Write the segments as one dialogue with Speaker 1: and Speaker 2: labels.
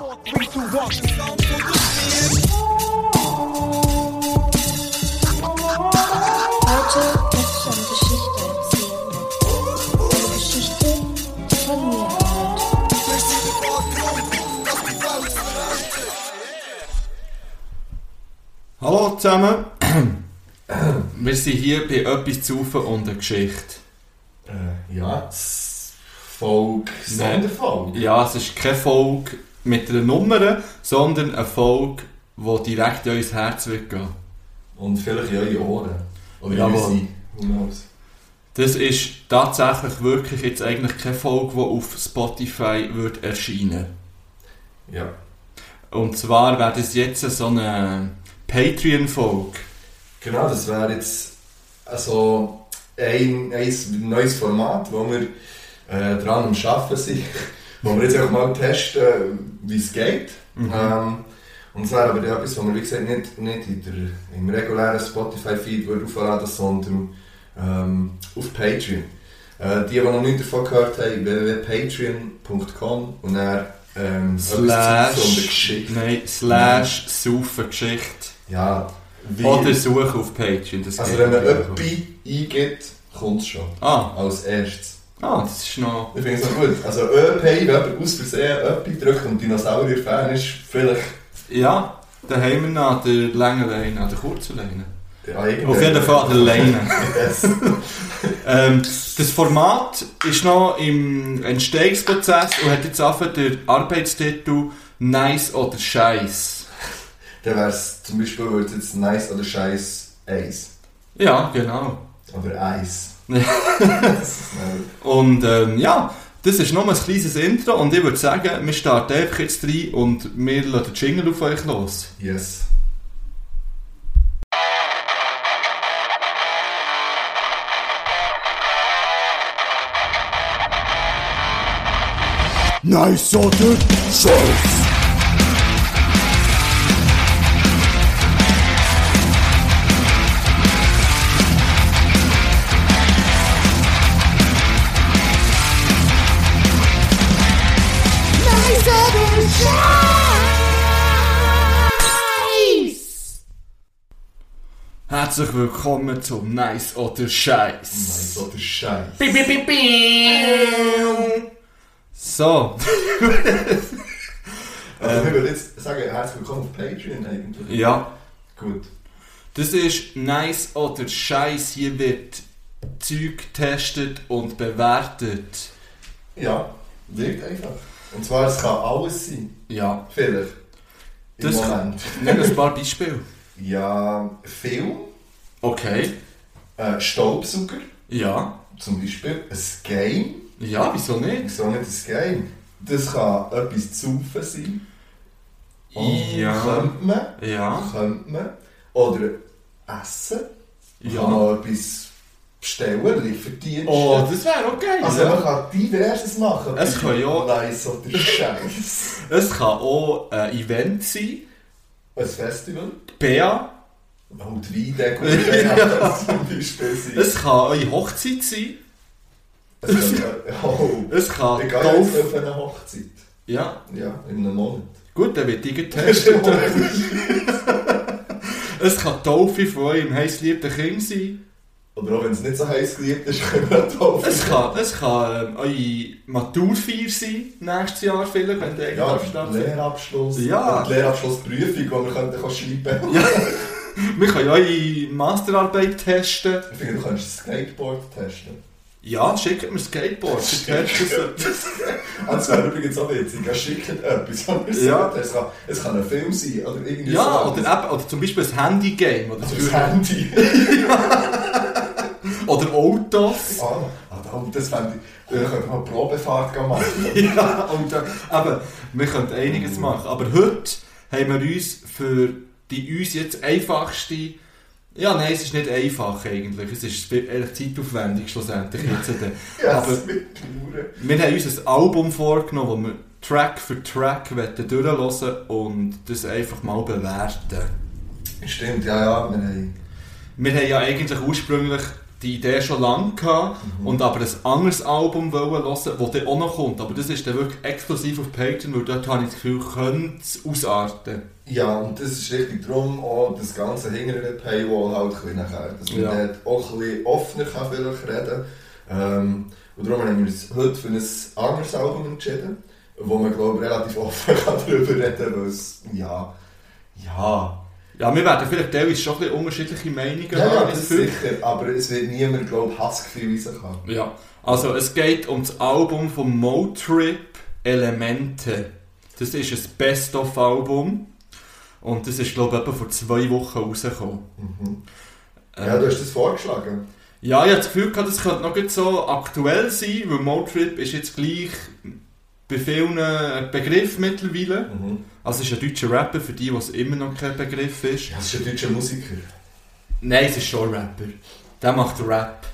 Speaker 1: Heute möchte ich eine Geschichte erzählen. Eine Geschichte, die von mir handelt.
Speaker 2: Hallo zusammen. Wir sind hier bei etwas zu Ufen und einer Geschichte.
Speaker 3: Äh, ja, Folge, Sonderfolge.
Speaker 2: Ja, es ist keine Folge mit einer Nummer, sondern eine Folge, die direkt in unser Herz wird gehen.
Speaker 3: Und vielleicht in eure Ohren. Oder in unsere. Who knows?
Speaker 2: Das ist tatsächlich wirklich jetzt eigentlich keine Folge, die auf Spotify wird erscheinen
Speaker 3: Ja.
Speaker 2: Und zwar wäre das jetzt so eine Patreon-Folge.
Speaker 3: Genau, das wäre jetzt also ein, ein neues Format, wo wir äh, dran am Arbeiten sind. Wo wir jetzt auch mal testen, wie es geht.
Speaker 2: Mhm.
Speaker 3: Ähm, und es wäre aber etwas, was wir wie gesagt nicht, nicht in der, im regulären Spotify-Feed aufladen, sondern ähm, auf Patreon. Äh, die, die noch nicht davon gehört haben, www.patreon.com und dann ähm, etwas
Speaker 2: Slash, nein, slash Saufen Geschichte.
Speaker 3: Ja, wie,
Speaker 2: Oder suche auf Patreon. Das
Speaker 3: also wenn man. «Öppi» eingibt, kommt es schon.
Speaker 2: Ah,
Speaker 3: Als erstes.
Speaker 2: Ah, das ist noch...
Speaker 3: Ich finde es noch gut. Also ÖP, wenn jemand aus Versehen «Öppi» drückt und Dinosaurier-Fan ist, vielleicht...
Speaker 2: Ja, dann haben wir noch an der langen Leine, an der kurzen Leine.
Speaker 3: Ja,
Speaker 2: Auf jeden Fall an der Leine.
Speaker 3: Yes.
Speaker 2: ähm, das Format ist noch im Entstehungsprozess und hat jetzt einfach den Arbeitstitel «Nice oder Scheiß».
Speaker 3: Dann wäre es zum Beispiel jetzt «Nice» oder «Scheiß» Eis.
Speaker 2: Ja, genau.
Speaker 3: Oder «Eis».
Speaker 2: Ja.
Speaker 3: Das ist schnell.
Speaker 2: Und ähm, ja, das ist nur ein kleines Intro und ich würde sagen, wir starten einfach jetzt rein und wir lassen den Jingle auf euch los.
Speaker 3: yes.
Speaker 4: Nice oder Scheiß.
Speaker 2: Herzlich willkommen zum Nice oder Scheiß.
Speaker 3: «Nice» oder «Scheiß».
Speaker 2: Bi, bi, bi, bi. So,
Speaker 3: Also ich würde jetzt sagen, herzlich willkommen auf Patreon eigentlich.
Speaker 2: ja,
Speaker 3: Gut.
Speaker 2: das ist Nice oder Scheiß. Hier wird Zeug getestet und bewertet.
Speaker 3: Ja, wirkt einfach. Und zwar, es kann alles sein.
Speaker 2: Ja,
Speaker 3: Vielleicht. Im
Speaker 2: Das-
Speaker 3: Moment.
Speaker 2: wir ein paar Beispiele.
Speaker 3: Ja, Film,
Speaker 2: Okay,
Speaker 3: äh, Staubsauger,
Speaker 2: ja,
Speaker 3: zum Beispiel ein Game.
Speaker 2: ja, wieso nicht?
Speaker 3: Wieso nicht ein Game? Das kann etwas zu sein.
Speaker 2: Ja,
Speaker 3: Könnte man.
Speaker 2: ja,
Speaker 3: Könnte man. Oder essen. Man
Speaker 2: Ja.
Speaker 3: kann auch etwas bestellen, Lieferdienste.
Speaker 2: Oh, das wäre geil.
Speaker 3: also man kann diverses machen.
Speaker 2: Es kann ja-
Speaker 3: Nice oder Scheiß.
Speaker 2: Es kann auch ein Event sein.
Speaker 3: Ein Festival.
Speaker 2: Bea.
Speaker 3: Und Weindeckel. ja. zum Beispiel sein.
Speaker 2: Es kann eine Hochzeit sein.
Speaker 3: Es kann, oh.
Speaker 2: Es kann
Speaker 3: Ich gehe
Speaker 2: Dolph.
Speaker 3: jetzt auf eine Hochzeit.
Speaker 2: Ja,
Speaker 3: Ja, in einem Monat.
Speaker 2: gut, dann wird die getestet. es kann Taufe von eurem heißliebten Kind sein.
Speaker 3: Oder auch wenn es nicht so heiß geliebt ist, können wir drauf.
Speaker 2: Es kann, es kann ähm, eure Maturfeier sein, nächstes Jahr vielleicht, wenn der
Speaker 3: ja, Lehrabschluss.
Speaker 2: Ja.
Speaker 3: Und die Lehrabschlussprüfung, die wir können, kann schreiben
Speaker 2: Ja. Wir können eure Masterarbeit testen.
Speaker 3: Ich finde, du kannst das Skateboard testen.
Speaker 2: Ja, schickt mir Skateboard. Es.
Speaker 3: Ah, Das wäre übrigens auch witzig. Ja, schickt etwas.
Speaker 2: Ja.
Speaker 3: Es, kann, es kann ein Film sein oder irgendwie
Speaker 2: Ja,
Speaker 3: so.
Speaker 2: oder, eben, oder zum Beispiel ein Handy-Game. Oder,
Speaker 3: Oder
Speaker 2: so.
Speaker 3: das Handy.
Speaker 2: oder Autos.
Speaker 3: ah, ah, da- das fände ich... Wir könnten mal eine Probefahrt machen.
Speaker 2: ja, und äh, eben, wir können einiges machen. Aber heute haben wir uns für die uns jetzt einfachste. Ja, nein, es ist nicht einfach eigentlich. Es ist ehrlich zeitaufwendig schlussendlich jetzt.
Speaker 3: Ja,
Speaker 2: Aber
Speaker 3: das mit Touren.
Speaker 2: wir haben uns ein Album vorgenommen, das wir Track für Track wollen durchhören und das einfach mal bewerten.
Speaker 3: Stimmt, ja, ja. Wir haben...
Speaker 2: Wir haben ja eigentlich ursprünglich die Idee schon lange gehabt und aber ein anderes Album wollen hören, das dann auch noch kommt. Aber das ist dann wirklich exklusiv auf Patreon, weil dort habe ich das Gefühl, könnte es ausarten.
Speaker 3: Ja, und das ist richtig darum auch das Ganze hinter der Paywall halt ein bisschen nachher. Dass man
Speaker 2: Ja.
Speaker 3: dort auch ein bisschen offener kann vielleicht reden ähm, Und darum haben wir uns heute für ein anderes Album entschieden, wo man glaube ich relativ offen kann darüber reden kann, weil es, ja, ja,
Speaker 2: Ja, wir werden vielleicht teilweise schon ein bisschen unterschiedliche Meinungen
Speaker 3: ja, ja
Speaker 2: haben.
Speaker 3: das
Speaker 2: das
Speaker 3: sicher, aber es wird niemand glaube ich Hassgefühl rauskommen.
Speaker 2: Ja, also es geht um das Album von Motrip Elemente. Das ist ein Best-of-Album und das ist glaube ich etwa vor zwei Wochen rausgekommen.
Speaker 3: Mhm.
Speaker 2: Ähm,
Speaker 3: Ja, du hast das vorgeschlagen.
Speaker 2: Ja, ich habe das Gefühl gehabt, das könnte noch gut so aktuell sein, weil Motrip ist jetzt gleich bei vielen ein Begriff mittlerweile.
Speaker 3: Mhm.
Speaker 2: Also es ist ein deutscher Rapper, für die, was immer noch kein Begriff ist.
Speaker 3: Ja, das ist ein deutscher Musiker.
Speaker 2: Nein, es ist schon ein Rapper. Der macht Rap.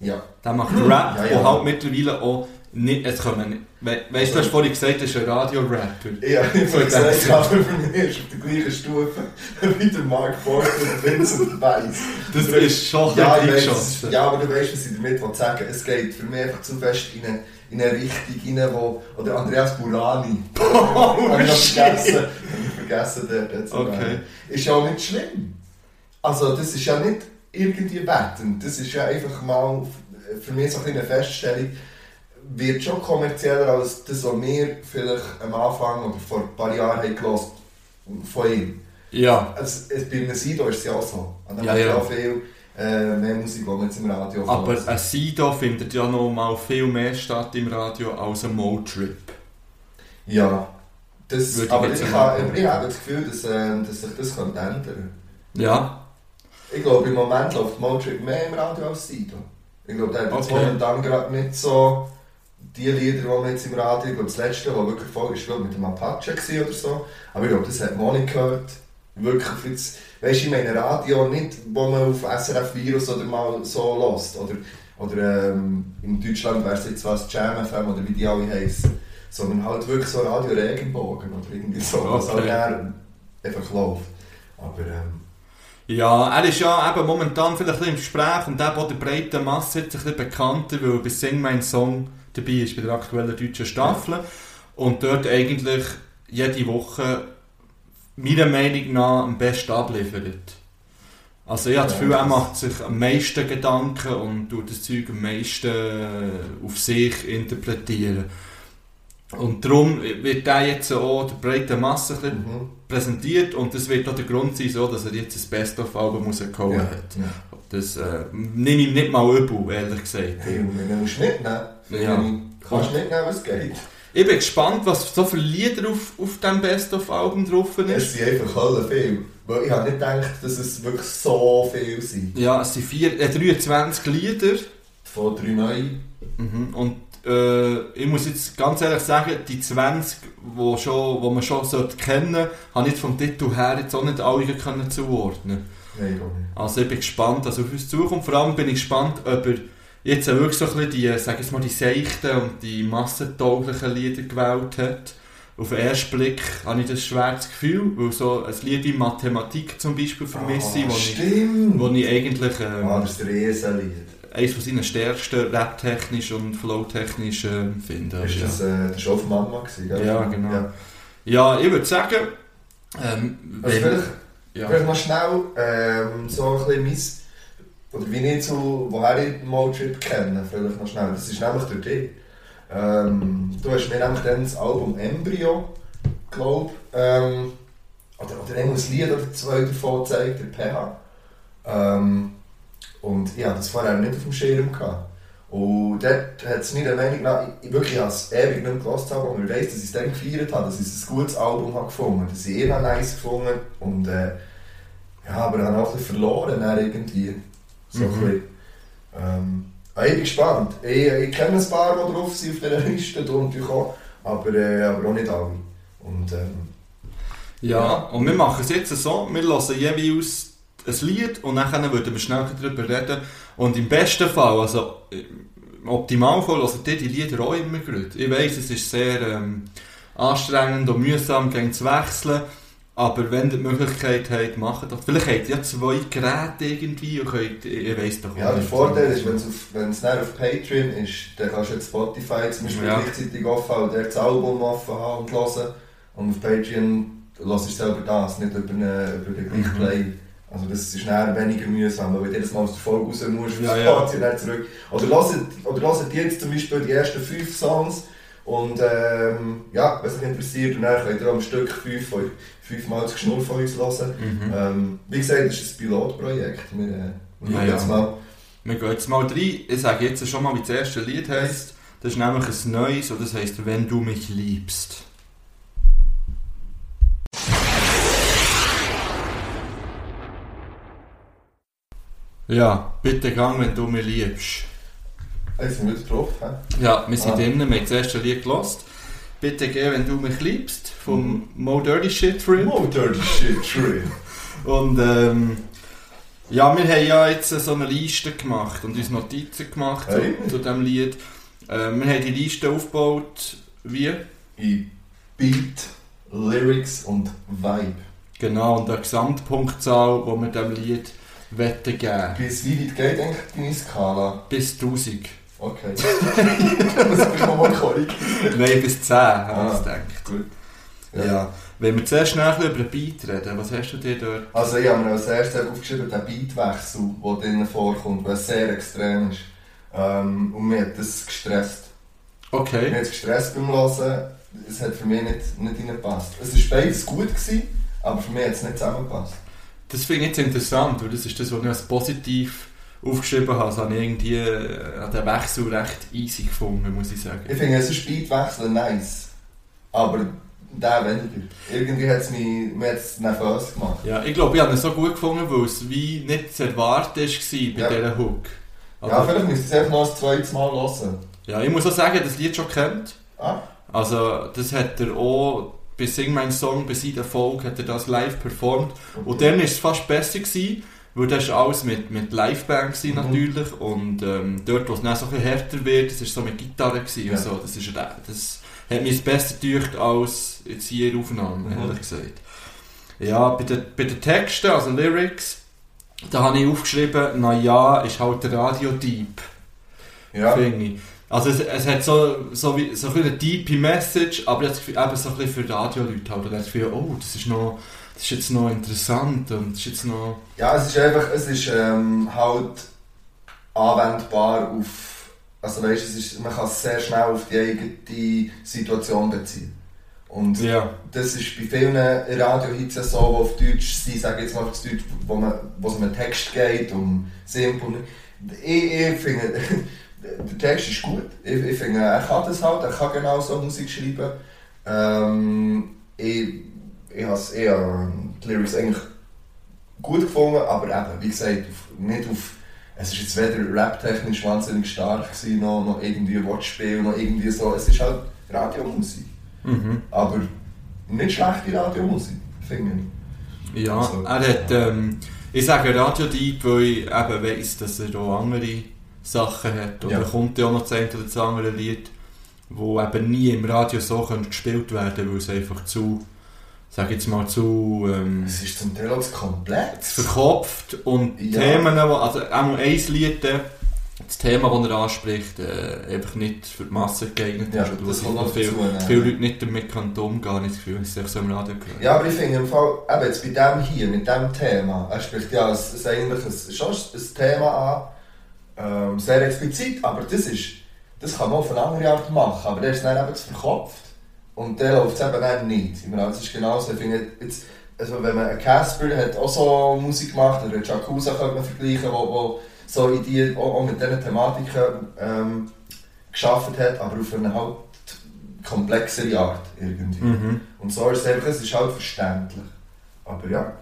Speaker 3: Ja.
Speaker 2: Der macht Rap,
Speaker 3: Ja, ja.
Speaker 2: der halt mittlerweile auch nicht... Es kommen, we weißt du, du hast vorhin gesagt, das ist ein Radio-Rapper.
Speaker 3: Ja, ich habe gesagt, aber für mich ist auf der gleichen Stufe wie der Mark Porter und Vincent Weiss.
Speaker 2: Das ist schon
Speaker 3: Ja,
Speaker 2: ein
Speaker 3: weiss, ja, aber du weißt, was ich damit sagen will. Es geht für mich einfach zu fest in eine, in eine Richtung rein, wo... Oder Andreas Burani.
Speaker 2: Oh,
Speaker 3: Habe ich vergessen. Habe ich vergessen, der zu
Speaker 2: Okay.
Speaker 3: Ist ja auch nicht schlimm. Also, das ist ja nicht irgendwie wertend. Das ist ja einfach mal für mich so ein eine Feststellung, wird schon kommerzieller als das, was wir vielleicht am Anfang oder vor ein paar Jahren haben gehört von ihm.
Speaker 2: Ja,
Speaker 3: Also, es, bei einem Sido ist es ja auch so. Und dann
Speaker 2: Ja, ja.
Speaker 3: auch viel äh, mehr Musik, die man jetzt im Radio
Speaker 2: aber
Speaker 3: hört.
Speaker 2: ein Sido findet ja noch mal viel mehr statt im Radio als ein Motrip.
Speaker 3: Ja. Das,
Speaker 2: Würde ich
Speaker 3: aber ich,
Speaker 2: mal-
Speaker 3: habe, ich habe das Gefühl, dass, äh, dass sich das könnte ändern
Speaker 2: Ja,
Speaker 3: Ich glaube, im Moment läuft Motrip mehr im Radio als Sido. Ich glaube, der hat
Speaker 2: Okay.
Speaker 3: momentan gerade nicht so die Lieder, die man jetzt im Radio, ich glaube, das letzte, was wirklich voll ist, glaube ich, mit dem Apache oder so. Aber ich glaube, das hat man auch nicht gehört. Wirklich jetzt, weißt du, ich meine Radio nicht, wo man auf SRF Virus oder mal so lässt. Oder, oder ähm, in Deutschland wäre es jetzt was Jam FM oder wie die alle heißen. Sondern halt wirklich so Radio Regenbogen oder irgendwie so, was
Speaker 2: Okay.
Speaker 3: halt dann einfach läuft. Aber ähm,
Speaker 2: Ja, er ist ja eben momentan vielleicht ein im Gespräch und eben auch der breiten Masse jetzt ein bisschen bekannter, weil er bei Sing Mein Song dabei ist, bei der aktuellen deutschen Staffel. Und dort eigentlich jede Woche meiner Meinung nach am besten abliefert. Also ich habe das
Speaker 3: Ja,
Speaker 2: Gefühl, er
Speaker 3: das-
Speaker 2: macht sich am meisten Gedanken und tut das Zeug am meisten äh, auf sich interpretieren. Und darum wird er jetzt auch der breiten Masse
Speaker 3: mhm.
Speaker 2: präsentiert und das wird auch der Grund sein, so, dass er jetzt ein Best-of-Album rausgehauen
Speaker 3: ja.
Speaker 2: hat.
Speaker 3: ja.
Speaker 2: Das äh, nehme ich ihm nicht mal übel, ehrlich gesagt.
Speaker 3: Hey, wenn du musst mitnehmen
Speaker 2: Ja.
Speaker 3: kannst du mitnehmen, was geht.
Speaker 2: Ich bin gespannt, was so für Lieder auf, auf diesem Best-of-Album drauf
Speaker 3: Es
Speaker 2: ist.
Speaker 3: sind einfach alle viel. Weil ich habe nicht gedacht, dass es wirklich so viel sind.
Speaker 2: Ja, es sind vier, äh, 23 Lieder
Speaker 3: Von drei neuen.
Speaker 2: mhm. und äh, ich muss jetzt ganz ehrlich sagen, die 20, wo, schon, wo man schon sollte kennen habe ich vom Titel her jetzt auch nicht alle können zuordnen
Speaker 3: Nein, gar nicht.
Speaker 2: Also ich bin gespannt, was auf uns zukommt. Vor allem bin ich gespannt, ob er jetzt auch wirklich so ein bisschen die, sag ich mal, die seichten und die massentauglichen Lieder gewählt hat. Auf den ersten Blick habe ich das schweres Gefühl, weil so ein Lied wie Mathematik zum Beispiel vermisse,
Speaker 3: Ah,
Speaker 2: wo, ich, wo ich eigentlich ähm,
Speaker 3: Ah, das Riesenlied.
Speaker 2: eines von seinen stärksten rap-technisch und flow-technisch ähm, finde.
Speaker 3: Ist
Speaker 2: ja.
Speaker 3: das, äh, das war auf Mama, gewesen, gell?
Speaker 2: Ja, genau.
Speaker 3: Ja.
Speaker 2: ja, ich würde sagen, ähm,
Speaker 3: Also vielleicht,
Speaker 2: ja.
Speaker 3: vielleicht noch schnell ähm, so ein bisschen. Oder wie ich zu... Woher ich Motrip kenne, vielleicht noch schnell. Das ist nämlich durch dich. Ähm, du hast mir nämlich dann das Album Embryo, glaube ähm, oder, oder ein Lied oder zwei davon gezeigt, der PH. Ähm, und ich hatte das vorher nicht auf dem Schirm. Gehabt. Und dort hat es meiner Meinung nach, ich wirklich als ewig nicht gehört habe, und ich weiss, dass ich es dann gefeiert habe, dass ich ein gutes Album habe gefunden dass ich ihn auch nice gefunden und äh, ja, aber dann auch ein verloren irgendwie. So ein
Speaker 2: Mhm.
Speaker 3: bisschen. Ähm, ah, ich bin gespannt. Ich, ich kenne ein paar, die drauf sind auf dieser Liste, du natürlich auch, aber, äh, aber auch nicht alle. Und ähm,
Speaker 2: Ja,
Speaker 3: Ja.
Speaker 2: und wir machen es jetzt so, wir hören jeweils ein Lied und dann würden wir schnell darüber reden. Und im besten Fall, also im Optimalfall, hören ihr die Lieder auch immer gut. Ich weiss, es ist sehr ähm, anstrengend und mühsam, gegen zu wechseln. Aber wenn ihr die Möglichkeit habt, macht das. Vielleicht habt ihr ja zwei Geräte irgendwie und könnt, ich weiss doch
Speaker 3: Ja, der
Speaker 2: nicht.
Speaker 3: Vorteil ist, wenn es dann auf Patreon ist, dann kannst du jetzt Spotify zum Beispiel
Speaker 2: Ja.
Speaker 3: gleichzeitig offen haben und das Album offen haben und hören. Und auf Patreon hörst du selber das, nicht über, eine, über den gleichen
Speaker 2: Mhm.
Speaker 3: Play. Also das ist dann weniger mühsam, weil du jedes Mal aus der Folge raus musst,
Speaker 2: Ja,
Speaker 3: ja,
Speaker 2: ja.
Speaker 3: und dann zurück. Oder hört, oder hört ihr jetzt zum Beispiel die ersten fünf Songs und ähm, ja, wenn es euch interessiert, und dann könnt ihr am Stück fünf, fünfmal das Geschnurr von uns hören.
Speaker 2: Mhm.
Speaker 3: Ähm, wie gesagt, das ist ein Pilotprojekt. Wir, äh, wir
Speaker 2: Ja, ja.
Speaker 3: jetzt mal.
Speaker 2: Wir gehen jetzt mal rein. Ich sage jetzt schon mal, wie das erste Lied heisst. Das ist nämlich ein neues, und das heisst «Wenn du mich liebst». Ja, bitte gang, wenn du mich liebst.
Speaker 3: Jetzt sind wir drauf. He?
Speaker 2: Ja, wir sind
Speaker 3: Ah.
Speaker 2: drinnen, wir haben das erste Lied gelost. Bitte geh, wenn du mich liebst, vom Mo Dirty Shit Trip.
Speaker 3: Oh, dirty shit, true.
Speaker 2: Und ähm, ja, wir haben ja jetzt so eine Liste gemacht und uns Notizen gemacht
Speaker 3: Hey.
Speaker 2: zu, zu diesem Lied. Äh, wir haben die Liste aufgebaut, wie?
Speaker 3: In Beat, Lyrics und Vibe.
Speaker 2: Genau, und eine Gesamtpunktzahl, die wir diesem Lied wetten geben.
Speaker 3: Bis wie weit geht eigentlich deine Skala?
Speaker 2: Bis 1000.
Speaker 3: Okay. das muss man mal korrigieren.
Speaker 2: Nein, bis 10, habe
Speaker 3: Ah,
Speaker 2: ich gedacht.
Speaker 3: gut.
Speaker 2: Ja. Wenn wir zuerst schnell über den Beat reden, was hast du dir dort?
Speaker 3: Also ich habe mir als erstes aufgeschrieben, den Beatwechsel, der drinnen vorkommt, der sehr extrem ist. Ähm, und mir hat das gestresst.
Speaker 2: Okay.
Speaker 3: Mir hat es gestresst beim Hören. Es hat für mich nicht, nicht reingepasst. Es war beides gut, gewesen, aber für mich hat es nicht zusammengepasst.
Speaker 2: Das finde ich jetzt interessant, weil das ist das, was ich als positiv aufgeschrieben habe. Das habe ich irgendwie äh, den Wechsel recht easy gefunden, muss ich sagen.
Speaker 3: Ich finde, es ist Beatwechsel nice, aber der weniger. Irgendwie hat es mich, hat's nervös gemacht.
Speaker 2: Ja, ich glaube, ich habe ihn so gut gefunden, weil es wie nicht zu erwarten war bei
Speaker 3: Ja.
Speaker 2: dieser Hook.
Speaker 3: ja,
Speaker 2: Aber,
Speaker 3: vielleicht müsst ihr es noch ein zweites Mal hören.
Speaker 2: ja, ich muss auch sagen, das Lied schon kennt.
Speaker 3: Ah,
Speaker 2: Also, das hat er auch bei Sing Mein Song, bei seinem Erfolg, hat er das live performt. Und dann war es fast besser, gewesen, weil das war alles mit, mit Liveband gewesen,
Speaker 3: Mhm.
Speaker 2: natürlich. Und ähm, dort, wo es dann so ein bisschen härter wird, das war so mit Gitarre. Gewesen,
Speaker 3: Ja.
Speaker 2: und so. das, ist, das hat mir besser gedacht als jetzt hier in der Aufnahme,
Speaker 3: Mhm.
Speaker 2: ehrlich gesagt. Ja, bei den, bei den Texten, also Lyrics, da habe ich aufgeschrieben, naja, ist halt der Radio-Deep,
Speaker 3: ja.
Speaker 2: finde ich. Also es, es hat so, so, wie, so ein eine deepe Message, aber Gefühl, eben so ein bisschen für Radioleute halt. Und dann das Gefühl, oh, das ist, noch, das ist jetzt noch interessant und das ist jetzt noch...
Speaker 3: Ja, es ist einfach, es ist ähm, halt anwendbar auf, also weißt, es ist, man kann es sehr schnell auf die eigene Situation beziehen. Und
Speaker 2: Ja.
Speaker 3: das ist bei vielen Radiohits ja so, die auf Deutsch sind, sage jetzt mal auf Deutsch, wo, man, wo es um einen Text geht, um simpel. Ich, ich finde, der Text ist gut. Ich, ich finde, er kann das halt, er kann genau so Musik schreiben. Ähm, ich ich habe habe die Lyrics eigentlich gut gefunden, aber eben, wie gesagt, auf, nicht auf. Es ist jetzt weder rap-technisch wahnsinnig stark gewesen, noch, noch irgendwie Wortspiel, noch irgendwie so. Es ist halt Radiomusik.
Speaker 2: Mhm.
Speaker 3: Aber nicht schlechte Radiomusik, finde ich.
Speaker 2: Ja,
Speaker 3: Also,
Speaker 2: er hat, ähm, ich sage Radio Deep, weil ich eben weiss, dass er auch andere Sachen hat. Und
Speaker 3: Ja.
Speaker 2: da kommt ja auch noch das eine oder das andere Lied, wo eben nie im Radio so gespielt werden weil es einfach zu, sag jetzt mal, zu ähm,
Speaker 3: Es ist zum Teil auch zu komplex.
Speaker 2: verkopft und
Speaker 3: Ja.
Speaker 2: Themen, also auch noch ein Lied, äh, das Thema, das er anspricht, äh, einfach nicht für die Masse geeignet
Speaker 3: Ja,
Speaker 2: ist.
Speaker 3: Das kommt noch
Speaker 2: viele, Leute nicht damit können umgehen ich das Gefühl, dass ich so im Radio gehört.
Speaker 3: Ja, aber ich finde im Fall, eben jetzt bei dem hier, mit dem Thema, er spricht ja es ist eigentlich ein, schon ein Thema an, ähm, sehr explizit, aber das ist, das kann man auf eine andere Art machen, aber der ist dann eben zu verkopft und der läuft es eben dann nicht. Ich meine, das ist genauso, ich finde jetzt, also wenn man, Casper hat auch so Musik gemacht, oder Jacuzza könnte man vergleichen, wo, wo so in die, auch, auch mit diesen Thematiken ähm, geschafft hat, aber auf eine halt komplexere Art irgendwie.
Speaker 2: Mhm.
Speaker 3: Und so ist es einfach, es ist halt verständlich. Aber ja.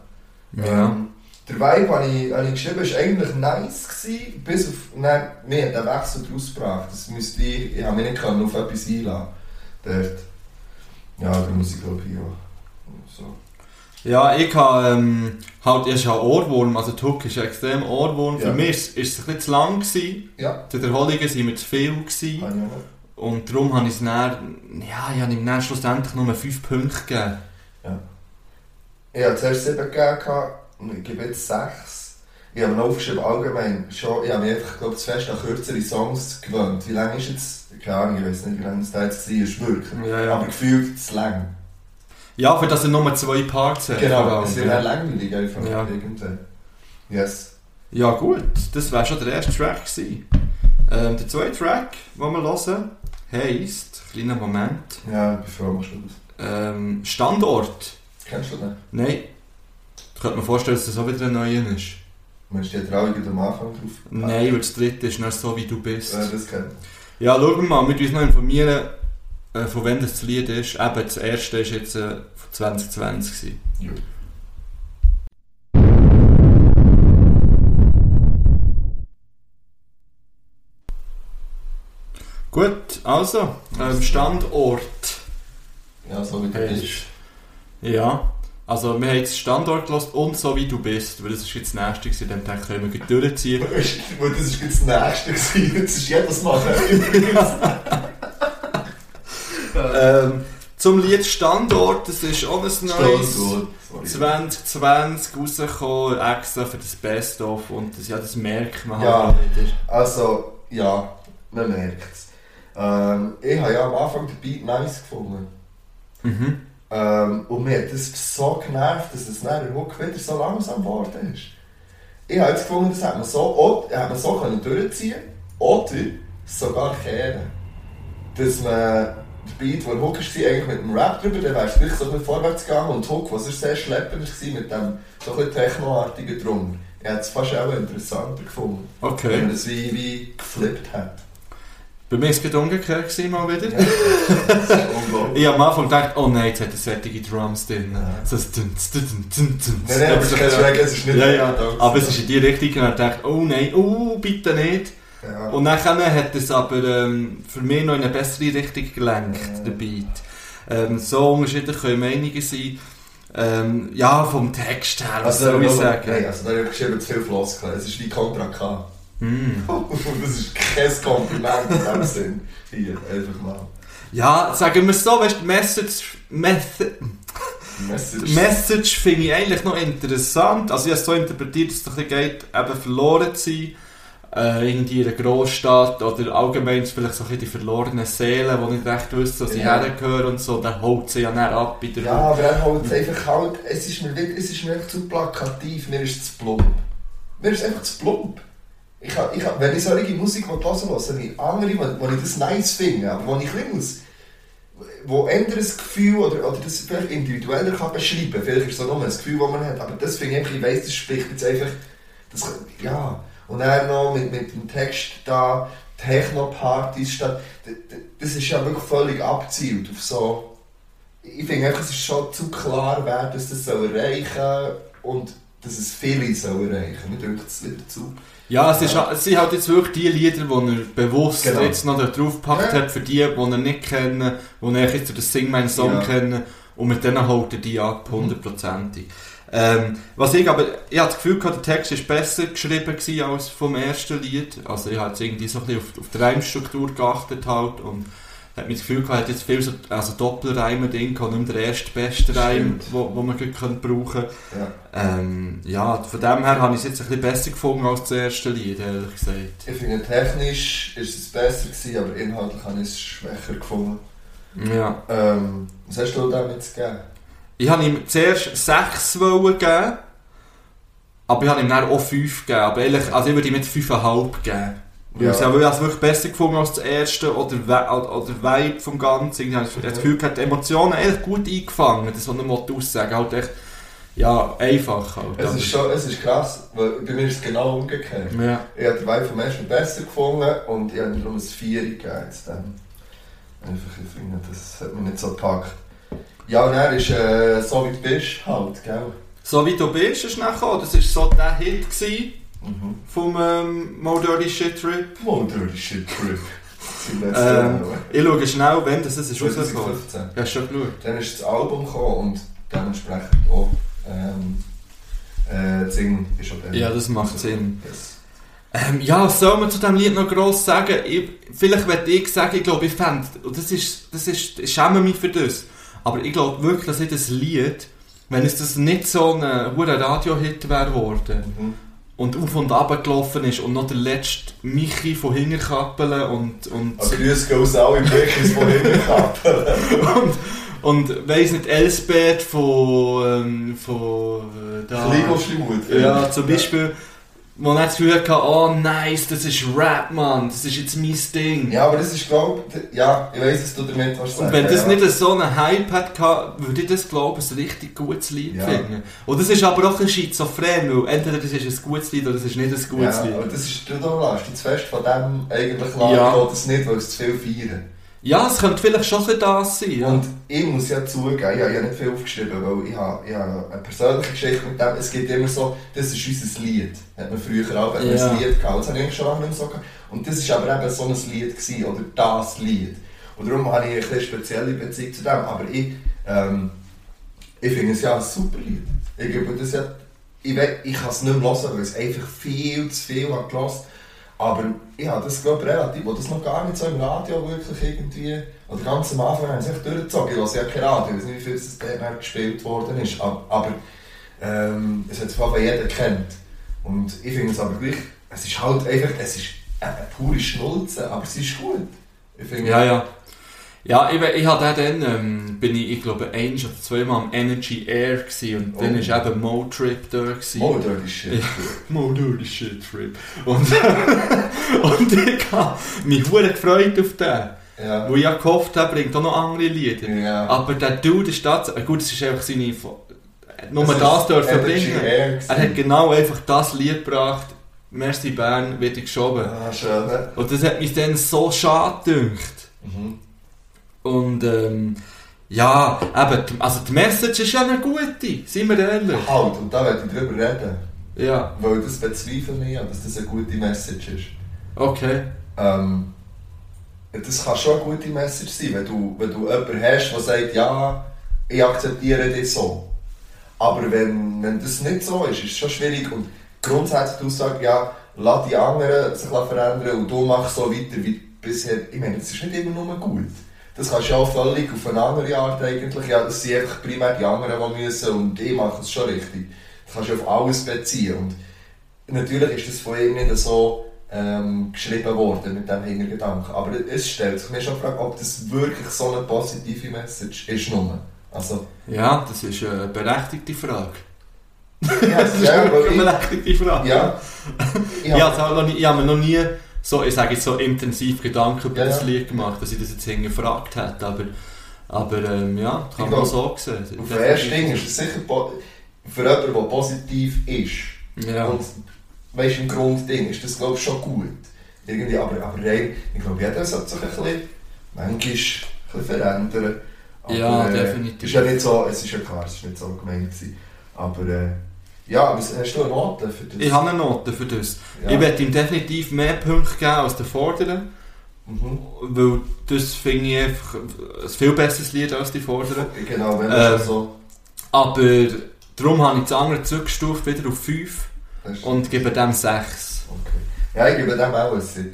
Speaker 2: Ja.
Speaker 3: Ähm, der Vibe, den ich, den ich geschrieben habe, war eigentlich nice, gewesen, bis auf, nein, mir hat der Wechsel daraus gebracht. Das müsste ich, ich habe mich nicht können auf etwas einladen dort. Ja, ich glaube ich auch. So.
Speaker 2: Ja, ich habe ähm, halt erst einen Ohrwurm, also die Hook ist extrem Ohrwurm.
Speaker 3: Ja.
Speaker 2: Für mich ist, ist es ein bisschen zu lang gewesen.
Speaker 3: Ja,
Speaker 2: Die Wiederholungen waren mir zu viel gewesen.
Speaker 3: ich auch.
Speaker 2: Und darum habe ich es dann, ja, ich habe ihm dann schlussendlich nur 5 Punkte gegeben.
Speaker 3: Ich habe zuerst sieben gegeben, und ich gebe jetzt sechs. Ich habe mir aufgeschrieben, allgemein, schon, ich habe mich einfach, glaube ich, zu fest an kürzere Songs gewöhnt. Wie lange ist jetzt, keine Ahnung, ich weiß nicht, wie lange das da jetzt war, ist wirklich.
Speaker 2: Ja, ja.
Speaker 3: Aber gefühlt zu lang.
Speaker 2: Ja, für das er nur zwei Parts hat. vor
Speaker 3: Genau, es wird
Speaker 2: ja.
Speaker 3: langweilig einfach
Speaker 2: Ja.
Speaker 3: irgendwann. Yes.
Speaker 2: Ja gut, das wäre schon der erste Track gewesen. Ähm, der zweite Track, den wir hören, heisst, kleiner Moment,
Speaker 3: Ja, machst du das.
Speaker 2: ähm, Standort.
Speaker 3: Kennst du den?
Speaker 2: Nein, ich könnte mir vorstellen, dass das auch wieder ein neuer ist.
Speaker 3: Meinst du die Trauung am Anfang drauf?
Speaker 2: Nein, weil das dritte ist nicht so, wie du bist.
Speaker 3: Äh, das kennt
Speaker 2: Ja, schauen wir mal, wir müssen uns noch informieren, äh, von wann das Lied ist. Eben, das erste ist jetzt äh, von 2020 gewesen.
Speaker 3: Ja.
Speaker 2: Gut, also, ähm, Standort.
Speaker 3: Ja, so wie du
Speaker 2: Hey.
Speaker 3: bist.
Speaker 2: Ja, also wir haben jetzt Standort gelassen und so wie du bist, weil das ist jetzt das nächste gewesen, dann denke ich, können wir durchziehen.
Speaker 3: Weißt du, Das ist jetzt das Nächste gewesen. Das ist jedes Mal.
Speaker 2: ähm, zum Lied Standort, das ist auch ein neues
Speaker 3: Standort. Sorry.
Speaker 2: 2020 rausgekommen, extra für das Best-of und das, ja, das merkt man
Speaker 3: Ja.
Speaker 2: halt wieder.
Speaker 3: Also, ja, man merkt es. Ähm, ich habe ja am Anfang den Beat nice gefunden.
Speaker 2: Mhm.
Speaker 3: Ähm, und mir hat das so genervt, dass es der Hook wieder so langsam geworden ist. Ich habe jetzt gefunden, das hat man so, auch- hat man so können durchziehen oder sogar kehren. Dass man der Beat, der Hook war, eigentlich mit dem Rap drüber, dann wäre es vielleicht so ein bisschen vorwärts gegangen und Hook, was er sehr schleppend war, mit dem so ein Technoartigen drum. Ich hätte es fast auch interessanter gefunden, wenn
Speaker 2: Okay.
Speaker 3: man das wie, wie geflippt hat.
Speaker 2: Bei mir war es gerade umgekehrt gewesen, mal wieder.
Speaker 3: Ja. das ist unglaublich.
Speaker 2: Ich habe am Anfang gedacht, oh nein, jetzt hat er sättige Drums drin.
Speaker 3: Ja.
Speaker 2: So das dun, dun, dun, dun, dun.
Speaker 3: Nein, nein, aber es ist Schreck, es ist nicht
Speaker 2: Ja, ja, aber es ist in die Richtung und ich dachte, oh nein, oh bitte nicht.
Speaker 3: Ja.
Speaker 2: Und dann hat es aber ähm, für mich noch in eine bessere Richtung gelenkt,
Speaker 3: Ja.
Speaker 2: der Beat. Ähm, so unterschiedlich können Meinungen sein. Ähm, ja, vom Text her, was
Speaker 3: Also,
Speaker 2: soll ich
Speaker 3: da-
Speaker 2: sagen?
Speaker 3: Nein, also da habe ich geschrieben, zu viel Floskeln. Es ist wie Contra K.
Speaker 2: Mm.
Speaker 3: das ist kein Kompliment in dem Sinn. Hier, einfach mal.
Speaker 2: Ja, sagen wir es so, weißt du, Message, Method,
Speaker 3: Message.
Speaker 2: Message finde ich eigentlich noch interessant. Also ich habe es so interpretiert, dass es doch ein bisschen geht, eben verloren zu sein. Äh, irgendwie in einer Großstadt oder allgemein vielleicht so ein bisschen die verlorenen Seelen, die nicht recht wissen, wo sie
Speaker 3: Ja.
Speaker 2: hergehören und so, dann holt sie ja näher ab bei der
Speaker 3: ja, aber er holt es einfach halt, es ist mir, es ist mir einfach zu plakativ, mir ist es zu plump. Mir ist es einfach zu plump. Ich hab, ich hab, wenn ich solche Musik hören höre ich andere, wo, ich das nice finde, aber wo ich ein muss, wo ein Gefühl oder, oder das vielleicht individueller kann beschreiben kann. Vielleicht ist es nur ein Gefühl, das man hat, aber das finde ich ich weiss, das spricht jetzt einfach, das, ja. Und dann noch mit, mit dem Text da, Techno-Partys statt, das ist ja wirklich völlig abzielt auf so, ich finde es ist schon zu klar, wer das, das soll erreichen und dass es viele soll erreichen. Mir drückt es wieder zu.
Speaker 2: Ja, es, ist, es sind halt jetzt wirklich die Lieder, die er bewusst
Speaker 3: Genau.
Speaker 2: jetzt noch da drauf gepackt
Speaker 3: Ja.
Speaker 2: hat, für die, die er nicht kennen, die er jetzt durch den Sing meinen Song
Speaker 3: Ja.
Speaker 2: kennen und mit denen holt er die ab, hundertprozentig. Ähm, was ich aber, ich hatte das Gefühl gehabt, der Text ist besser geschrieben gewesen als vom ersten Lied. Also ich habe jetzt irgendwie so ein bisschen auf, auf die Reimstruktur geachtet halt und hat mir das Gefühl gehabt, jetzt viel so, also Doppelreime drin gehabt, nicht mehr der erste beste Reim, wo, wo man gut könnte brauchen
Speaker 3: Ja.
Speaker 2: ähm, ja, von dem her habe ich es jetzt ein bisschen besser gefunden als das erste Lied, ehrlich gesagt.
Speaker 3: Ich finde, technisch ist es besser gewesen, aber inhaltlich habe ich es schwächer gefunden.
Speaker 2: Ja.
Speaker 3: Ähm, was hast du damit zu geben?
Speaker 2: Ich habe ihm zuerst 6 wollen geben, aber ich habe ihm dann auch 5 gegeben. Aber ehrlich, also ich würde ihm jetzt 5,5 geben.
Speaker 3: Ja.
Speaker 2: ich habe es wirklich besser gefunden als das erste oder, oder Vibe vom Ganzen. Ich habe das Gefühl, hat die Emotionen echt gut eingefangen, das er mal aussagen Halt echt, ja, einfach halt.
Speaker 3: Es ist, schon, es ist krass, weil bei mir ist es genau umgekehrt.
Speaker 2: ja.
Speaker 3: Ich habe den Vibe vom ersten besser gefunden und ich habe darum ein 4 gegeben. Jetzt dann. Einfach, ich finde, das hat mich nicht so gepackt. Ja, und er ist äh, so wie du bist, halt, gell?
Speaker 2: So wie du bist, ist nachher. Das war so der Hit gewesen
Speaker 3: Mhm.
Speaker 2: vom ähm, Mo Dirty Shit Trip.
Speaker 3: Modern Shit Trip.
Speaker 2: Ähm, ich schaue schnell, wenn das ist rausgekommen.
Speaker 3: 2015.
Speaker 2: Ja, hast du schon geschaut?
Speaker 3: Dann ist das Album gekommen und dementsprechend auch ähm, äh, das Singen ist auch
Speaker 2: Ja, das macht Sinn.
Speaker 3: Yes.
Speaker 2: Ähm, ja, was soll man zu diesem Lied noch gross sagen? Ich, vielleicht werde ich sagen, ich glaube, ich fände, und das ist, das ist, ich schäme mich für das, aber ich glaube wirklich, dass ich das Lied wenn es das nicht so ein hoher Radio-Hit wäre geworden
Speaker 3: Mhm.
Speaker 2: Und auf und ab gelaufen ist und noch der letzte Michi von Hinterkappeln und, und,
Speaker 3: Also Grüße gehen aus alle Büchers von Hinterkappeln.
Speaker 2: und, und weiss nicht, Elsbeth von, ähm, von äh, da. Ja, zum Beispiel, wo man das Gefühl hatte, oh nice, das ist Rap, Mann, das ist jetzt mein Ding.
Speaker 3: Ja, aber das ist, glaube ich, ja, ich weiss, dass du damit was
Speaker 2: Und wenn das nicht so einen Hype hat, würde ich das, glaube ich, ein richtig gutes Lied
Speaker 3: Ja.
Speaker 2: finden. Und das ist aber auch ein schizophren, weil entweder das ist ein gutes Lied oder das ist nicht ein gutes
Speaker 3: ja,
Speaker 2: Lied.
Speaker 3: aber das ist, du lässt dich zu fest von dem eigentlich
Speaker 2: Ja.
Speaker 3: ja. das nicht, weil es zu viel feiern.
Speaker 2: Ja, es könnte vielleicht schon das sein. Ja.
Speaker 3: Und ich muss ja zugeben, ich habe ja nicht viel aufgeschrieben, weil ich habe, ich habe eine persönliche Geschichte mit dem, es gibt immer so, das ist unser Lied. Hat man früher auch hat man
Speaker 2: Ja.
Speaker 3: ein Lied gehabt, das habe ich schon lange nicht mehr so gehabt. Und das war aber eben so ein Lied gewesen, oder das Lied. Und darum habe ich eine spezielle Beziehung zu dem. Aber ich, ähm, ich finde es ja ein super Lied. Ich gebe das ja, ich, ich kann es nicht mehr hören, weil es einfach viel zu viel habe gehört. Aber ich habe das, glaube relativ, wo das noch gar nicht so im Radio wirklich irgendwie, oder ganz am Anfang haben sie echt durchgezogen. Ich höre ja kein Radio, ich weiß nicht, wie viel es dort gespielt worden ist, aber, ähm, es hat von jeder kennt. Und ich finde es aber gleich, es ist halt einfach, es ist eine pure Schnulze, aber es ist gut. Ich finde,
Speaker 2: Ja, ja. Ja, ich, we- ich hatte dann, ähm, bin ich, ich glaube, ein oder zweimal am Energy Air gewesen und dann
Speaker 3: Oh.
Speaker 2: war eben Mo Trip da. Gewesen.
Speaker 3: Oh, dirty shit.
Speaker 2: Mo Dirty Shit Trip. Und, und ich habe mich hure gefreut auf den.
Speaker 3: Ja.
Speaker 2: Wo ich ja gehofft habe, bringt auch noch andere Lieder.
Speaker 3: Ja.
Speaker 2: Aber der Dude ist tatsächlich, gut, es ist einfach seine, nur
Speaker 3: Das
Speaker 2: das dürfen bringen. Er hat genau einfach das Lied gebracht, Merci Bern, wird geschoben.
Speaker 3: Ah, schön. ne?
Speaker 2: Und das hat mich dann so schade gedacht.
Speaker 3: Mhm.
Speaker 2: Und ähm, ja, eben, die- also die Message ist ja eine gute, seien wir ehrlich.
Speaker 3: Halt, und da werde ich drüber reden.
Speaker 2: Ja,
Speaker 3: Weil das bezweifle ich, ja, dass das eine gute Message ist.
Speaker 2: okay.
Speaker 3: Ähm, das kann schon eine gute Message sein, wenn du, wenn du jemanden hast, der sagt, ja, ich akzeptiere dich so. Aber wenn, wenn das nicht so ist, ist es schon schwierig. Und grundsätzlich du sagst, ja, lass die anderen sich verändern und du machst so weiter wie bisher. Ich meine, das ist nicht immer nur gut. Das kannst du ja auch völlig auf eine andere Art eigentlich. Ja, das sind einfach primär die anderen, die müssen und ich mache es schon richtig. Das kannst du auf alles beziehen. Und natürlich ist das von ihm nicht so ähm, geschrieben worden mit diesem Hintergedanken. Aber es stellt sich mir schon die Frage, ob das wirklich so eine positive Message ist. Nur. Also,
Speaker 2: Ja, das ist eine berechtigte Frage.
Speaker 3: ja,
Speaker 2: Das ist
Speaker 3: ja,
Speaker 2: eine berechtigte Frage.
Speaker 3: ich, ja, ich
Speaker 2: Ich,
Speaker 3: hab-
Speaker 2: habe auch noch nie, ich habe mir noch nie so, ich sage jetzt so intensiv Gedanken über
Speaker 3: Ja,
Speaker 2: das. Lied gemacht, dass ich das jetzt hingefragt hätte. Aber, aber ähm, ja, kann
Speaker 3: Ich
Speaker 2: man
Speaker 3: glaub,
Speaker 2: so sehen.
Speaker 3: Auf den ersten Ding ist es sicher für jemanden, der positiv ist.
Speaker 2: Ja.
Speaker 3: Und weißt, im Grundding ist das glaube ich schon gut. Irgendwie, aber, aber rein, ich glaube, jeder sollte sich ein bisschen, manchmal ein bisschen verändern. Aber,
Speaker 2: Ja,
Speaker 3: äh,
Speaker 2: definitiv.
Speaker 3: Ist ja nicht so, es ist ja klar, es ist nicht so gemeint. Aber äh, ja, was, hast du eine Note für das?
Speaker 2: Ich habe eine Note für das.
Speaker 3: ja.
Speaker 2: Ich werde ihm definitiv mehr Punkte geben als der Vorderen,
Speaker 3: mhm.
Speaker 2: weil das finde ich einfach ein viel besseres Lied als die Vorderen.
Speaker 3: Genau, wenn schon so...
Speaker 2: Aber darum habe ich das andere zurückgestuft, wieder auf 5
Speaker 3: das ist-
Speaker 2: und gebe dem 6.
Speaker 3: Okay. Ja, ich gebe dem auch ein 7.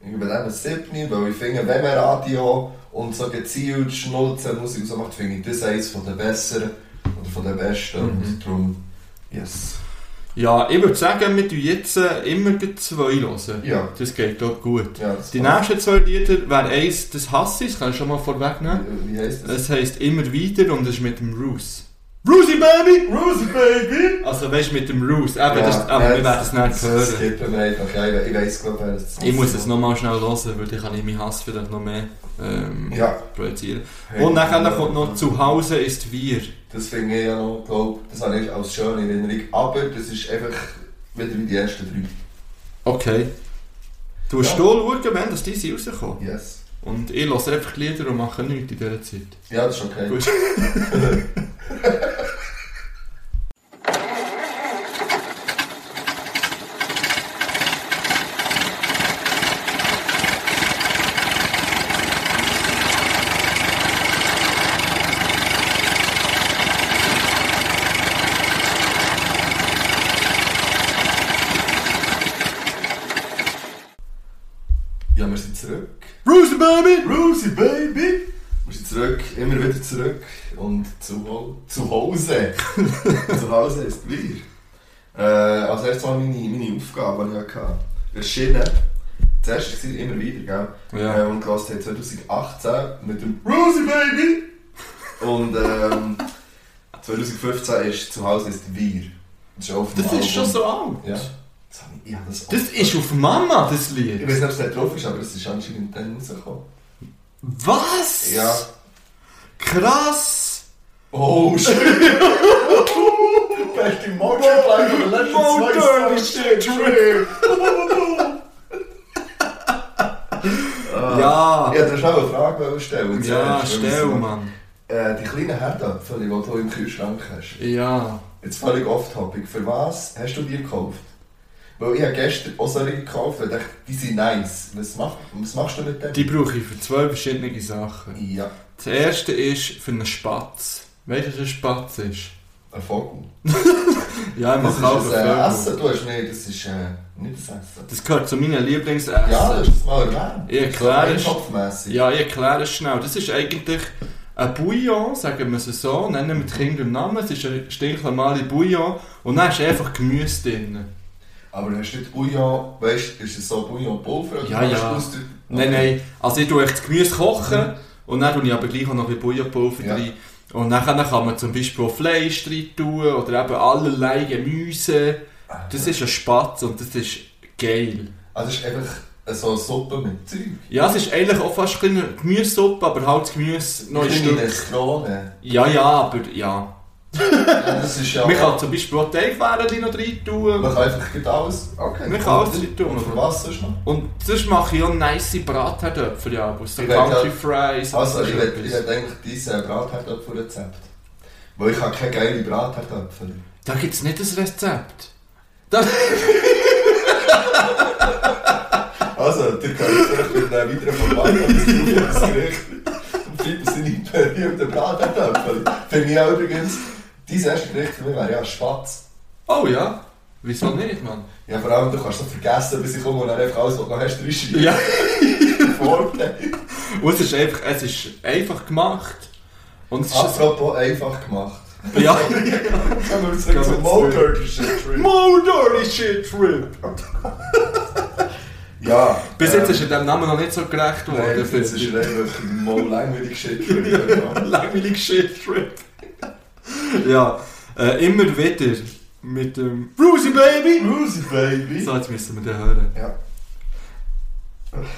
Speaker 3: Ich gebe dem ein 7, weil ich finde, wenn man Radio und so gezielt Schnulzen Musik so macht, finde ich das eines von den besseren oder von den besten.
Speaker 2: Mhm.
Speaker 3: Und darum, yes.
Speaker 2: Ja, ich würde sagen, wir tun jetzt äh, immer zwei hören.
Speaker 3: Ja,
Speaker 2: Das geht doch gut.
Speaker 3: ja
Speaker 2: Die nächsten zwei Lieder wären eins, das hasse ich, das kann ich schon mal vorwegnehmen.
Speaker 3: Wie, heisst das?
Speaker 2: Es heisst immer wieder und es ist mit dem Roos. Roosy Baby!
Speaker 3: Rosie Baby!
Speaker 2: Also weißt du, mit dem Roos. Eben, das, aber wir werden es nicht hören.
Speaker 3: Skippen wir einfach. Ja, ich, ich weiss, glaube ich, das
Speaker 2: Ich muss es nochmal schnell hören, weil dann kann ich meinen Hass vielleicht noch mehr ähm,
Speaker 3: Ja.
Speaker 2: projizieren.
Speaker 3: Hey,
Speaker 2: Und nachher
Speaker 3: ja,
Speaker 2: kommt noch «Zu Hause ist wir».
Speaker 3: Das finde ich ja noch, glaube das habe ich als schöne Erinnerung. Aber das ist einfach wieder wie die ersten drei.
Speaker 2: Okay. Du musst
Speaker 3: Ja.
Speaker 2: hier schauen, wenn das diese rauskommen.
Speaker 3: Yes.
Speaker 2: Und ich höre einfach die Lieder und mache nichts in dieser Zeit.
Speaker 3: Ja, das ist okay.
Speaker 2: Gut.
Speaker 3: Ja, wir sind zurück.
Speaker 2: Roosy Baby!
Speaker 3: Rosie Baby! Wir sind zurück, immer wieder zurück und zu, zu Hause. zu Hause ist wir. Äh, als erstes meine, meine Aufgabe, die ich hatte. Erschienen. Zuerst war es immer wieder, gell?
Speaker 2: Ja.
Speaker 3: Äh, und gehört 2018 mit dem Rosie Baby. Und ähm, 2015 ist zu Hause ist wir. Das ist, auf dem
Speaker 2: Das ist schon so alt.
Speaker 3: Ja. Das, ich, ja, das,
Speaker 2: Das ist auf Mama, das
Speaker 3: Ich
Speaker 2: Lied.
Speaker 3: weiß nicht, ob es nicht drauf ist, aber es ist anscheinend dann rausgekommen.
Speaker 2: Was?
Speaker 3: Ja.
Speaker 2: Krass!
Speaker 3: Oh, shit! Beste Motorplan von den letzten
Speaker 2: Motor,
Speaker 3: zwei
Speaker 2: die
Speaker 3: Songs.
Speaker 2: shit.
Speaker 3: Ah.
Speaker 2: Ja.
Speaker 3: Ich wollte dir schon eine Frage stellen.
Speaker 2: Ja, stell,
Speaker 3: so-
Speaker 2: Mann.
Speaker 3: Äh, die kleinen Herdöpfel, die du im Kühlschrank hast.
Speaker 2: Ja.
Speaker 3: Jetzt völlig off-topic. Für was hast du die gekauft? Weil ich habe gestern auch solche gekauft und dachte, die sind nice. Was, mach, was machst du mit denen?
Speaker 2: Die brauche ich für zwei verschiedene Sachen.
Speaker 3: Ja,
Speaker 2: Das erste ist für einen Spatz. Weißt du, was ein Spatz ist?
Speaker 3: ein Vogel.
Speaker 2: Ja, ich
Speaker 3: Das
Speaker 2: mache auch
Speaker 3: ist ein Essen, du hast nicht, das ist äh, nicht das Essen.
Speaker 2: Das gehört zu meinen Lieblingsessen.
Speaker 3: Ja, das ist das mal erwähnt.
Speaker 2: Ich erkläre es. Ja, ich erkläre es schnell. Das ist eigentlich ein Bouillon, sagen wir es so, nennen wir die Kinder im Namen. Es ist ein stinknormale Bouillon und dann ist einfach Gemüse drin.
Speaker 3: Aber hast du nicht Bouillon, weißt du, ist es so Bouillon-Pulver? oder
Speaker 2: Ja, ja.
Speaker 3: aus der-
Speaker 2: Nein, nein. Also ich tue echt das Gemüse kochen und dann tue ich aber gleich auch noch ein Bouillonpulver
Speaker 3: Ja.
Speaker 2: rein. Und dann kann man zum Beispiel auch Fleisch rein tun oder eben allerlei Gemüse. Das ist ein Spatz und das ist geil.
Speaker 3: Also es ist einfach so eine Suppe mit Zeug.
Speaker 2: Ja, es ist eigentlich auch fast eine Gemüsesuppe, aber halt das Gemüse noch ein Stück.
Speaker 3: Nestronen.
Speaker 2: Ja, ja, aber ja.
Speaker 3: Ja, das ist ja...
Speaker 2: Man kann zum Beispiel auch Teigwaren noch rein tun.
Speaker 3: Man kann einfach alles... Okay.
Speaker 2: Man kann alles rein tun.
Speaker 3: Und für was sonst noch?
Speaker 2: Und sonst mache ich auch nice Bratherdöpfel, ja, aus den Country Fries.
Speaker 3: Also, ich will eigentlich dieses Bratherdöpfel-Rezept. Weil ich habe keine geile Bratherdöpfel.
Speaker 2: Da gibt es nicht ein Rezept. Da,
Speaker 3: Also, ihr könnt vielleicht mit einem weiteren Format an das Gericht und Philipp seine berühmten Bratherdöpfel. Finde ich auch übrigens, dein erstes Gericht für mich wäre ja ein Spatz.
Speaker 2: oh ja, wieso nicht, Mann?
Speaker 3: Ja, vor allem, du kannst so vergessen, bis ich komme und dann einfach alles, was du hast, reinschreiben.
Speaker 2: Ja.
Speaker 3: Vorteil.
Speaker 2: Und es ist einfach, es ist einfach gemacht. Und es ist
Speaker 3: Apropos einfach gemacht.
Speaker 2: ja.
Speaker 3: Kommen wir zurück zum
Speaker 2: zurück.
Speaker 3: Motor Shit
Speaker 2: Mo dirty shit trip.
Speaker 3: Ja.
Speaker 2: Bis
Speaker 3: ähm,
Speaker 2: jetzt ist er dem Namen noch nicht so gerecht
Speaker 3: Nein,
Speaker 2: worden.
Speaker 3: jetzt ist er einfach Mo langweilig Shit. ja.
Speaker 2: Langweilig shit trip. ja, äh, immer wieder mit dem Brucey Baby.
Speaker 3: Rosie Baby.
Speaker 2: So, jetzt müssen wir den hören.
Speaker 3: Ja.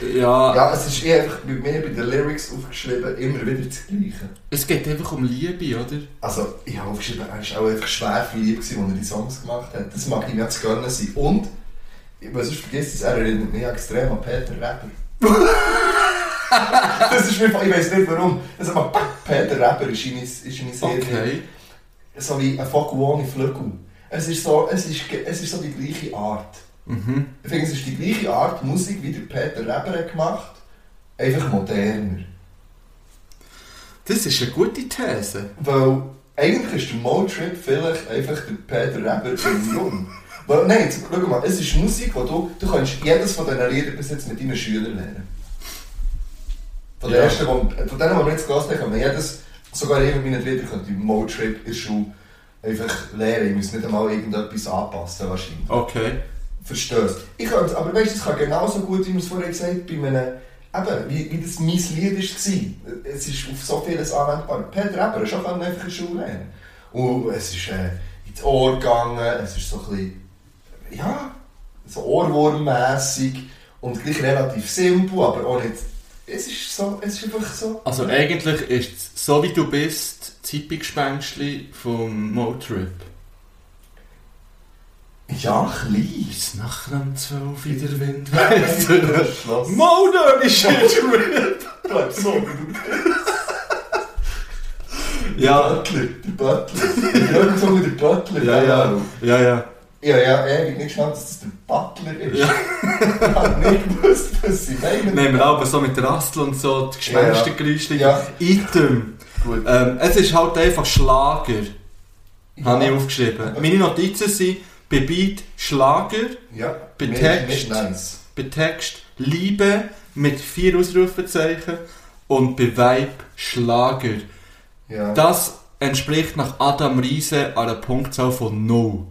Speaker 2: Ja,
Speaker 3: ja, es ist eh einfach bei mir bei den Lyrics aufgeschrieben, immer wieder das Gleiche.
Speaker 2: es geht einfach um Liebe, oder?
Speaker 3: Also, ich habe aufgeschrieben, er war auch einfach schwer für lieb, gewesen, als er die Songs gemacht hat. Das mag ihm jetzt gönnen sein. Und, was sonst vergisst es, er erinnert mich extrem an Peter Rapper. das ist mir, ich weiß nicht warum. Also, Peter Rapper ist in ist in Serie.
Speaker 2: Okay.
Speaker 3: So wie ein Vogel ohne Flügel. Es ist, so, es, ist, es ist so die gleiche Art.
Speaker 2: Mhm.
Speaker 3: Ich finde, es ist die gleiche Art Musik, wie der Peter Rapper hat gemacht einfach moderner.
Speaker 2: Das ist eine gute These.
Speaker 3: Weil eigentlich ist der Motrip vielleicht einfach der Peter Rapper in Jung. Weil, nein, jetzt, schau mal, es ist Musik, wo du, du kannst jedes von diesen Liedern bis jetzt mit deinen Schülern lernen. Von,
Speaker 2: Ja.
Speaker 3: ersten, wo, von denen, die wir jetzt gelassen haben, kann man jedes, sogar ich mit meinen Liedern, könnte ich Motrip in der Schule einfach lernen. Ich muss nicht einmal irgendetwas anpassen, wahrscheinlich.
Speaker 2: Okay.
Speaker 3: Verstehst Ich könnte, aber weißt du, es kann genauso gut, wie wir es vorher gesagt haben, bei einem, eben, wie, wie das mein Lied war. Es ist auf so vieles anwendbar. Peter Rapper ist auch einfach in der Schule lernen. Und es ist äh, ins Ohr gegangen, es ist so ein bisschen, ja, so Ohrwurmmässig und gleich relativ simpel, aber auch nicht, es ist so, es ist einfach so.
Speaker 2: Also eigentlich ist es so wie du bist, Zippi-Gespenstli vom Motrip.
Speaker 3: Ja, klein.
Speaker 2: Bis nachher um 12 Uhr der Wind. Motor ist shit rip!
Speaker 3: Bleib so, wie du
Speaker 2: Ja,
Speaker 3: Butler, der Butler. Habe gesagt, der Butler.
Speaker 2: ja, ja. Ja, ja.
Speaker 3: Ja, ja, ewig nicht geschnallt, dass das der Butler ist.
Speaker 2: Ja.
Speaker 3: ich habe nicht gewusst, was sie meinen.
Speaker 2: Nehmen wir aber so mit Rastel und so, die Gespenstergeräusche.
Speaker 3: Ja.
Speaker 2: Item.
Speaker 3: Gut.
Speaker 2: Ähm, es ist halt einfach Schlager, habe ich
Speaker 3: Ja.
Speaker 2: aufgeschrieben. Meine Notizen sind bei Beat Schlager,
Speaker 3: Ja,
Speaker 2: Bei Text.
Speaker 3: Nice.
Speaker 2: bei Text Liebe mit vier Ausrufezeichen, und bei Vibe Schlager.
Speaker 3: Ja.
Speaker 2: Das entspricht nach Adam Riese einer Punktzahl von 0.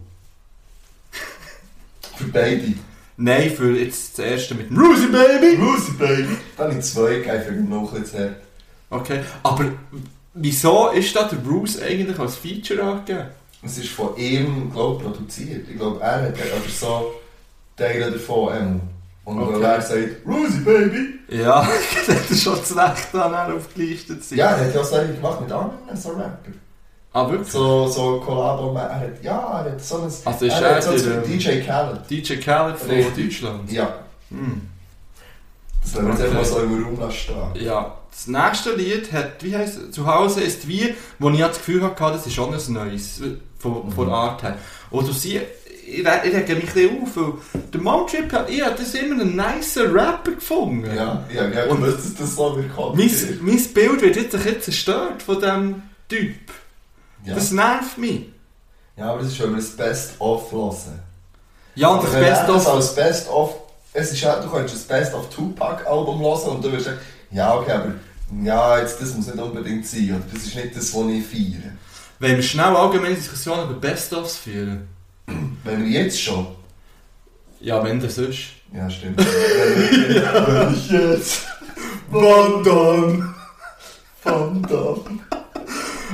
Speaker 3: Für beide.
Speaker 2: Nein, für jetzt das erste mit dem Rusi Baby.
Speaker 3: Lucy Baby. Dann habe ich zwei gegeben für den noch jetzt her.
Speaker 2: Okay, aber wieso ist da der Bruce eigentlich als Feature angegeben?
Speaker 3: Es ist von ihm, glaube ich, produziert. Ich glaube, er hat aber so Teile davon. Ähm, und
Speaker 2: Okay.
Speaker 3: er sagt, Lucy Baby.
Speaker 2: Ja, das ist schon zu Recht dann auch aufgelistet sein.
Speaker 3: Ja, er hat ja auch Sachen gemacht mit anderen so Rapper.
Speaker 2: Ah, wirklich?
Speaker 3: So, so Kollabo. Er hat, ja, er hat so ein...
Speaker 2: Also ist
Speaker 3: er hat so ein DJ Khaled.
Speaker 2: DJ Khaled von
Speaker 3: Richtig.
Speaker 2: Deutschland.
Speaker 3: Ja,
Speaker 2: Hm.
Speaker 3: das lassen wir
Speaker 2: Okay.
Speaker 3: einfach so im Raum stehen.
Speaker 2: Ja, das nächste Lied hat, wie heisst es? Zuhause ist wie, wo ich das Gefühl hatte, das ist schon ein neues, von, von der Art her. Und du siehst, ich, ich rege mich ein auf, weil der Motrip, hat- ich habe das immer einen nice Rapper gefunden.
Speaker 3: Ja, ja, ja,
Speaker 2: Und-
Speaker 3: dass das so wird kommen.
Speaker 2: Mein, mein Bild wird jetzt ein bisschen zerstört von diesem Typ.
Speaker 3: Ja.
Speaker 2: Das nervt mich.
Speaker 3: ja, aber das ist, wenn wir das Best-of hören.
Speaker 2: Ja, und das
Speaker 3: Aber wenn er
Speaker 2: Beste
Speaker 3: das
Speaker 2: of...
Speaker 3: als Best-of... Es ist ja, du könntest das Best-of Tupac-Album hören und du wirst sagen, ja, okay, aber ja, jetzt, das muss nicht unbedingt sein. Und das ist nicht das, was ich feiere.
Speaker 2: Wenn wir schnell allgemeine Diskussionen über Best-ofs führen.
Speaker 3: Wenn wir jetzt schon...
Speaker 2: Ja, wenn das ist.
Speaker 3: Ja, stimmt. Wenn ich jetzt...
Speaker 2: Wann dann?
Speaker 3: Van Damme.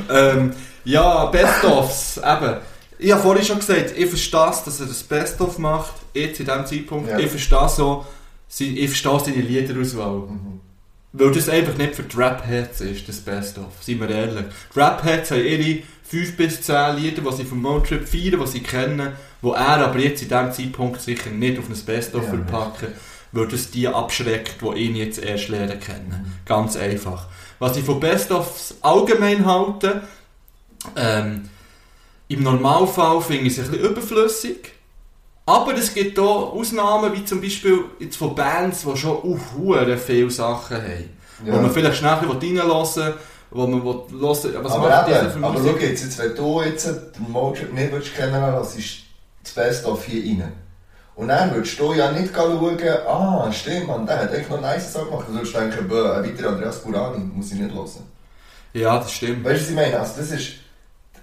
Speaker 2: Ähm, ja, Best-ofs, eben. Ich habe vorhin schon gesagt, ich verstehe es, dass er das Best-of macht, jetzt in diesem Zeitpunkt.
Speaker 3: Ja.
Speaker 2: Ich verstehe so, ich verstehe seine Liederauswahl.
Speaker 3: Mhm.
Speaker 2: Weil das einfach nicht für die Rap-Heads ist, das Best-of. Seien wir ehrlich. Die Rap-Heads haben ihre 5 bis 10 Lieder, die sie vom Motrip feiern, die sie kennen, wo er aber jetzt in diesem Zeitpunkt sicher nicht auf ein Best-of
Speaker 3: Ja,
Speaker 2: verpacken weil das die abschreckt, die ihn jetzt erst lernen kennen. Ganz einfach. Was ich von Best-ofs allgemein halte, ähm, im Normalfall finde ich es ein bisschen überflüssig. Aber es gibt auch Ausnahmen, wie zum Beispiel jetzt von Bands, die schon auf hure viele Sachen haben.
Speaker 3: Ja.
Speaker 2: Wo man vielleicht schnell reinhören will, wo man hören was
Speaker 3: aber
Speaker 2: macht
Speaker 3: eben,
Speaker 2: für
Speaker 3: aber schau jetzt, jetzt, wenn du jetzt den Motrip nicht willst kennenlernen willst, ist das Best-of hier rein. Und dann würdest du ja nicht schauen, ah, stimmt, man, der hat echt noch nice Sachen gemacht. Du würdest denken, ein weiterer Andreas Burani, muss ich nicht hören.
Speaker 2: Ja, das stimmt.
Speaker 3: Weißt du, was ich meine? Also das ist,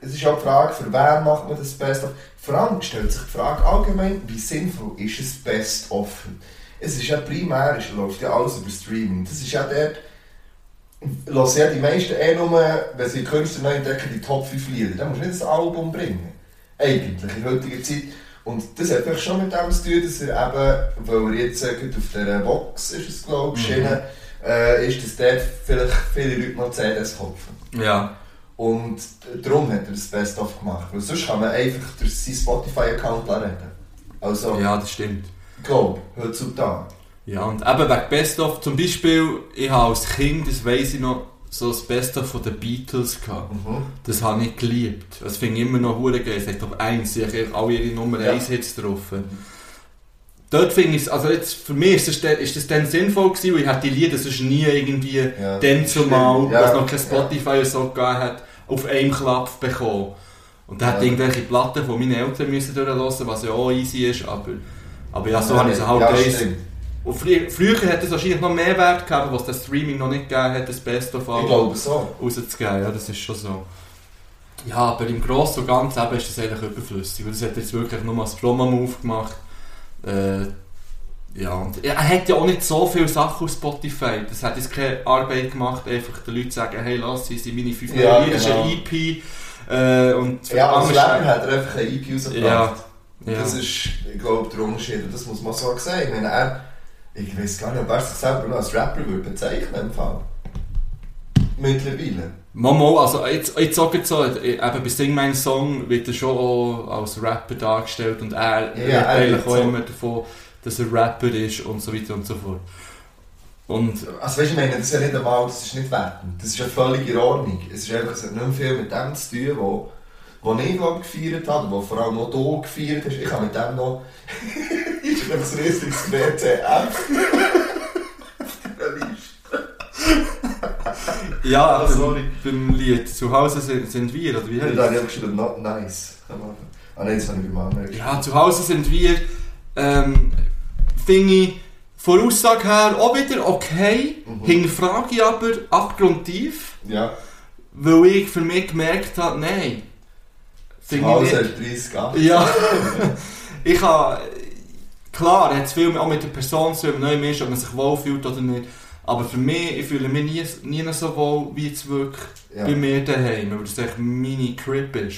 Speaker 3: es ist auch die Frage, für wen macht man das Best-of? Vor allem stellt sich die Frage allgemein, wie sinnvoll ist es Best-of? Es ist ja primär, es läuft ja alles über Streaming. Das ist ja dort, lassen ja die meisten eh nur, wenn sie Künstler neu entdecken, die Top 5 Lieder. Dann musst du nicht ein Album bringen. Eigentlich, in heutiger Zeit. Und das hat vielleicht schon mit dem zu tun, dass er eben, weil er jetzt äh, gerade auf der Box ist, es glaube ich,
Speaker 2: Mhm.
Speaker 3: äh, ist, dass dort vielleicht viele Leute noch CDs kaufen.
Speaker 2: Ja.
Speaker 3: Und darum hat er das Best-of gemacht. Weil sonst kann man einfach durch seinen Spotify-Account reden. Also,
Speaker 2: ja, das stimmt.
Speaker 3: ich glaube, heutzutage.
Speaker 2: Ja, und eben wegen Best-of, zum Beispiel, ich habe als Kind, das weiss ich noch, so das Best-of von den Beatles gehabt.
Speaker 3: Mhm.
Speaker 2: Das habe ich geliebt. Das finde ich immer noch hure geil. Ich glaube, eins, sie haben alle ihre Nummer
Speaker 3: Ja.
Speaker 2: 1 Hits drauf. Dort finde ich es, also jetzt, für mich ist das, dann- ist das dann sinnvoll gewesen, weil ich hätte die Lieder sonst nie irgendwie
Speaker 3: Ja,
Speaker 2: dann zumal.
Speaker 3: Ja,
Speaker 2: was noch kein
Speaker 3: ja.
Speaker 2: Spotify so gegeben hat, auf einem Klapp bekommen. Und dann
Speaker 3: Ja.
Speaker 2: hat irgendwelche Platten von meinen Eltern müssen durchlassen, was ja auch easy ist, aber, aber ja, so
Speaker 3: Ja,
Speaker 2: habe ich es halt
Speaker 3: ja,
Speaker 2: und früher, früher hat es wahrscheinlich noch mehr Wert gehabt, was das Streaming noch nicht gegeben hat, das Best of
Speaker 3: Ich
Speaker 2: Album
Speaker 3: glaube so.
Speaker 2: rauszugeben. Ja, das ist schon so. Ja, aber im Großen und Ganzen eben ist das eigentlich überflüssig. Und das hat jetzt wirklich nur als Promo-Move gemacht. Äh, ja, und er hat ja auch nicht so viele Sachen auf Spotify. Das hat jetzt keine Arbeit gemacht, einfach den Leuten zu sagen, hey, lass, hier sind meine fünf
Speaker 3: Ja,
Speaker 2: Lieder, das ist
Speaker 3: genau.
Speaker 2: ein EP. Äh, und
Speaker 3: Ja, als Rapper hat er einfach ein EP rausgebracht.
Speaker 2: Ja, ja.
Speaker 3: Das ist, ich glaube, der Unterschied. Und das muss man so sagen. Ich meine, er, ich weiß gar nicht, ob er sich selber noch als Rapper würde bezeichnen im Fall. Mittlerweile.
Speaker 2: Momo, also jetzt, jetzt auch so, äh, eben bei Sing Mein Song wird er schon auch als Rapper dargestellt und er
Speaker 3: Ja,
Speaker 2: redet eigentlich auch
Speaker 3: so.
Speaker 2: immer davon, dass er Rapper ist und so weiter und so fort. Und
Speaker 3: Also weißt du, ich meine, das ist ja nicht einmal, das ist nicht wertend. Das ist ja völlig in Ordnung. Es ist einfach, es hat nicht viel mit dem zu tun, wo, wo ich glaub, gefeiert habe, wo vor allem auch du gefeiert hast. Ich habe mit dem noch... ich bin ein riesiges WTF.
Speaker 2: ja,
Speaker 3: Ah, sorry.
Speaker 2: beim, Lied «Zu Hause sind, sind wir», oder wie
Speaker 3: Ja,
Speaker 2: heißt es?
Speaker 3: habe ich geschrieben, not nice. Ah nein, das habe ich beim anderen.
Speaker 2: Ja, «Zu Hause sind wir», ähm, finde ich, von Aussage her auch wieder okay,
Speaker 3: Mhm.
Speaker 2: hinterfrage ich aber abgrundtief,
Speaker 3: Ja.
Speaker 2: weil ich für mich gemerkt habe, nein. Finde ich
Speaker 3: du 30 Jahre.
Speaker 2: Ja, ich habe, klar, hat es viel auch mit der Person zu tun, neu ist, ob man sich wohlfühlt oder nicht. Aber für mich, ich fühle mich nie, nie so wohl, wie jetzt wirklich
Speaker 3: Ja.
Speaker 2: bei mir daheim, weil das echt meine Crib ist.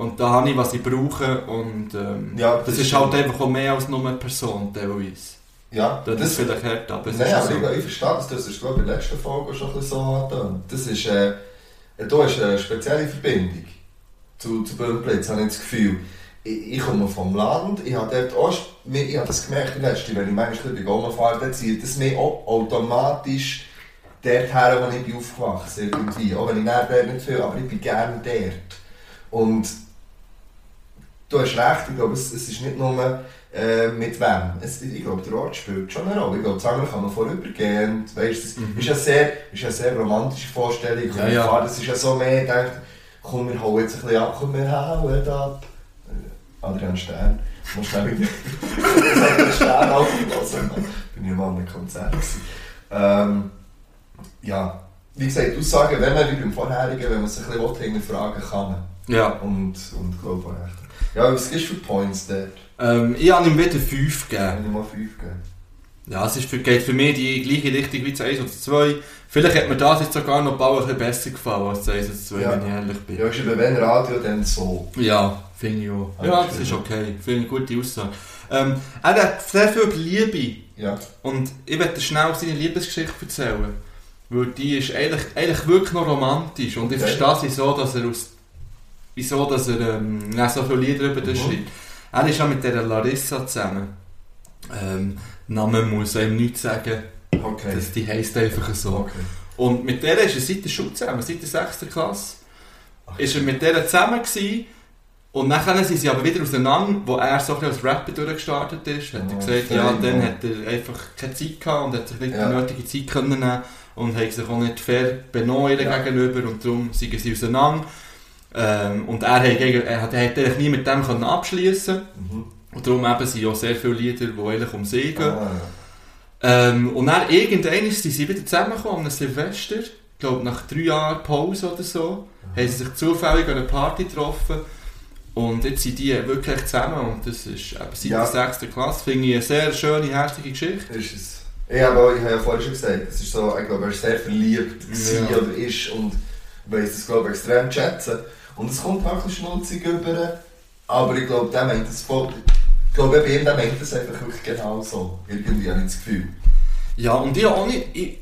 Speaker 2: Und da habe ich, was ich brauche und ähm,
Speaker 3: Ja,
Speaker 2: das,
Speaker 3: das
Speaker 2: ist halt einfach auch mehr als nur eine Person teilweise.
Speaker 3: Ja,
Speaker 2: Das, ist vielleicht hart, aber es
Speaker 3: Nein,
Speaker 2: ist
Speaker 3: aber
Speaker 2: so.
Speaker 3: ich, ich verstehe das, das ist glaube ich in der letzten Folge schon ein bisschen so angetan. Das ist, äh, da ist eine spezielle Verbindung zu, zu Böhnblitz, habe ich das Gefühl. Ich, ich komme vom Land, ich habe dort auch, ich habe das gemerkt, letzte, wenn ich manchmal bei Goma fahre, dann zieht das mich auch automatisch dort her, wo ich bin aufgewachsen irgendwie. Auch wenn ich dort nicht viel, aber ich bin gerne dort. Und du hast recht, ich glaube, es, es ist nicht nur äh, mit wem. Es, ich glaube, der Ort spielt schon eine Rolle. Ich glaube, andere kann man vorübergehen. Weißt, das ist, eine sehr, ist eine sehr romantische Vorstellung.
Speaker 2: Mhm. Ja, ja.
Speaker 3: Fahrt, Das ist ja so mehr, denkt, komm, wir hauen jetzt ein bisschen ab, komm, wir hauen ab. Äh, Adrian Stern. Muss schnell wieder Adrian Stern aufpassen. Bin ich mal an einem Konzert. Ähm, ja, wie gesagt, Aussagen, wenn man wie beim vorherigen, wenn man sich ein bisschen hinterfragen kann.
Speaker 2: Ja.
Speaker 3: Und, und glaube recht. Ja, was gibst du für Points dort?
Speaker 2: Ähm, ich habe ihm wieder 5 gegeben.
Speaker 3: Ich mal 5 geben.
Speaker 2: Ja, es ist für, geht für mich die gleiche Richtung wie das 1 oder das 2. Vielleicht hat mir das jetzt sogar noch ein bisschen besser gefallen als das 1 oder das 2,
Speaker 3: Ja.
Speaker 2: wenn ich ehrlich bin.
Speaker 3: Ja, ist eben wenn Radio, dann so.
Speaker 2: Ja, finde ich auch. Ja,
Speaker 3: das ist
Speaker 2: okay. Finde ich eine gute Aussage. Ähm, er hat sehr viel über Liebe.
Speaker 3: Ja.
Speaker 2: Und ich werde schnell seine Liebesgeschichte erzählen. Weil die ist eigentlich, eigentlich wirklich noch romantisch. Und ich
Speaker 3: Okay.
Speaker 2: verstehe wieso, dass er aus wieso, dass er ähm, nicht so viele Lieder über das
Speaker 3: Mhm.
Speaker 2: schreibt. Er ist ja mit der Larissa zusammen. Ähm, Name muss einem nichts sagen.
Speaker 3: Okay.
Speaker 2: Das, die heisst einfach so.
Speaker 3: okay.
Speaker 2: Und mit der ist er seit der Schule zusammen, seit der 6. Klasse.
Speaker 3: Ach,
Speaker 2: Ist er mit der zusammen gewesen. Und dann sind sie aber wieder auseinander, wo er so ein als Rapper durchgestartet ist. Hat er
Speaker 3: Oh,
Speaker 2: gesagt, ja, dann hat er einfach keine Zeit gehabt und hat sich nicht
Speaker 3: Ja.
Speaker 2: die nötige Zeit können nehmen und hat sich auch nicht fair benommen
Speaker 3: Ja.
Speaker 2: gegenüber und darum sind sie auseinander. Ähm, und er hat, er hat, er hat eigentlich nie mit dem können abschließen
Speaker 3: Mhm.
Speaker 2: und darum eben sind auch sehr viele Lieder, die eigentlich um sie gehen.
Speaker 3: Ah,
Speaker 2: Ähm, und dann irgendwann sind sie wieder zusammengekommen, an Silvester. Ich glaube, nach drei Jahren Pause oder so, haben sie sich zufällig an einer Party getroffen. Und jetzt sind die wirklich zusammen. Und das ist eben seit
Speaker 3: Ja.
Speaker 2: der 6. Klasse. Finde ich eine sehr schöne, herzliche Geschichte.
Speaker 3: ist es. Ja, aber ich habe ja vorhin schon gesagt, es ist so, ich glaube, er ist sehr verliebt
Speaker 2: Ja.
Speaker 3: oder ist und weiss das, glaube ich, extrem zu schätzen. Und es kommt auch ein bisschen schnulzig über, aber ich glaube, der meint das voll. Ich glaube, bei ihm, der meint das einfach wirklich genau so. Irgendwie habe ich das Gefühl.
Speaker 2: Ja, und ich auch nicht. Ich,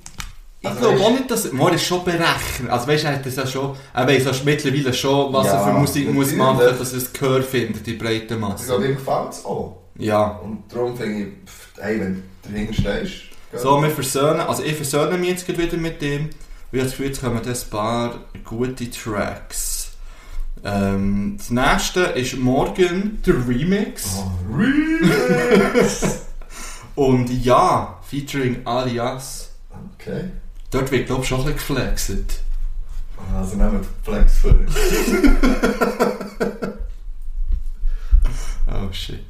Speaker 2: ich
Speaker 3: Also
Speaker 2: glaube auch nicht, dass. Man ist schon berechnet. Also weißt du, er hat das ja schon. Er weiss ja mittlerweile schon, was er
Speaker 3: Ja,
Speaker 2: für Musik muss machen, dass er es Gehör findet, die breite
Speaker 3: Ich
Speaker 2: Masse.
Speaker 3: glaube, ihm gefällt es auch.
Speaker 2: Ja.
Speaker 3: Und darum finde ich, pff, hey, wenn du dahinter stehst.
Speaker 2: So, wir versöhnen, also ich versöhne mich jetzt gerade wieder mit dem, ich habe das Gefühl, jetzt kommen ein paar gute Tracks. Ähm, das nächste ist Morgen, der Remix.
Speaker 3: Oh, Remix!
Speaker 2: Und ja, featuring Alias.
Speaker 3: okay.
Speaker 2: Dort wird, glaube ich, schon ein bisschen geflexet.
Speaker 3: Also nehmen wir Flex vor.
Speaker 2: Oh shit.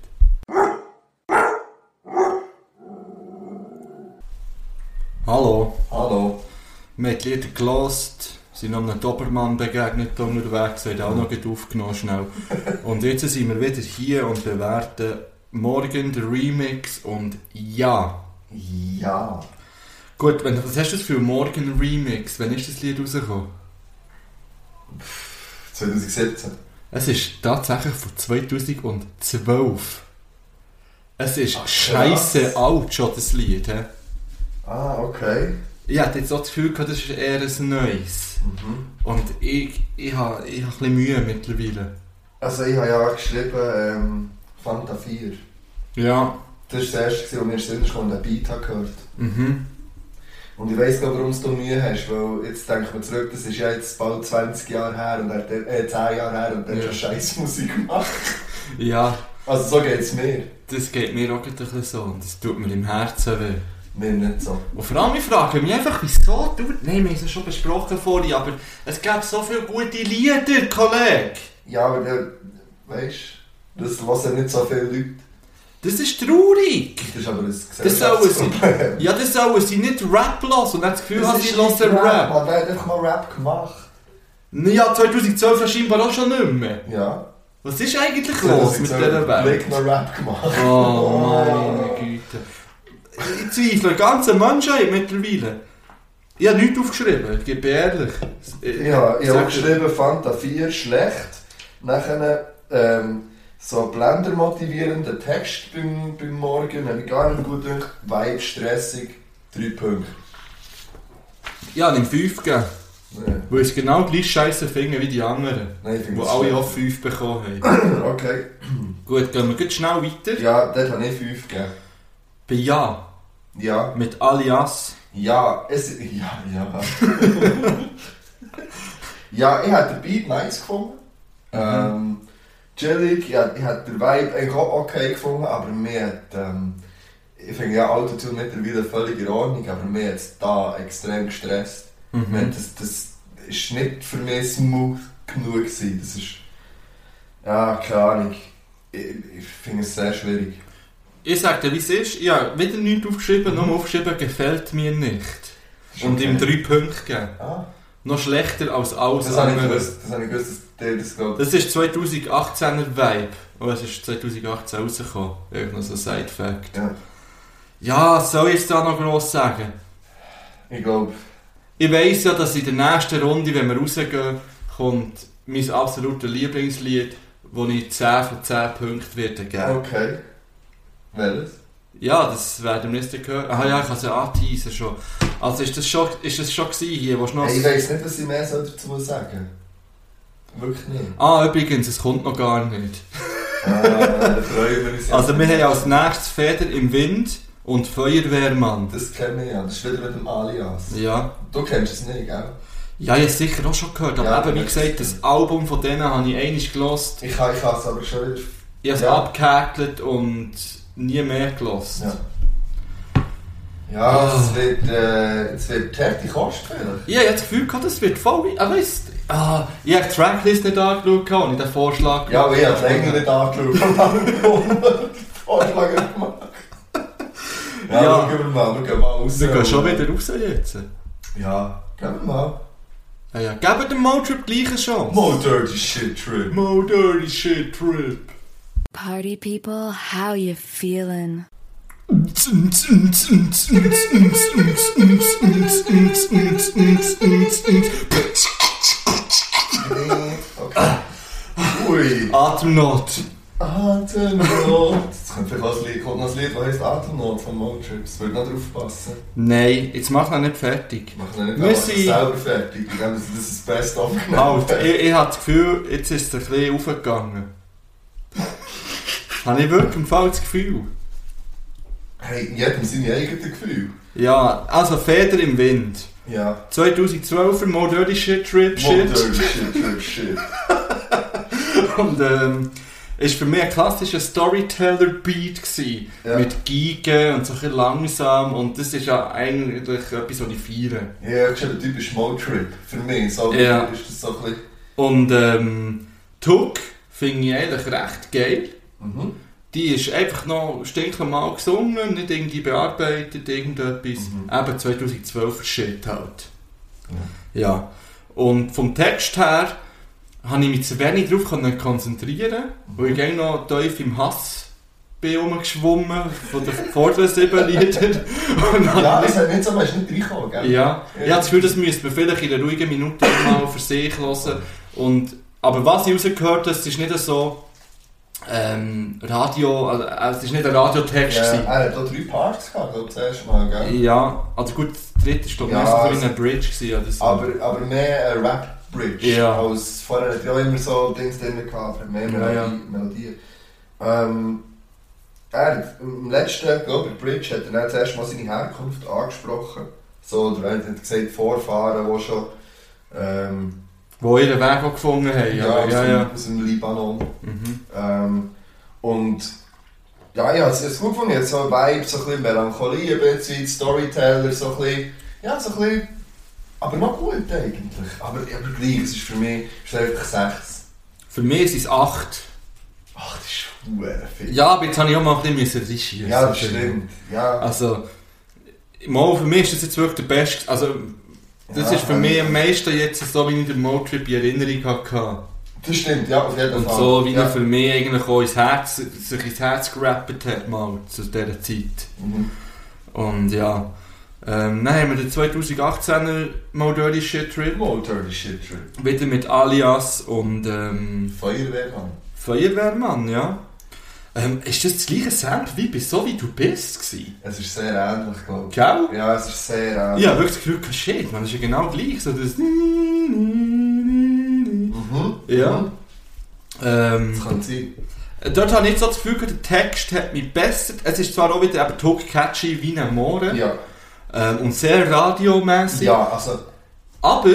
Speaker 2: Hallo.
Speaker 3: Hallo.
Speaker 2: Wir haben die Lieder gelost, sind noch einem Dobermann begegnet unterwegs, haben auch noch aufgenommen schnell. Und jetzt sind wir wieder hier und bewerten morgen den Remix und ja.
Speaker 3: Ja.
Speaker 2: Gut, wenn, was hast du für morgen Remix? Wann ist das Lied rausgekommen?
Speaker 3: 2017.
Speaker 2: Es ist tatsächlich von 2012. Es ist
Speaker 3: Ach,
Speaker 2: scheiße alt schon, das Lied. He?
Speaker 3: Ah, okay.
Speaker 2: Ich hatte jetzt auch das Gefühl, das ist eher ein neues.
Speaker 3: Mhm.
Speaker 2: Und ich, ich habe ich hab ein bisschen Mühe mittlerweile.
Speaker 3: Also ich habe ja geschrieben ähm, Fanta 4.
Speaker 2: Ja.
Speaker 3: Das war das erste, was mir Sinn kam und den Beat habe gehört
Speaker 2: Mhm.
Speaker 3: Und ich weiss gar warum du Mühe hast, weil jetzt denke ich mir zurück, das ist ja jetzt bald 20 Jahre her und er hat, äh, 10 Jahre her und er hat
Speaker 2: Ja.
Speaker 3: schon scheiß Musik gemacht.
Speaker 2: Ja,
Speaker 3: Also so geht es mir.
Speaker 2: das geht mir auch ein bisschen so und das tut mir im Herzen weh.
Speaker 3: Mir nicht so.
Speaker 2: Und vor allem, ich frage mich einfach, wieso du... Nein, wir haben es schon besprochen vorhin, aber es gibt so viele gute Lieder, Kollege.
Speaker 3: Ja, aber der, weißt du, das hören nicht so viele Leute.
Speaker 2: Das ist traurig.
Speaker 3: Das ist aber ein Gesellschaftsproblem.
Speaker 2: ja, das sollen sie nicht Rap lassen und dann das Gefühl haben, sie hören Rap.
Speaker 3: Man hat einfach mal Rap gemacht.
Speaker 2: Ja, 2012 ist scheinbar auch schon nicht mehr.
Speaker 3: Ja.
Speaker 2: Was ist eigentlich los mit dieser Welt?
Speaker 3: Blick noch Rap gemacht.
Speaker 2: Oh Güte. Ich zweifle ganz an Menschheit mittlerweile. Ich habe nichts aufgeschrieben, ich gebe ehrlich.
Speaker 3: Ja, ich habe geschrieben, Fanta 4 schlecht. Nachher ähm, so blendermotivierender Text beim, beim Morgen, habe ich gar nicht gut gedacht. Vibe stressig, 3 Punkte.
Speaker 2: Ja, ich 5 gegeben.
Speaker 3: Ja.
Speaker 2: Weil es genau gleich scheiße finde wie die anderen.
Speaker 3: Nein,
Speaker 2: Wo alle auch 5 bekommen haben.
Speaker 3: Okay.
Speaker 2: Gut, gehen wir schnell weiter.
Speaker 3: Ja, dort habe ich 5 gegeben.
Speaker 2: Bei Ja,
Speaker 3: Ja.
Speaker 2: mit Alias.
Speaker 3: Ja, es Ja, ja. ja, ich habe den Beat nice gefunden. Ähm, chillig, ja, ich habe den Vibe eigentlich auch okay gefunden, aber mir hat, ähm, ich finde ja Autotune mittlerweile völlig in Ordnung, aber mir hat es da extrem gestresst.
Speaker 2: Mhm.
Speaker 3: Ich Das, das ist nicht für mich smooth genug gewesen. Das ist, ja, keine Ahnung. Ich, ich finde es sehr schwierig.
Speaker 2: Ich sage dir, wie es ist. Ich habe wieder nichts aufgeschrieben, nur aufgeschrieben, gefällt mir nicht.
Speaker 3: Ist
Speaker 2: Und
Speaker 3: okay.
Speaker 2: ihm 3 Punkte gegeben.
Speaker 3: Ah,
Speaker 2: Noch schlechter als alles
Speaker 3: das habe ich
Speaker 2: andere.
Speaker 3: gewusst, das habe ich gewusst, dass der das glaubt.
Speaker 2: Das ist 2018er Vibe. Und es ist 2018 rausgekommen. Irgendein so Side-Fact.
Speaker 3: Ja,
Speaker 2: Ja, soll ich jetzt da noch gross sagen?
Speaker 3: ich glaube,
Speaker 2: Ich weiss ja, dass in der nächsten Runde, wenn wir rausgehen, kommt mein absolutes Lieblingslied, wo ich 10 von 10 Punkten werde geben.
Speaker 3: okay. Welches?
Speaker 2: Ja, das werden wir jetzt hören. Ah ja, ich kann es ja anteasen schon. Also ist das schon, ist das schon gewesen hier, noch...
Speaker 3: Hey, ich weiß nicht, was ich mehr soll dazu sagen Wirklich nicht.
Speaker 2: Ah, übrigens, es kommt noch gar nicht.
Speaker 3: Ah, da freuen wir uns.
Speaker 2: Also wir haben als nächstes Feder im Wind und Feuerwehrmann.
Speaker 3: Das kenne ich ja, das ist wieder mit dem Alias.
Speaker 2: Ja.
Speaker 3: Du kennst es nicht, gell?
Speaker 2: Ja, ich habe es sicher auch schon gehört, aber
Speaker 3: Ja,
Speaker 2: eben, wie gesagt, das Album von denen habe ich einmal gelost.
Speaker 3: Ich habe ich habe es aber schon wieder...
Speaker 2: Ich habe es
Speaker 3: Ja.
Speaker 2: abgehäkelt und nie mehr gelost.
Speaker 3: Ja. Ja, es wird, äh, es wird harte Kost vielleicht.
Speaker 2: Ich habe das Gefühl gehabt, das wird voll... Ah, weißt ah, ich habe die Tracklist nicht angeschaut und ich den Vorschlag
Speaker 3: Ja, aber ich habe es länger nicht angeschaut Vorschlag gemacht. Ja,
Speaker 2: Ja.
Speaker 3: schauen wir mal, wir mal raus.
Speaker 2: Wir gehen schon wieder raus jetzt.
Speaker 3: Ja, gehen wir mal.
Speaker 2: Ah, ja. Geben dem Motrip gleich eine Chance.
Speaker 3: Mo Dirty Shit Trip.
Speaker 2: Mo Dirty Shit Trip.
Speaker 5: Party people, how you feeling?
Speaker 3: Okay. Ui.
Speaker 2: Atemnot.
Speaker 3: Atemnot. Jetzt kommt vielleicht auch ein Lied, kommt noch ein Lied, das heisst Atemnot von Motrips. Würde noch drauf passen.
Speaker 2: Nein, jetzt mach noch nicht fertig.
Speaker 3: Machen wir nicht
Speaker 2: Wir
Speaker 3: aber
Speaker 2: sind-
Speaker 3: selber fertig. Ich glaube, das ist das Beste aufgenommen.
Speaker 2: Halt, ich, ich habe das Gefühl, jetzt ist es ein bisschen aufgegangen. Habe ich wirklich Fall das Gefühl.
Speaker 3: Hey, jedem seine eigenen Gefühle.
Speaker 2: Ja, also Feder im Wind.
Speaker 3: Ja.
Speaker 2: 2012 Mo Dirty Shit Trip Shit.
Speaker 3: Dirty Shit Trip Shit.
Speaker 2: Und ähm, ist für mich ein klassischer Storyteller-Beat.
Speaker 3: Ja.
Speaker 2: Mit Geigen und so ein langsam. Und das ist ja eigentlich etwas, was ich feiere.
Speaker 3: Ja, ich habe typisch Mo-Trip. Für mich. So
Speaker 2: Ja.
Speaker 3: ist das so ein bisschen...
Speaker 2: Und ähm, Tuck finde ich eigentlich recht geil.
Speaker 3: Mhm.
Speaker 2: Die ist einfach noch stinknormal gesungen, nicht irgendwie bearbeitet, irgendetwas.
Speaker 3: Mhm.
Speaker 2: Eben 2012 Shit halt. Ja. Und vom Text her habe ich mich zu wenig darauf konzentrieren, weil ich eigentlich noch tief im Hass bin rumgeschwommen von den vorderen sieben Liedern.
Speaker 3: Ja, es hat nicht so, ist nicht reingekommen, gell?
Speaker 2: ja, ich habe das Gefühl, das müsste man vielleicht in einer ruhigen Minute mal für sich hören. Und, aber was ich rausgehört habe, es ist nicht so ähm, Radio, also, also es ist nicht ein Radiotext.
Speaker 3: Ja,
Speaker 2: gewesen.
Speaker 3: er hat auch drei Parts gehabt, glaube erste Mal, gell?
Speaker 2: Ja, also gut, das dritte war glaube ich
Speaker 3: Ja,
Speaker 2: mehr so
Speaker 3: also-
Speaker 2: eine Bridge. Gewesen, oder so.
Speaker 3: Aber, aber mehr ein Rap-Bridge.
Speaker 2: Ja.
Speaker 3: Als vorher hat er auch immer so Dings drin gehabt, mehr Melodie,
Speaker 2: ja.
Speaker 3: Melodien. Ähm, er, im letzten, glaube ich, Bridge hat er dann zuerst mal seine Herkunft angesprochen. So, oder er hat gesagt, Vorfahren, die schon ähm,
Speaker 2: Wo ihren Weg auch gefunden haben.
Speaker 3: ja,
Speaker 2: Ja, ja,
Speaker 3: aus dem Libanon.
Speaker 2: Mhm.
Speaker 3: Ähm, und ja, ja, es ist gut gefunden. Jetzt so ein Vibe, so ein bisschen Melancholie, ein bisschen Storyteller, so ein bisschen, ja, so ein bisschen, aber noch gut eigentlich. Aber, aber gleich, es ist für mich ist es einfach sechs.
Speaker 2: Für mich ist es acht.
Speaker 3: Ach, das ist viel.
Speaker 2: Ja, aber jetzt habe ich auch mal ein bisschen reinschießen.
Speaker 3: Ja, das stimmt. Ja.
Speaker 2: Also, mal für mich ist das jetzt wirklich der beste. Also, das
Speaker 3: Ja,
Speaker 2: ist für mich am meisten jetzt so, wie ich den Motrip in Erinnerung hatte.
Speaker 3: Das stimmt, ja, auf jeden
Speaker 2: Und
Speaker 3: Fall.
Speaker 2: so, wie
Speaker 3: ja.
Speaker 2: er für mich eigentlich auch ins Herz, sich ins Herz gerappt hat, mal zu dieser Zeit.
Speaker 3: Mhm.
Speaker 2: Und ja, ähm, dann haben wir den 2018er mal Dirty Shit Trip.
Speaker 3: Mal Dirty Shit Trip.
Speaker 2: Wieder mit Alias und ähm,
Speaker 3: Feuerwehrmann.
Speaker 2: Feuerwehrmann, ja. Ähm, ist das das gleiche Sample wie bei So Wie Du Bist gewesen?
Speaker 3: Es ist sehr ähnlich, glaube ich.
Speaker 2: Gell?
Speaker 3: Ja, es ist sehr ähnlich.
Speaker 2: Ja, wirklich das Gefühl, gehabt, shit, man, das ist ja genau gleich. So das
Speaker 3: Mhm.
Speaker 2: ja.
Speaker 3: Mhm.
Speaker 2: Ähm,
Speaker 3: Das kann sein.
Speaker 2: dort habe ich nicht so das Gefühl, der Text hat mich besser. Es ist zwar auch wieder eben Talk catchy wie ein Mohren
Speaker 3: Ja.
Speaker 2: ähm, und sehr radiomäßig,
Speaker 3: Ja, also,
Speaker 2: aber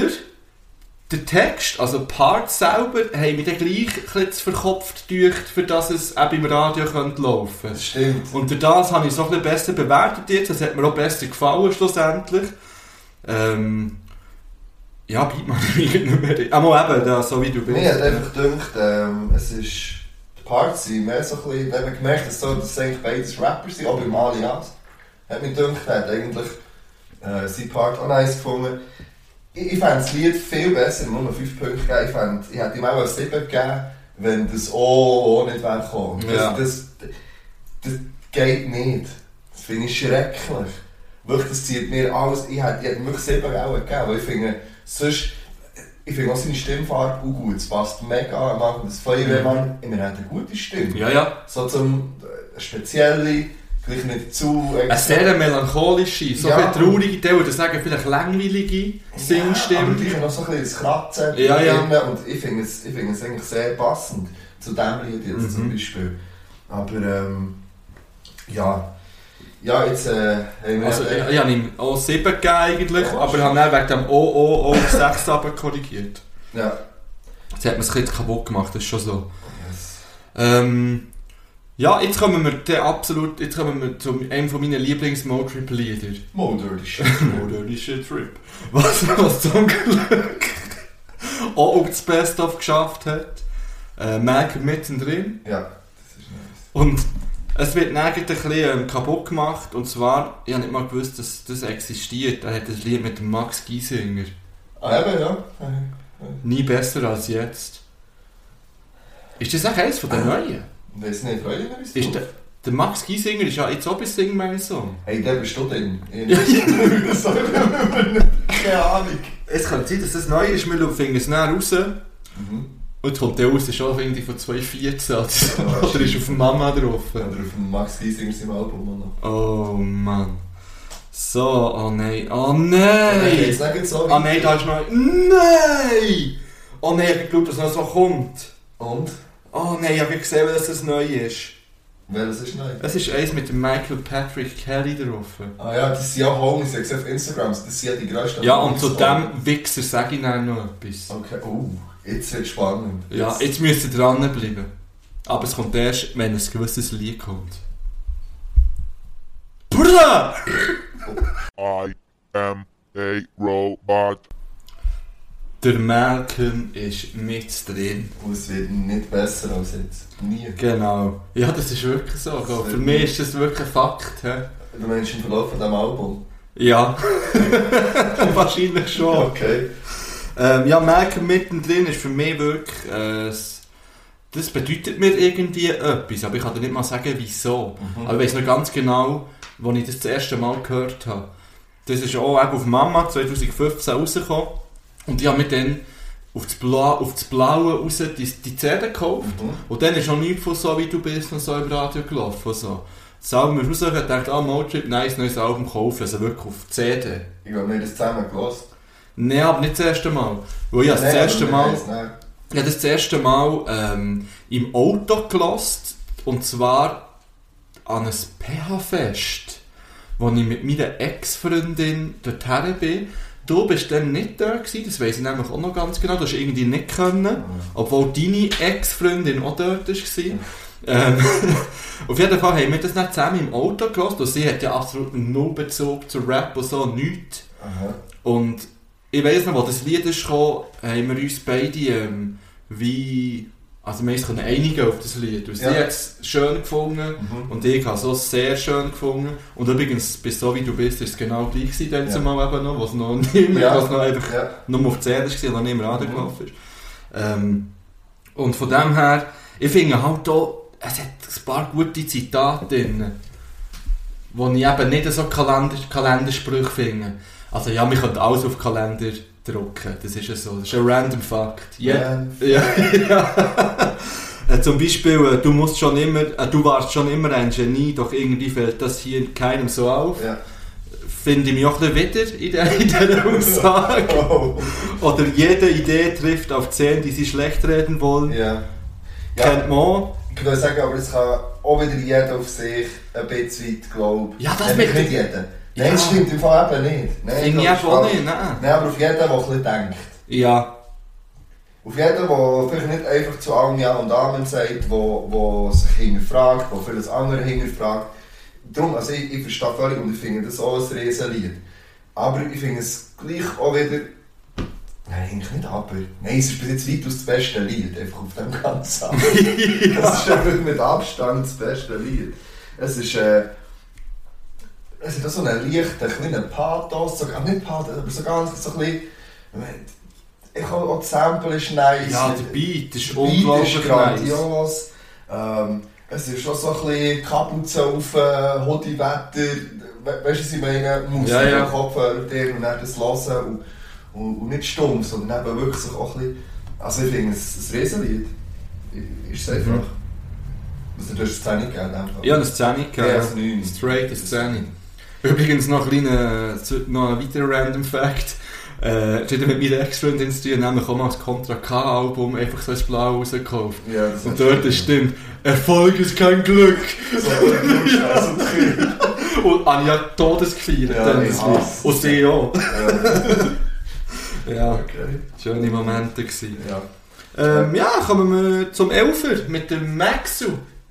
Speaker 2: der Text, also die Parts selber, haben mich dann gleich ein zu verkopft gedeucht, für dass es eben im Radio könnte laufen
Speaker 3: das stimmt.
Speaker 2: Und durch das habe ich es noch ein besser bewertet jetzt. Das hat mir auch besser gefallen schlussendlich. Ähm, ja, bleibt mir nicht mehr. Einmal eben, da, so wie du bist.
Speaker 3: Mir hat einfach gedacht, ähm, es ist. Die Parts sind mehr so ein bisschen. Da haben wir gemerkt, dass, so, dass eigentlich beides Rapper sind, auch beim Alias. Hat mir gedacht, er hat eigentlich äh, sein Part auch nice gefunden. Ich, ich fände das Lied viel besser, nur noch 5 Punkte gegeben. Ich, fänd, ich hätte ihm auch ein 7 gegeben, wenn das O auch nicht wäre gekommen. Das,
Speaker 2: Ja.
Speaker 3: das, das geht nicht. Das finde ich schrecklich. Wirklich, das zieht mir alles. Ich hätte, ich hätte ihm wirklich 7 auch gegeben, weil ich finde, sonst. Ich finde auch seine Stimmfarbe auch gut. Es passt mega am Anfang. Das Feuerwehrmann, immer hat eine gute Stimme.
Speaker 2: Ja, ja.
Speaker 3: So zum äh, spezielle, gleich nicht zu.
Speaker 2: Eine sehr melancholische, so
Speaker 3: Ja.
Speaker 2: traurige, der würde sagen, vielleicht langweilige
Speaker 3: Ja, aber gleich noch so ein bisschen das Kratzen
Speaker 2: Ja, ja.
Speaker 3: Und ich finde es, ich finde es eigentlich sehr passend zu diesem Lied jetzt
Speaker 2: Mhm.
Speaker 3: zum Beispiel. Aber ähm, ja. Ja, jetzt äh,
Speaker 2: Also,
Speaker 3: ja,
Speaker 2: ich, ich habe ihm auch 7 gegeben eigentlich,
Speaker 3: Ja,
Speaker 2: aber habe dann wegen dem OO auf 6 runter korrigiert.
Speaker 3: ja.
Speaker 2: Jetzt hat man es ein bisschen kaputt gemacht, das ist schon so.
Speaker 3: Yes.
Speaker 2: Ähm, ja, jetzt kommen wir absolut, jetzt kommen wir zu einem von meinen
Speaker 3: dirty shit.
Speaker 2: Oh, Dirty Shit Trip. Was, was zum Glück auch auf das Best-of geschafft hat. Äh, Malcolm mittendrin.
Speaker 3: ja, das ist nice.
Speaker 2: Und es wird dann ein bisschen ähm, kaputt gemacht. Und zwar, ich habe nicht mal gewusst, dass das existiert. Er hat ein Lied mit Max Giesinger.
Speaker 3: Ah, eben, ja.
Speaker 2: Nie besser als jetzt. Ist das auch eines von den neuen?
Speaker 3: Ich weiß nicht, freuen wir uns
Speaker 2: Ist der, der Max Giesinger ist ja jetzt auch bei Sing My Song.
Speaker 3: Hey, der bist du. Ich-
Speaker 2: Ja.
Speaker 3: Das soll Keine Ahnung.
Speaker 2: Es kann sein, dass das neu ist, wir finden es näher raus.
Speaker 3: Mhm.
Speaker 2: Und kommt der raus, ist schon irgendwie von 2014 oder.
Speaker 3: Ja,
Speaker 2: ist auf Mama drauf.
Speaker 3: Oder auf Max Giesinger seinem Album auch noch.
Speaker 2: Oh Mann. So, oh nein, oh nein!
Speaker 3: nicht so
Speaker 2: Oh nein, da ist noch... Nein! Oh nein, ich geglaubt, dass noch so kommt.
Speaker 3: Und?
Speaker 2: Oh nein, ich habe gesehen, dass das neu ist.
Speaker 3: Welches ist neu?
Speaker 2: Es ist eins mit dem Michael Patrick Kelly drauf.
Speaker 3: Ah ja, das sind ja Homies, ich gesehen auf Instagram, das sind ja die grössten
Speaker 2: Ja, und zu dem Wichser sage ich dann noch etwas.
Speaker 3: Okay, oh, jetzt wird spannend.
Speaker 2: Ja, jetzt müsst ihr dranbleiben. Aber es kommt erst, wenn ein gewisses Lied kommt. Bruder!
Speaker 6: I am a robot.
Speaker 2: Der Malcolm ist mit drin.
Speaker 3: Und es wird nicht besser als jetzt. Nie.
Speaker 2: Genau. Ja, das ist wirklich so. Für mich ist das wirklich ein Fakt. He?
Speaker 3: Du meinst im Verlauf von diesem Album?
Speaker 2: Ja. Wahrscheinlich schon.
Speaker 3: Okay.
Speaker 2: Ähm, ja, Malcolm mittendrin ist für mich wirklich... Äh, das bedeutet mir irgendwie etwas, aber ich kann dir nicht mal sagen, wieso.
Speaker 3: Mhm.
Speaker 2: Aber ich weiß noch ganz genau, als ich das das erste Mal gehört habe. Das ist auch auf Mama 2015 rausgekommen. Und ich habe mir dann auf das, Blau, auf das Blaue raus die, die CD gekauft.
Speaker 3: Mhm.
Speaker 2: Und dann ist noch nichts von so wie du bist und so im Radio gelaufen. und So. Das Album ist rausgekommen und dachte, ah, Motrip, nice, neues Album kaufen. Also wirklich auf die CD.
Speaker 3: Ich habe mir das zusammen gehört.
Speaker 2: Nein, aber nicht das erste Mal. Weil ich habe das erste Mal... Ich habe das, das erste Mal ähm, im Auto gelost und zwar an ein PH-Fest, wo ich mit meiner Ex-Freundin dorthin bin. Du bist dann nicht da gewesen, das weiss ich nämlich auch noch ganz genau. Du hast irgendwie nicht können, obwohl deine Ex-Freundin auch dort war. Ähm, auf jeden Fall haben wir das nicht zusammen im Auto gelost und sie hat ja absolut null Bezug zu Rap und so, nichts.
Speaker 3: Aha.
Speaker 2: Und ich weiss noch, wo das Lied ist gekommen, haben wir uns beide ähm, wie Also wir können einigen auf das Lied. Und
Speaker 3: Ja.
Speaker 2: sie hat es schön gefunden
Speaker 3: Mhm.
Speaker 2: und ich habe es auch sehr schön gefunden. Und übrigens, bis so wie du bist, ist es genau gleich gewesen, dann
Speaker 3: Ja.
Speaker 2: zumal eben noch, was noch nicht mehr,
Speaker 3: Ja.
Speaker 2: was noch einfach
Speaker 3: Ja.
Speaker 2: nur auf die CD war, noch nicht mehr
Speaker 3: Mhm.
Speaker 2: angelaufen ist. Ähm, und von dem her, ich finde halt auch, es hat ein paar gute Zitate drin, wo ich eben nicht so Kalender, Kalendersprüche finde. Also ja, wir können alles auf Kalender drucken, das ist ja so, das ist ein random Fakt. Ja, ja, ja. Äh, Zum Beispiel, äh, du musst schon immer, äh, du warst schon immer ein Genie, doch irgendwie fällt das hier keinem so auf.
Speaker 3: Ja.
Speaker 2: Finde ich mich auch ein wieder in, der, in dieser Aussage.
Speaker 3: Oh.
Speaker 2: Oder jede Idee trifft auf 10, die sie schlecht reden wollen.
Speaker 3: Ja.
Speaker 2: Kennt
Speaker 3: Ja,
Speaker 2: man auch.
Speaker 3: ich würde sagen, aber es kann auch wieder jeder auf sich ein bisschen weit glauben.
Speaker 2: Ja, das mit
Speaker 3: nicht jeder.
Speaker 2: Ja.
Speaker 3: Nein, das stimmt im Fall eben nicht. Nein,
Speaker 2: Finde ich
Speaker 3: das
Speaker 2: auch
Speaker 3: falsch.
Speaker 2: nicht, nein.
Speaker 3: Nein, aber auf jeden, der ein bisschen denkt.
Speaker 2: Ja,
Speaker 3: Auf jeden, der vielleicht nicht einfach zu allem Ja und Amen sagt, wo, wo sich hinterfragt, wo vieles andere hinterfragt. Darum, also ich, ich verstehe völlig und ich finde das auch ein Riesenlied. Aber ich finde es gleich auch wieder... Nein, eigentlich nicht aber. Nein, es ist bis jetzt weitaus das beste Lied, einfach auf dem ganzen Album. Es ist einfach mit Abstand das beste Lied. Es ist... Äh, es hat auch so einen leichten, kleinen Pathos, sogar nicht Pathos, aber so ganz so ein bisschen... Ich habe auch das Sample ist nice.
Speaker 2: ja der Beat ist
Speaker 3: Beat
Speaker 2: unglaublich
Speaker 3: ist
Speaker 2: nice.
Speaker 3: grandios. Ähm, es ist schon so ein bisschen Kapuze auf äh, Hoodie-Wetter. We weißt du, was ich meine? Man muss
Speaker 2: Ja,
Speaker 3: ja, den Kopfhörer drin und dann das hören und, und, und nicht stumpf, sondern eben wirklich so auch ein bisschen... Also ich finde es ein Riesenlied. Ist es einfach. Also du hast es 10 gegeben.
Speaker 2: Ja, eine Szene
Speaker 3: Ja,
Speaker 2: ja,
Speaker 3: das neun.
Speaker 2: Straight eine Szene. Übrigens noch ein, kleiner, noch ein weiterer Random Fact. Äh, das hat mit meiner Ex-Freundin zu tun, nämlich auch mal das Contra K-Album einfach so ins Blau rausgekauft.
Speaker 3: Ja, das
Speaker 2: Und
Speaker 3: hat
Speaker 2: dort
Speaker 3: stimmt.
Speaker 2: stimmt, Erfolg ist kein Glück.
Speaker 3: So, also,
Speaker 2: Und habe ich ja Todes gefeiert.
Speaker 3: Ja,
Speaker 2: dann das. Und sie auch.
Speaker 3: ja,
Speaker 2: Ja,
Speaker 3: okay.
Speaker 2: schöne Momente gewesen.
Speaker 3: Ja.
Speaker 2: Ähm, ja, kommen wir zum Elfer mit dem Maxu.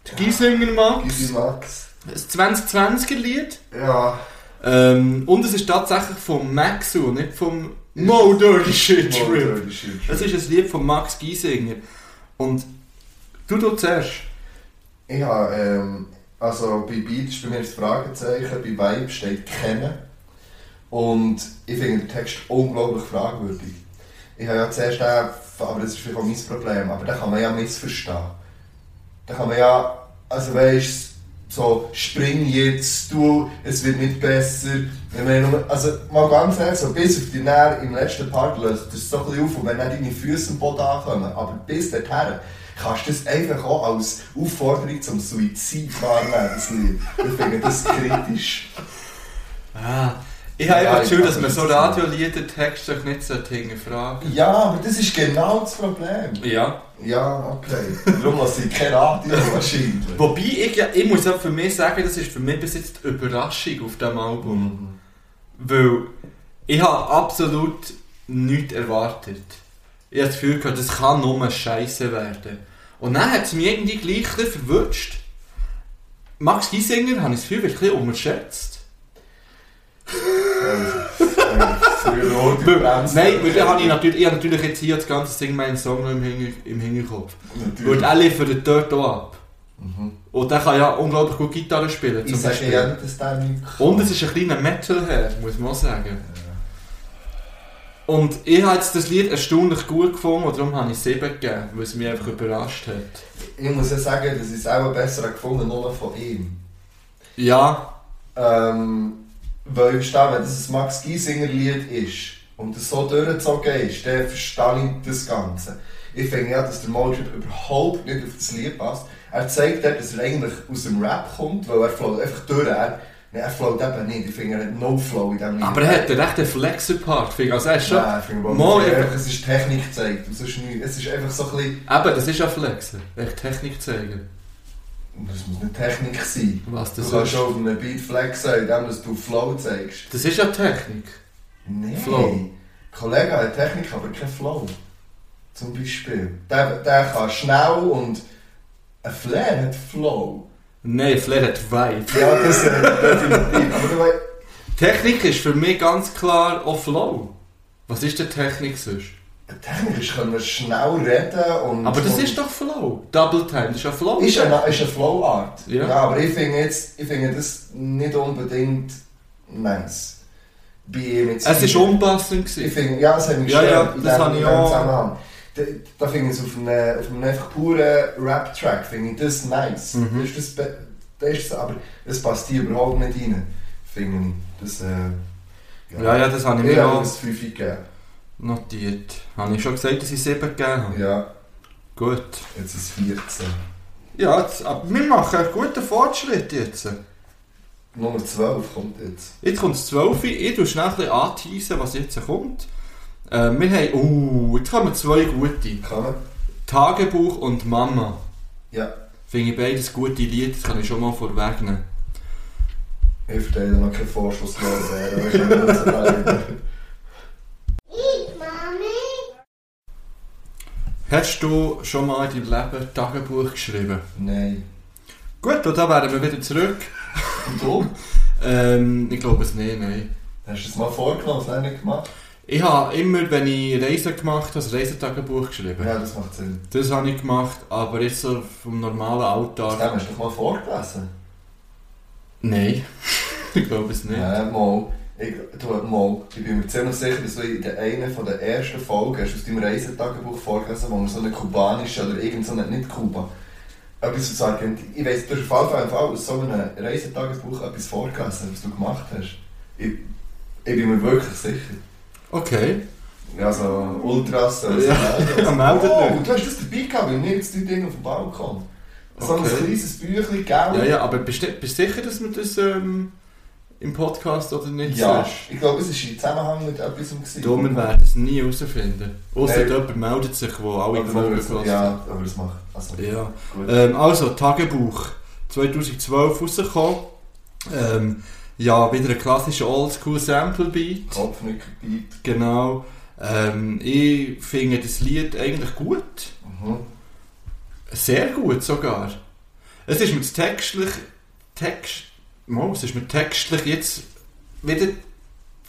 Speaker 2: Der Giesinger Max.
Speaker 3: Gisi Max.
Speaker 2: Ein 2020er Lied.
Speaker 3: Ja.
Speaker 2: Ähm, und es ist tatsächlich vom Maxu, nicht vom Mo Dirty Shit Trip. Es ist ein Lied von Max Giesinger. Und du du zuerst.
Speaker 3: Ich habe, ähm, also bei Beat ist bei mir das Fragezeichen, bei Vibe steht kennen. Und ich finde den Text unglaublich fragwürdig. Ich habe ja zuerst den, aber das ist vielleicht auch mein Problem, aber den kann man ja missverstehen. Da kann man ja, also weißt so, spring jetzt, du, es wird nicht besser. Also mal ganz ehrlich, so, bis auf die Nähe im letzten Part löst das so ein bisschen auf und wenn dann deine Füße am Boden ankommen, aber bis dorthin kannst du das einfach auch als Aufforderung zum Suizid wahrnehmen, das Lied. Ich finde das kritisch.
Speaker 2: Ah, ich habe
Speaker 3: ja,
Speaker 2: das Gefühl, dass man so Radiolieder Texte nicht sollte hinterfragen
Speaker 3: Ja, aber das ist genau das Problem.
Speaker 2: Ja.
Speaker 3: Ja, okay. Darum lasse ich kein Radio wahrscheinlich.
Speaker 2: Wobei, ich, ja- ich muss auch für mich sagen, das ist für mich bis jetzt die Überraschung auf diesem Album. Weil ich habe absolut nichts erwartet. Ich habe das Gefühl gehabt, das kann nur Scheiße werden. Und dann hat es mich irgendwie gleich verwutscht. Max Giesinger, habe ich das Gefühl, bisschen unterschätzt. Nein, weil dann habe ich natürlich, ich habe natürlich jetzt hier das ganze Ding meinen Song noch im, Hinter, im Hinterkopf. Weil er liefert dort auch ab. Und der kann ja unglaublich gut Gitarre spielen.
Speaker 3: Ich
Speaker 2: Zum
Speaker 3: sage
Speaker 2: Beispiel.
Speaker 3: ja nicht, dass der nicht.
Speaker 2: Und es ist ein kleiner Metal-Herr, muss man auch sagen. Und ich habe jetzt das Lied erstaunlich gut gefunden und darum habe ich 7 gegeben, weil es mich einfach überrascht hat.
Speaker 3: Ich muss ja sagen, dass ich es auch besser gefunden habe, nur von ihm.
Speaker 2: Ja,
Speaker 3: Ähm, weil ich verstehe, wenn das ein Max Giesinger Lied ist und das so durchgezogen ist, dann verstehe ich das Ganze. Ich finde ja, dass der Molltrip überhaupt nicht auf das Lied passt. Er zeigt dort, dass er eigentlich aus dem Rap kommt, weil er float einfach durch. Er, er float eben nicht. Ich finde, er hat no Flow in diesem Lied.
Speaker 2: aber er hat einen rechten Flexer-Part. finde ich. Also er ist schon...
Speaker 3: Nein, ich finde,
Speaker 2: Mal einfach-
Speaker 3: es ist Technik gezeigt. Es ist einfach so ein bisschen...
Speaker 2: Eben, das ist ja Flexer. Echt Technik zeigen.
Speaker 3: Das muss nicht Technik sein.
Speaker 2: Was
Speaker 3: Du
Speaker 2: das
Speaker 3: kannst
Speaker 2: ist.
Speaker 3: schon auf einem Beat flexen, indem du Flow zeigst.
Speaker 2: Das ist ja Technik.
Speaker 3: Nein.
Speaker 2: Flow.
Speaker 3: Kollege hat Technik, aber kein Flow. Zum Beispiel. Der, der kann schnell und ein Flair hat Flow.
Speaker 2: Nein, Flair hat Vibe.
Speaker 3: Ja, das äh, definitiv. Aber du
Speaker 2: Technik ist für mich ganz klar auch Flow. Was ist denn Technik sonst?
Speaker 3: Technisch können wir schnell reden und...
Speaker 2: Aber das
Speaker 3: und
Speaker 2: ist doch Flow. Double Time, das ist ja Flow.
Speaker 3: Ist eine, ist eine Flow-Art.
Speaker 2: Ja.
Speaker 3: Ja. aber ich finde jetzt, ich finde das nicht unbedingt nice. Bei ihm jetzt
Speaker 2: es war unpassend.
Speaker 3: Ich finde, ja, das hat mich
Speaker 2: Ja,
Speaker 3: gestört
Speaker 2: ja,
Speaker 3: in
Speaker 2: das habe ich auch.
Speaker 3: Zusammenhang. Da, da finde ich es auf einem, auf einem einfach puren Rap-Track, finde ich das nice.
Speaker 2: Mhm.
Speaker 3: Das ist das, das ist aber das passt hier überhaupt nicht rein, finde ich. Das, äh,
Speaker 2: Ja, ja, das habe ich mir
Speaker 3: habe
Speaker 2: auch
Speaker 3: das 5 gegeben.
Speaker 2: Notiert. Habe ich schon gesagt, dass ich 7 gegeben habe?
Speaker 3: Ja,
Speaker 2: Gut.
Speaker 3: jetzt ist es 14.
Speaker 2: Ja, jetzt, aber wir machen einen guten Fortschritt jetzt.
Speaker 3: Nummer 12 kommt jetzt.
Speaker 2: Jetzt kommt es 12 Uhr. Ich tue schnell ein bisschen anteasen, was jetzt kommt. Äh, wir haben... Uh, jetzt kommen zwei gute.
Speaker 3: Kann man?
Speaker 2: Tagebuch und Mama.
Speaker 3: Ja.
Speaker 2: Finde ich beides gute Lieder, das kann ich schon mal vorwegnehmen.
Speaker 3: Ich verteile noch keinen Vorschuss mehr, aber ich kann nicht sagen.
Speaker 2: Hast du schon mal in deinem Leben Tagebuch geschrieben?
Speaker 3: Nein.
Speaker 2: Gut, und da wären wir wieder zurück.
Speaker 3: Und du?
Speaker 2: Ähm, ich glaube es nicht, nein.
Speaker 3: Hast du es mal vorgenommen, das nicht gemacht?
Speaker 2: Ich habe immer, wenn ich Reisen gemacht habe, ein Reisetagebuch geschrieben.
Speaker 3: Ja, das macht Sinn.
Speaker 2: Das habe ich gemacht, aber jetzt so vom normalen
Speaker 3: Das
Speaker 2: Alltag...
Speaker 3: hast du doch mal vorgelesen.
Speaker 2: Nein, ich glaube es nicht.
Speaker 3: Ja, mal. Ich, du, mal. ich bin mir ziemlich sicher, dass du in der einen von der ersten Folgen hast aus deinem Reisetagebuch vorgelesen, wo man so eine kubanische oder irgend so eine, nicht Kuba, etwas aus Argentinien, ich weiss, du hast auf jeden Fall aus so einem Reisetagebuch etwas vorgelesen, was du gemacht hast. Ich, ich bin mir wirklich sicher.
Speaker 2: Okay.
Speaker 3: Ja, so Ultras, so
Speaker 2: Ja,
Speaker 3: so-
Speaker 2: meldet
Speaker 3: Oh, du hast das dabei gehabt, weil wir jetzt die Dinge auf dem Balkon. So ein
Speaker 2: Okay.
Speaker 3: kleines Büchlein, gell?
Speaker 2: Ja, ja, aber bist du bist du sicher, dass wir das ähm, im Podcast oder nicht
Speaker 3: Ja,
Speaker 2: sagst?
Speaker 3: ich glaube, es war in Zusammenhang mit etwas. gewesen.
Speaker 2: Du, wir werden es nie herausfinden. Außer
Speaker 3: Nein.
Speaker 2: jemand meldet sich, wo alle
Speaker 3: Aber
Speaker 2: Folgen gehört
Speaker 3: Ja, aber das macht. Also,
Speaker 2: Ja. Ähm, also, Tagebuch. 2012 rausgekommen. Ähm, ja, wieder ein klassischer Oldschool Sample Beat.
Speaker 3: Kopfnicker-Beat.
Speaker 2: Genau. Ähm, ich finde das Lied eigentlich gut.
Speaker 3: Mhm.
Speaker 2: Sehr gut sogar. Es ist mir textlich, text, Mo, es ist mir textlich jetzt wieder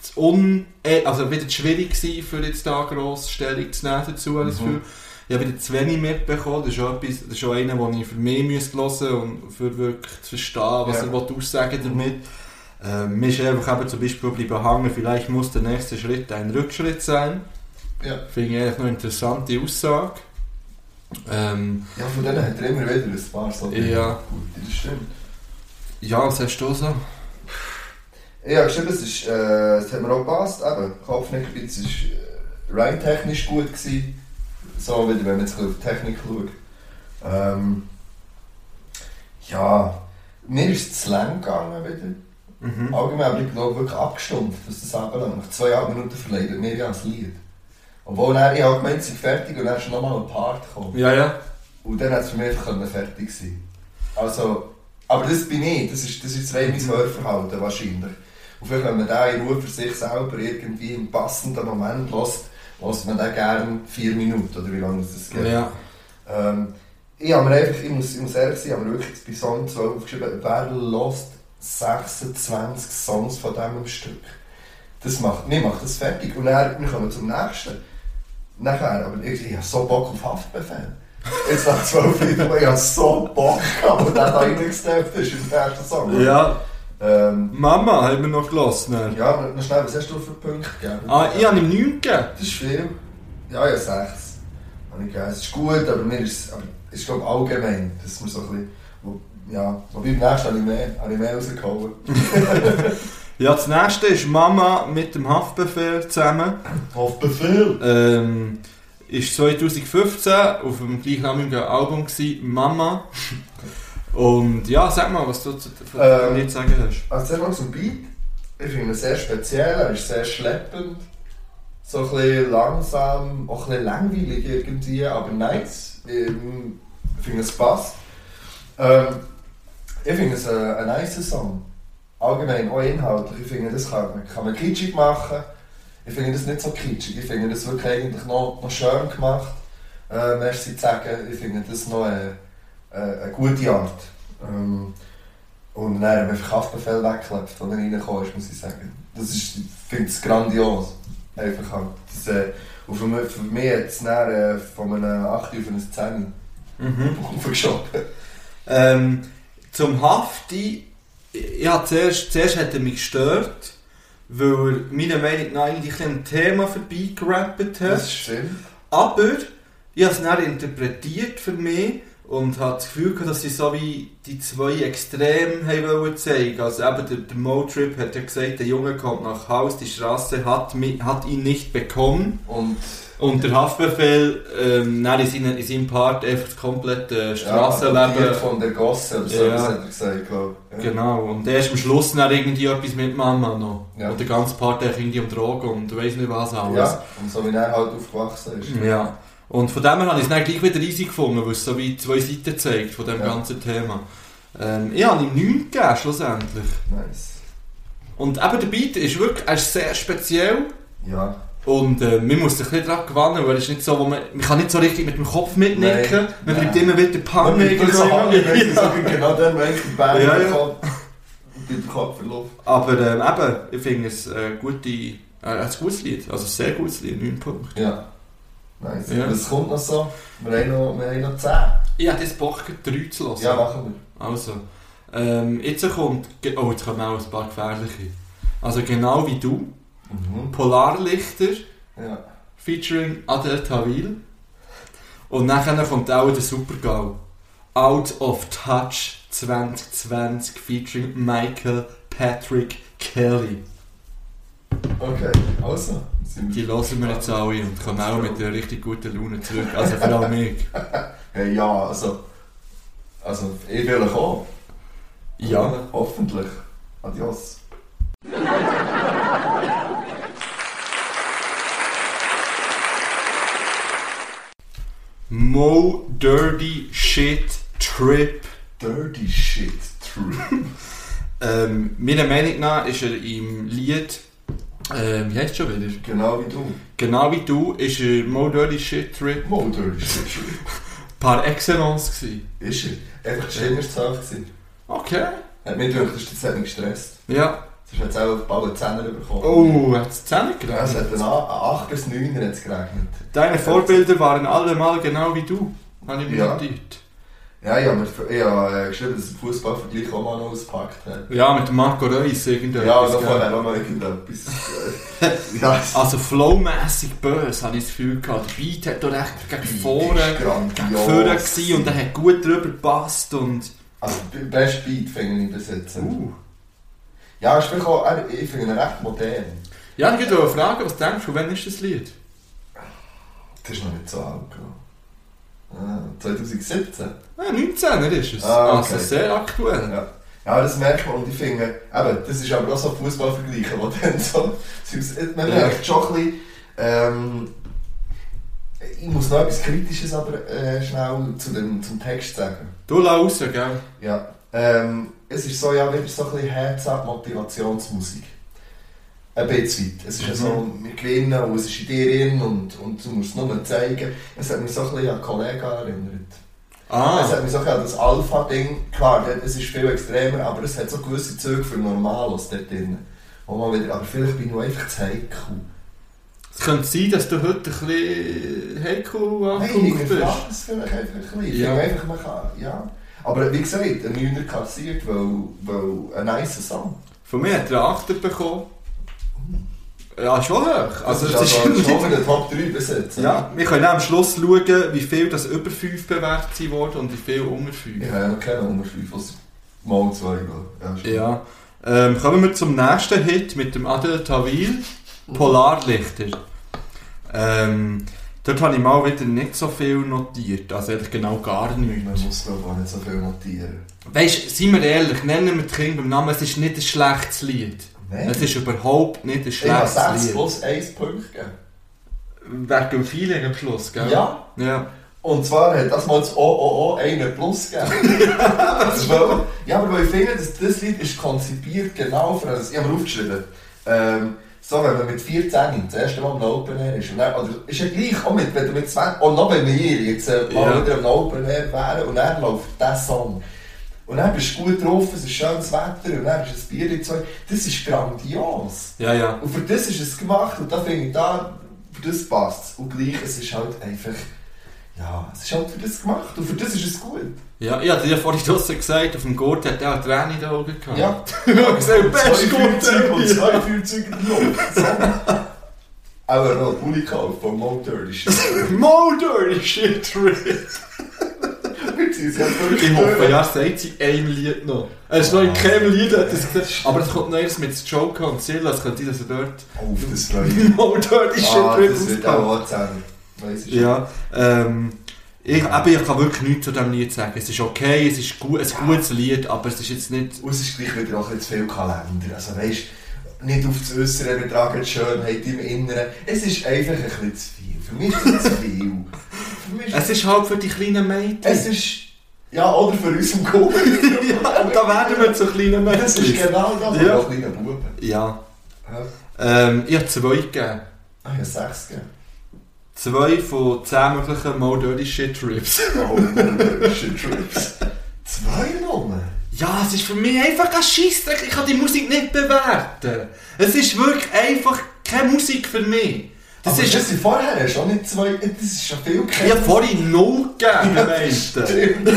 Speaker 2: zu un, äh, also wieder schwierig gewesen, für jetzt da gross Stellung zu nehmen dazu, das
Speaker 3: Mhm.
Speaker 2: Gefühl. Ich habe wieder zu wenig mitbekommen. Das ist schon, etwas, das ist schon einer, den ich für mich müsste hören und für wirklich zu verstehen, was
Speaker 3: Ja.
Speaker 2: er aussagen damit. Ähm, mir ist einfach eben zum Beispiel bleiben hängen, vielleicht muss der nächste Schritt ein Rückschritt sein.
Speaker 3: Ja.
Speaker 2: Finde ich eigentlich noch eine interessante Aussage. Ähm,
Speaker 3: ja, von denen hat er immer wieder ein paar so.
Speaker 2: Ja.
Speaker 3: Gut, das stimmt.
Speaker 2: Ja, was hast du so?
Speaker 3: Ich habe geschrieben, es, ist, äh, es hat mir auch gepasst. Eben, Kopfnicker-Beat es ist äh, rein technisch gut gewesen. So wieder, wenn man jetzt auf die Technik schaut. Ähm, ja, mir ist es zu lang gegangen wieder.
Speaker 2: Mhm.
Speaker 3: Allgemein habe ich glaube wirklich abgestumpft, was das anbelangt. Nach zweieinhalb Minuten verleidet mir ja das Lied. Obwohl dann, ich habe gemeint, sei fertig und dann ist nochmal ein Part gekommen.
Speaker 2: Ja, ja.
Speaker 3: Und dann hat es für mich einfach fertig sein Also, aber das bin ich, das ist, das ist rein mein Hörverhalten wahrscheinlich. Und vielleicht, wenn man da in Ruhe für sich selber irgendwie im passenden Moment lässt, lässt man dann gerne vier Minuten oder wie lange das geht.
Speaker 2: ja.
Speaker 3: Ähm, ich habe mir einfach, ich muss, ich muss ehrlich sein, ich habe mir wirklich bei Song 12 aufgeschrieben, wer lost 26 Songs von diesem Stück. Das macht, mir macht das fertig. Und dann, wir kommen zum nächsten. Nachher, aber ich, ich habe so Bock auf Haftbefehl. Jetzt nach 12 Liedern, ich habe so Bock gehabt, und dann da reingesteppt ist im ersten Song.
Speaker 2: Ja,
Speaker 3: Ähm,
Speaker 2: Mama haben wir noch gelassen. ne?
Speaker 3: ja, noch schnell, was hast du für Punkte gegeben?
Speaker 2: Ah, ich habe ihm 9 gegeben.
Speaker 3: Das ist viel. Ja, ja, 6. Habe ich gegeben. Es ist gut, aber mir ist aber es ist glaube allgemein, dass wir so ein bisschen, wo, ja, wobei beim nächsten habe ich mehr, habe ich mehr rausgehauen.
Speaker 2: Ja, das nächste ist Mama mit dem Haftbefehl zusammen.
Speaker 3: Haftbefehl!
Speaker 2: Ähm, ist 2015 auf dem gleichnamigen Album gewesen, Mama. Und ja, sag mal, was du zu zu dem
Speaker 3: Ähm,
Speaker 2: Lied sagen hast.
Speaker 3: Also zuerst mal zum Beat. Ich finde ihn sehr speziell, er ist sehr schleppend. So ein bisschen langsam, auch ein bisschen langweilig irgendwie, aber nice. Ähm, Ich finde es passt. Ähm, ich finde es ein, ein nice Song. Allgemein, auch inhaltlich. Ich finde, das kann, man- kann man kitschig machen. Ich finde das nicht so kitschig. Ich finde das wirklich eigentlich noch, noch schön gemacht. Äh, merci zu sagen. Ich finde das noch eine, eine, gute Art. Ähm, und dann haben wir Haftbefehl weggeklebt, als er reingekommen ist, muss ich sagen. Das ist, ich finde es grandios. Einfach halt. Das, äh, Und für mich, für mich hat es dann äh, von einem 8 auf eine 10
Speaker 2: Mhm.
Speaker 3: aufgeschoben.
Speaker 2: Ähm, zum Hafti, ja, zuerst, zuerst hat er mich gestört, weil er meiner Meinung nach eigentlich ein Thema vorbeigerappt hat.
Speaker 3: Das stimmt.
Speaker 2: Aber ich habe es dann interpretiert für mich und habe das Gefühl gehabt, dass sie so wie die zwei Extreme haben wollen zeigen. Also eben der, der Motrip hat ja gesagt, der Junge kommt nach Haus, die Straße hat, hat ihn nicht bekommen.
Speaker 3: Und
Speaker 2: Und der Haftbefehl ähm, dann in, seinem, in seinem Part einfach das komplette
Speaker 3: ja,
Speaker 2: Strassenleben...
Speaker 3: adoptiert von der Gosse oder so,
Speaker 2: Ja.
Speaker 3: hat er gesagt, glaube. Ja.
Speaker 2: Genau, und erst am Schluss dann irgendwie etwas mit Mama noch.
Speaker 3: Ja.
Speaker 2: Und der ganze Part echt irgendwie um Drogen und weiss nicht was alles.
Speaker 3: Ja, und so wie er halt aufgewachsen ist.
Speaker 2: Ja. Und von dem her habe ich es dann gleich wieder easy gefunden, weil es so wie zwei Seiten zeigt von dem
Speaker 3: Ja.
Speaker 2: ganzen Thema. Ähm, ich habe ihm 9 gegeben, schlussendlich.
Speaker 3: Nice.
Speaker 2: Und eben der Beat ist wirklich er ist sehr speziell.
Speaker 3: Ja.
Speaker 2: Und äh, man muss sich ein bisschen daran gewöhnen, weil es nicht so, wo man, man kann nicht so richtig mit dem Kopf mitnicken.
Speaker 3: Nein.
Speaker 2: Man bleibt immer wieder
Speaker 3: wird so sie
Speaker 2: ja.
Speaker 3: genau dann, wenn ich die Band
Speaker 2: Ja, ja.
Speaker 3: den Kopf verlaufen.
Speaker 2: Aber ähm, eben, ich finde es äh, gute, äh, ein gutes Lied. Also ein sehr gutes Lied, 9 Punkte.
Speaker 3: Ja. Nice.
Speaker 2: Ja.
Speaker 3: Was kommt noch so? Wir haben noch, wir haben noch 10.
Speaker 2: Ich habe das Bock, 3 zu hören.
Speaker 3: Ja, machen
Speaker 2: Also, ähm, jetzt kommt, oh, jetzt kommen auch ein paar gefährliche. Also genau wie du,
Speaker 3: wir. Mhm.
Speaker 2: Polarlichter,
Speaker 3: Ja.
Speaker 2: featuring Adel Tawil. Und nachher kommt auch der Supergau. Out of Touch 2020 featuring Michael Patrick Kelly.
Speaker 3: Okay, also.
Speaker 2: Die hören wir jetzt alle und kommen auch mit einer richtig guten Laune zurück. Also vor allem mich.
Speaker 3: Hey, ja, also. Also, ich will auch.
Speaker 2: Ja.
Speaker 3: Hoffentlich. Adios.
Speaker 2: Mo Dirty Shit Trip.
Speaker 3: Dirty shit, true.
Speaker 2: Ähm, meiner Meinung nach ist er im Lied, ähm, wie heißt schon wieder?
Speaker 3: genau wie du.
Speaker 2: Genau wie du, ist er Mo Dirty Shit Trip
Speaker 3: Mo dirty shit, true.
Speaker 2: par excellence gewesen.
Speaker 3: Ist er. Einfach ist zu gewesen.
Speaker 2: Okay.
Speaker 3: Hat mich gedacht, das hat mich gestresst.
Speaker 2: Ja.
Speaker 3: Sonst hat es auch bald einen Zehner bekommen.
Speaker 2: Oh, hat es Zähne
Speaker 3: Ja, es hat
Speaker 2: geregnet?
Speaker 3: einen 8 bis 9 hat's geregnet.
Speaker 2: Deine Vorbilder waren alle mal genau wie du, habe ich mir
Speaker 3: Ja.
Speaker 2: notiert.
Speaker 3: Ja, ich habe mir ich habe, äh, geschrieben, dass der Fußballvergleich auch mal noch ausgepackt hat.
Speaker 2: Ja, mit Marco Reus irgendetwas.
Speaker 3: Ja, da vorher auch noch irgendetwas. äh, ja,
Speaker 2: Also flowmässig böse, habe ich das Gefühl gehabt. Der Beat hat doch echt gegen vorne, gegen vorne gewesen und er hat gut drüber gepasst und...
Speaker 3: Also, der beste Beat finde ich bis jetzt.
Speaker 2: Uh.
Speaker 3: Ja, ist vielleicht auch, er- ich finde ihn recht modern.
Speaker 2: Ja, ich wollte fragen, was denkst du, wann ist das Lied?
Speaker 3: Das ist noch nicht so alt. glaub. Ah, 2017.
Speaker 2: Ja, 19 ist es.
Speaker 3: Ah, okay.
Speaker 2: Also sehr aktuell.
Speaker 3: Ja. ja, das merkt man und ich finde, eben, das ist aber auch so Fußballvergleiche, wo dann so, man
Speaker 2: Ja.
Speaker 3: merkt schon ein bisschen, ähm, ich muss noch etwas Kritisches aber äh, schnell zu dem, zum Text sagen.
Speaker 2: Du lass raus, gell?
Speaker 3: Ja, ähm, es ist so, ja, wieder so ein bisschen Herz-Motivationsmusik. Ein bisschen. Es ist ja so, wir gewinnen und es ist in dir drin und, und du musst es nur zeigen. Es hat mich so ein bisschen an Kollegen erinnert. Es
Speaker 2: Ah,
Speaker 3: hat mich so ein bisschen an das Alpha-Ding, klar, es ist viel extremer, aber es hat so gewisse Züge für Normalos dort drin. Wo man wieder, aber vielleicht bin ich noch einfach zu heikel.
Speaker 2: es könnte sein, dass du heute ein bisschen heikel
Speaker 3: Nein, ich
Speaker 2: angehaucht bist.
Speaker 3: hinterfrage es vielleicht einfach ein bisschen. Ich
Speaker 2: Ja.
Speaker 3: einfach, man kann, ja. Aber wie gesagt, ein Neuner kassiert, weil, weil ein nice Song.
Speaker 2: Von mir hat er einen Achter bekommen. Ja, schon hoch. Also,
Speaker 3: das ist also
Speaker 2: ist
Speaker 3: schon in der Top 3 besetzt.
Speaker 2: Ja, wir können auch am Schluss schauen, wie viel das über 5 bewertet worden und wie viel unter 5.
Speaker 3: Ich habe ja noch keinen Unter 5, was mal 2 Ja.
Speaker 2: Ja. Ähm, kommen wir zum nächsten Hit mit dem Adel Tawil, Polarlichter. Ähm, dort habe ich mal wieder nicht so viel notiert, also eigentlich genau gar
Speaker 3: Man
Speaker 2: nichts.
Speaker 3: muss glaube ich auch nicht so viel notieren.
Speaker 2: Weißt du, seien wir ehrlich, nennen wir das Kind beim Namen, es ist nicht ein schlechtes Lied.
Speaker 3: Nein.
Speaker 2: Es ist überhaupt nicht ein
Speaker 3: ich habe
Speaker 2: schlechtes
Speaker 3: 6
Speaker 2: Lied.
Speaker 3: plus 1 Punkt gegeben.
Speaker 2: Wegen dem Feeling am Schluss, gell?
Speaker 3: Ja.
Speaker 2: Ja.
Speaker 3: Und zwar hat das mal das OOO einen Plus gegeben. das ist wel- ja, aber weil ich finde, dass das Lied ist konzipiert genau für das. Ich habe mir aufgeschrieben. Ähm, so, wenn man mit 14 das erste Mal im Open Air ist. Und dann, oder ist ja gleich, auch mit, wenn du mit 20, und noch bei mir jetzt äh, mal
Speaker 2: Ja.
Speaker 3: wieder im Open Air wären und dann läuft dieser Song. Und dann bist du gut drauf, es ist schönes Wetter und dann ist ein Bier zwei. Das ist grandios.
Speaker 2: Ja, ja.
Speaker 3: Und für das ist es gemacht und da finde ich, da, für das passt es. Und gleich, es ist halt einfach, ja, es ist halt für das gemacht und für das ist es gut.
Speaker 2: Ja, ich hatte ja vorhin draussen gesagt, auf dem Gurt hat er auch Tränen in den Augen gehabt.
Speaker 3: Ja.
Speaker 2: ich habe gesagt,
Speaker 3: zwei
Speaker 2: best
Speaker 3: Feuerzeuge und
Speaker 2: Gurt.
Speaker 3: zwei Feuerzeuge. So. Aber noch Pulli gekauft von Mount Dirty
Speaker 2: Mo dirty shit, Rick. Ich hoffe, ja, sagt sie ein Lied noch. Er ist noch in keinem Lied, hat er gesagt. Aber es kommt noch mit Joker und Silla, es könnte sein, dass er dort
Speaker 3: Auf das ich mich.
Speaker 2: Mo dirty shit,
Speaker 3: Ah,
Speaker 2: Rick
Speaker 3: das wird auch anzählen. Weiss ich
Speaker 2: Ja, ähm, ich, eben, ich kann wirklich nichts zu diesem Lied sagen. Es ist okay, es ist gut, ein gutes Lied, aber es ist jetzt nicht...
Speaker 3: Und es ist gleich wieder auch zu viel Kalender. Also weißt, nicht auf das Äußere betragen, die Schönheit im Inneren. Es ist einfach ein bisschen zu viel. Für mich ist es zu viel. Ist
Speaker 2: Es ist halt für die kleinen Mädchen.
Speaker 3: es ist, ja, oder für uns im Kuchen.
Speaker 2: ja, und da werden wir zu kleinen Mädchen.
Speaker 3: Das ist genau das,
Speaker 2: Ja.
Speaker 3: auch kleine Buben.
Speaker 2: Ja. Ähm, ich habe zwei gegeben.
Speaker 3: Ah, ja, sechs gegeben.
Speaker 2: Zwei von zehn möglichen Mo Dirty Shit Trips.
Speaker 3: Oh, shit trips. Zwei Nummern?
Speaker 2: Ja, es ist für mich einfach ein Scheissdreck. Ich kann die Musik nicht bewerten. Es ist wirklich einfach keine Musik für mich. Das
Speaker 3: Das
Speaker 2: ist...
Speaker 3: das sind vorher schon nicht zwei, das ist schon viel
Speaker 2: ich habe vorhin null gegeben, weißt du.
Speaker 3: Stimmt.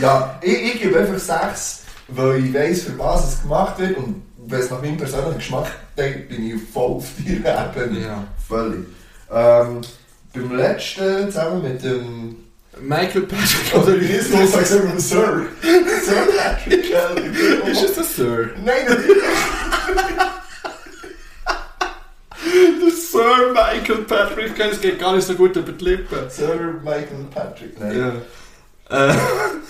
Speaker 3: ja, ich, ich gebe einfach sechs, weil ich weiss, für was es gemacht wird und wenn es nach meinem persönlichen Geschmack denkt, bin ich voll auf die Ebene.
Speaker 2: Ja.
Speaker 3: Völlig. Ähm, beim letzten zusammen mit dem.
Speaker 2: Michael Patrick
Speaker 3: Oder
Speaker 2: oder
Speaker 3: wie ist das? Sagst du immer Sir? Sir Patrick Kelly.
Speaker 2: Ist es ein Sir?
Speaker 3: Nein, nicht.
Speaker 2: Der Sir Michael Patrick, es geht gar nicht so gut über die Lippen.
Speaker 3: Sir Michael Patrick. Nein.
Speaker 2: Ja. Äh,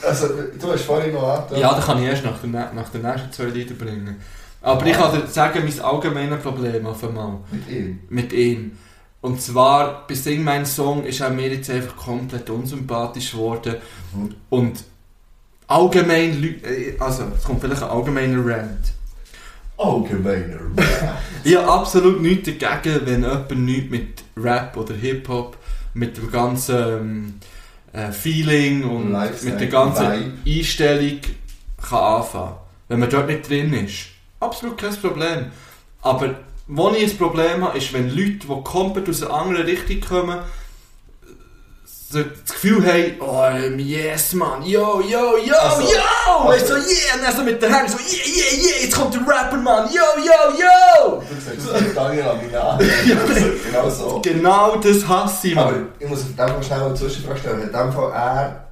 Speaker 3: Also, du hast vorhin noch angetan.
Speaker 2: ja, das kann ich erst nach den, nach den nächsten zwei Liedern bringen. Aber ich kann dir sagen, mein allgemeines Problem auf einmal
Speaker 3: Mit ihm.
Speaker 2: mit ihm. Und zwar, bei Sing Mein Song ist er mir jetzt einfach komplett unsympathisch geworden.
Speaker 3: Mhm.
Speaker 2: Und allgemein, äh, also es kommt vielleicht ein allgemeiner Rant.
Speaker 3: Allgemeiner.
Speaker 2: Ich habe absolut nichts dagegen, wenn jemand nichts mit Rap oder Hip-Hop, mit dem ganzen ähm, äh, Feeling und
Speaker 3: Lifestyle,
Speaker 2: mit der ganzen
Speaker 3: Vibe.
Speaker 2: Einstellung kann anfangen. Wenn man dort nicht drin ist. Absolut kein Problem. Aber wo ich ein Problem habe, ist, wenn Leute, die komplett aus einer anderen Richtung kommen, das Gefühl haben, oh, ähm, yes, man, yo, yo, yo,
Speaker 3: Also-
Speaker 2: yo! Weißt du, so, yeah, und dann so mit den Händen so, yeah, yeah, yeah, jetzt kommt der Rapper, man, yo, yo, yo!
Speaker 3: Du sagst, das ist Daniel Aminat. genau so.
Speaker 2: Genau das hasse ich,
Speaker 3: Aber
Speaker 2: man.
Speaker 3: ich muss auf dem Fall schnell eine Zwischenfrage stellen. Hat in dem Fall er,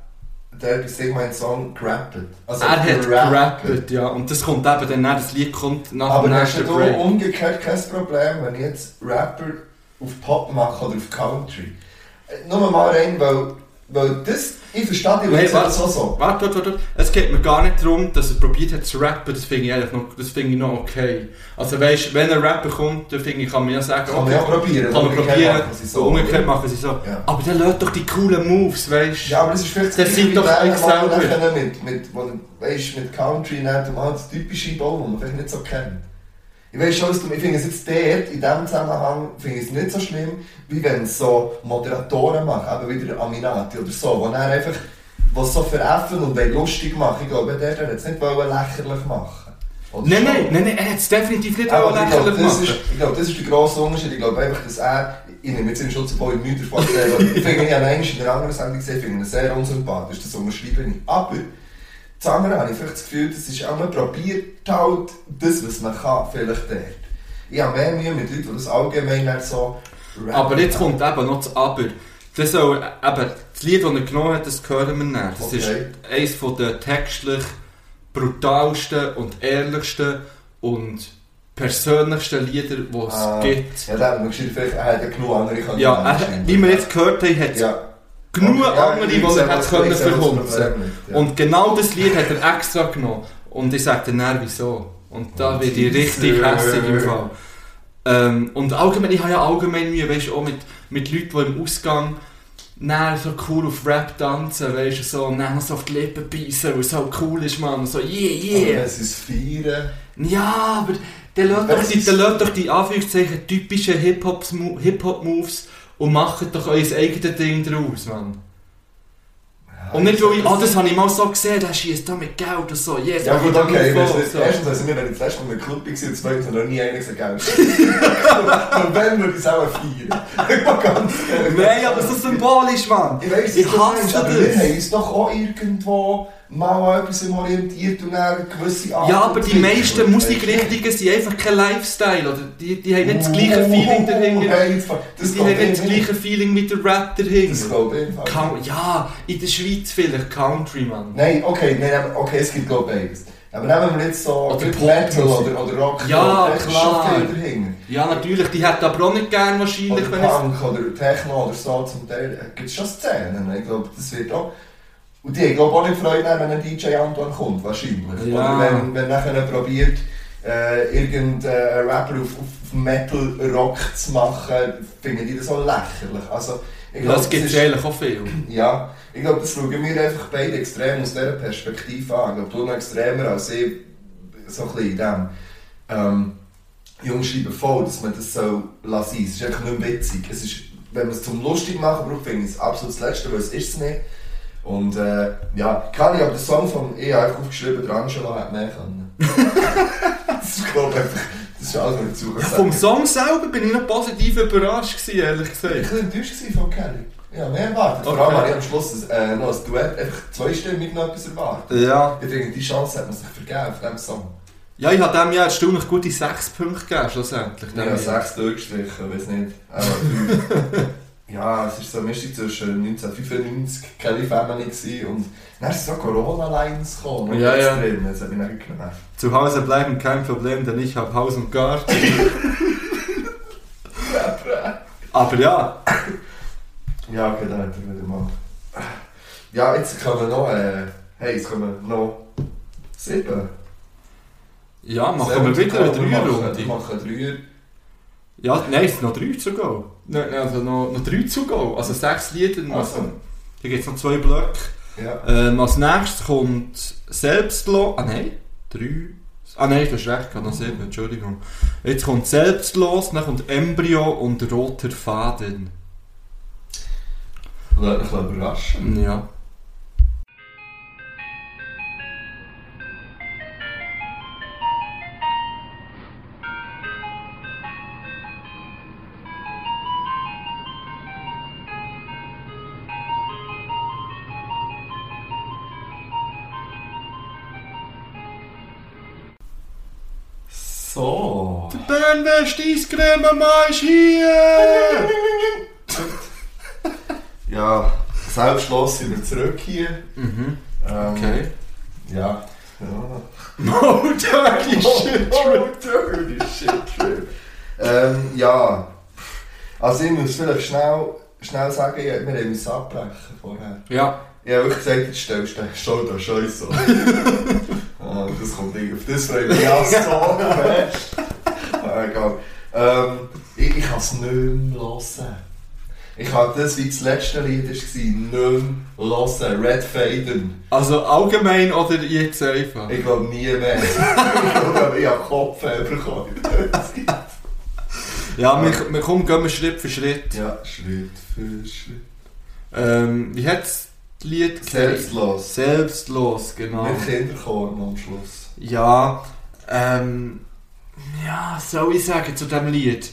Speaker 3: der bei Sing mein Song, gerappet? Also
Speaker 2: Er hat
Speaker 3: gerappt.
Speaker 2: gerappt, ja, und das kommt eben dann, nach- das Lied kommt nach
Speaker 3: Aber
Speaker 2: dem
Speaker 3: hast du
Speaker 2: nächsten
Speaker 3: da
Speaker 2: Break.
Speaker 3: umgekehrt kein Problem, wenn ich jetzt Rapper auf Pop mache oder auf Country? Äh, Nur mal rein, weil, weil das, ich verstehe die
Speaker 2: Hey,
Speaker 3: Leute
Speaker 2: warte,
Speaker 3: so so.
Speaker 2: warte, warte, warte. Es geht mir gar nicht darum, dass er probiert hat zu rappen, das finde ich eigentlich noch, das finde ich noch okay. Also weißt, wenn ein Rapper kommt, dann finde ich, kann man ja sagen,
Speaker 3: Kann man ja probieren.
Speaker 2: kann man probieren,
Speaker 3: machen sie
Speaker 2: so, umgekehrt machen sie so.
Speaker 3: Ja.
Speaker 2: Aber dann lädt doch die coolen Moves, weißt
Speaker 3: Ja, aber das ist vielleicht
Speaker 2: Das sind doch eigentlich selber.
Speaker 3: mit, mit, wo, weißt, mit Country nennt man das typische Bau, das man vielleicht nicht so kennt. Ich weiß schon, was du- ich finde es jetzt dort, in diesem Zusammenhang, finde ich es nicht so schlimm, wie wenn es so Moderatoren machen, eben wieder Aminati oder so, wo dann einfach, was so veräffen und lustig machen. Ich glaube, der hat es nicht lächerlich machen. Oder
Speaker 2: Nein, nein, nein, nein, er hat es definitiv nicht
Speaker 3: Aber
Speaker 2: lächerlich
Speaker 3: das
Speaker 2: machen.
Speaker 3: ist, ich glaube, das ist der grosse Unterschied. Ich glaube einfach, dass er, ich nehme jetzt in Schutz vor nichts davon erzählen, weil ich finde, ich habe einmal in einer anderen Sendung gesehen, ich finde ihn sehr unsympathisch, das unterschreibe ich. Aber, das andere habe ich vielleicht das Gefühl, das ist auch, man probiert halt das, was man kann, vielleicht dort. Ich habe mehr Mühe mit Leuten, die das allgemein nicht so.
Speaker 2: Aber jetzt kommt eben noch das Aber. Das, soll, eben, das Lied, das er genommen hat, das hören wir nicht. Das
Speaker 3: Okay.
Speaker 2: ist eines der textlich brutalsten und ehrlichsten und persönlichsten Lieder, die es
Speaker 3: Ah,
Speaker 2: gibt.
Speaker 3: Ja, dann, man geschieht vielleicht, er hat genug andere
Speaker 2: Ja, er, wie wir jetzt gehört haben, hat es
Speaker 3: Ja.
Speaker 2: Genug andere, die er hat können verhunzen. Und genau das Lied hat er extra genommen. Und ich sage dann wieso. Und da wird ich richtig hässlich im Fall. Ähm, und allgemein, ich habe ja allgemein Mühe, weißt du, auch mit, mit Leuten, die im Ausgang dann so cool auf Rap tanzen, weißt du, so, und dann so auf die Lippen beißen, weil es so cool ist, man, so, yeah,
Speaker 3: Aber
Speaker 2: yeah.
Speaker 3: sie es feiern...
Speaker 2: Ja, aber der lässt doch, die,
Speaker 3: ist-
Speaker 2: doch die Anführungszeichen typischen Hip-Hop-Moves und macht doch euer eigenes Ding draus, Mann. Und nicht, ich, ah, das habe ich mal so gesehen, der schießt da mit Geld und so, yes,
Speaker 3: Ja gut, okay, das
Speaker 2: so.
Speaker 3: erstens also wir, ich das letzte Mal einem Club war, und zweitens noch nie gesagt, Geld. Und wenn, ich es auch feiern. Ganz.
Speaker 2: Nein, aber so symbolisch, Mann.
Speaker 3: Ich weiss,
Speaker 2: Ich hasse das.
Speaker 3: wir haben uns doch auch irgendwo mal an etwas orientiert und dann eine gewisse Art
Speaker 2: Ja, aber die meisten Musikrichtungen sind einfach kein Lifestyle, oder? Die, die haben nicht das gleiche Feeling dahinter.
Speaker 3: Das
Speaker 2: Die haben
Speaker 3: glaube
Speaker 2: nicht das
Speaker 3: ich nicht.
Speaker 2: gleiche Feeling mit der Rap
Speaker 3: Das
Speaker 2: dahinter.
Speaker 3: glaube ich einfach.
Speaker 2: Coun- Ja, in der Schweiz vielleicht Country, Mann.
Speaker 3: Nein, okay, nein, okay, es gibt glaube ich beides. Aber nehmen wir jetzt so
Speaker 2: Oder
Speaker 3: Metal oder, oder Rock.
Speaker 2: Ja,
Speaker 3: ist
Speaker 2: klar. Ja, natürlich, die hätten aber auch nicht gern wahrscheinlich,
Speaker 3: Oder. Punk oder Techno oder so zum Teil äh, gibt es schon Szenen. Ich glaube, das wird auch. Und die haben glaube auch nicht Freude, wenn ein DJ Antoine kommt, wahrscheinlich.
Speaker 2: Ja.
Speaker 3: Oder wenn, wenn nachher probiert, äh, irgendein Rapper auf, auf Metal Rock zu machen, finden die das auch lächerlich. Also, ich
Speaker 2: Ja, das gibt es eigentlich auch viel.
Speaker 3: Ja, ich glaube, das schauen wir einfach beide extrem aus dieser Perspektive an. Ich glaube, du noch extremer als ich, so ein bisschen in dem. Ähm, Jungs schreiben voll, dass man das so lassen soll. Es ist einfach nicht mehr witzig. Es ist, wenn man es zum lustig machen braucht, finde ich es absolut das Letzte, weil es ist es nicht. Und äh, ja, kann ich aber den Song vom E einfach aufgeschrieben, der Angelo hat mehr können. das ist glaube ich einfach, das ist alles, was ich dazu
Speaker 2: Ja, vom Song selber bin ich noch positiv überrascht gewesen, ehrlich
Speaker 3: Ich war ein
Speaker 2: gesagt.
Speaker 3: bisschen enttäuscht von Kelly. Ja, mehr erwartet. Vor
Speaker 2: Okay.
Speaker 3: allem habe ich am Schluss äh, noch ein Duett, einfach zweistimmig noch etwas erwartet.
Speaker 2: Ja.
Speaker 3: Ich finde, die Chance hat man sich vergeben auf diesem Song.
Speaker 2: Ja, ich habe dem Jahr erstaunlich gute 6 Punkte gegeben, schlussendlich.
Speaker 3: Ich habe sechs durchgestrichen, weiß nicht. Aber. Ja, es war so eine Mischung zwischen 1995 Kelly Family und dann sind so Corona-Lines gekommen.
Speaker 2: Ja, ja.
Speaker 3: Drin. Das hat mich dann genervt.
Speaker 2: Zu Hause bleiben kein Problem, denn ich habe Haus und Garten. Aber ja,
Speaker 3: Ja, okay, dann er wieder mal. Ja, jetzt kommen noch, äh, hey, jetzt kommen noch sieben.
Speaker 2: ja, machen wir wieder eine
Speaker 3: wir machen- Wir
Speaker 2: Dreierrunde.
Speaker 3: machen Dreier.
Speaker 2: Ja, nein, es sind noch drei zu go. Nein, nein, also noch, noch drei zu go. Also sechs Lieder. noch.
Speaker 3: Also.
Speaker 2: Hier gibt es noch zwei Blöcke.
Speaker 3: Ja.
Speaker 2: Ähm, als nächstes kommt Selbstlos. Ah nein, drei. Ah nein, du hast recht, ich habe noch sieben, Entschuldigung. Jetzt kommt Selbstlos, dann kommt Embryo und Roter Faden.
Speaker 3: Lass mich überraschen.
Speaker 2: Ja. West Eiscreme ist hier!
Speaker 3: Ja, selbstlos sind wir zurück hier.
Speaker 2: Mhm,
Speaker 3: Ähm,
Speaker 2: okay.
Speaker 3: Ja. ja.
Speaker 2: Oh, dirty shit!
Speaker 3: Dirty shit trip. ähm, ja. Also ich muss vielleicht schnell, schnell sagen, wir haben uns abbrechen vorher.
Speaker 2: Ja,
Speaker 3: Ich habe wirklich gesagt, jetzt stellst du den Show da scheiße ah, Das kommt nicht auf das freue ich mich auch so egal. Ähm, ich ich kann es nicht mehr hören. Ich habe das, wie das letzte Lied war, nicht mehr hören. Red Faden.
Speaker 2: also allgemein oder jetzt einfach?
Speaker 3: Ich glaube nie mehr. ich glaube, ich habe Kopfhörer bekommen.
Speaker 2: Ja, wir, wir kommen, gehen wir Schritt für Schritt.
Speaker 3: ja, Schritt für Schritt.
Speaker 2: Ähm, wie hat das Lied?
Speaker 3: Selbstlos.
Speaker 2: Selbstlos, genau.
Speaker 3: Mit Kinderchor am Schluss.
Speaker 2: Ja, ähm, ja, soll ich sagen zu diesem Lied?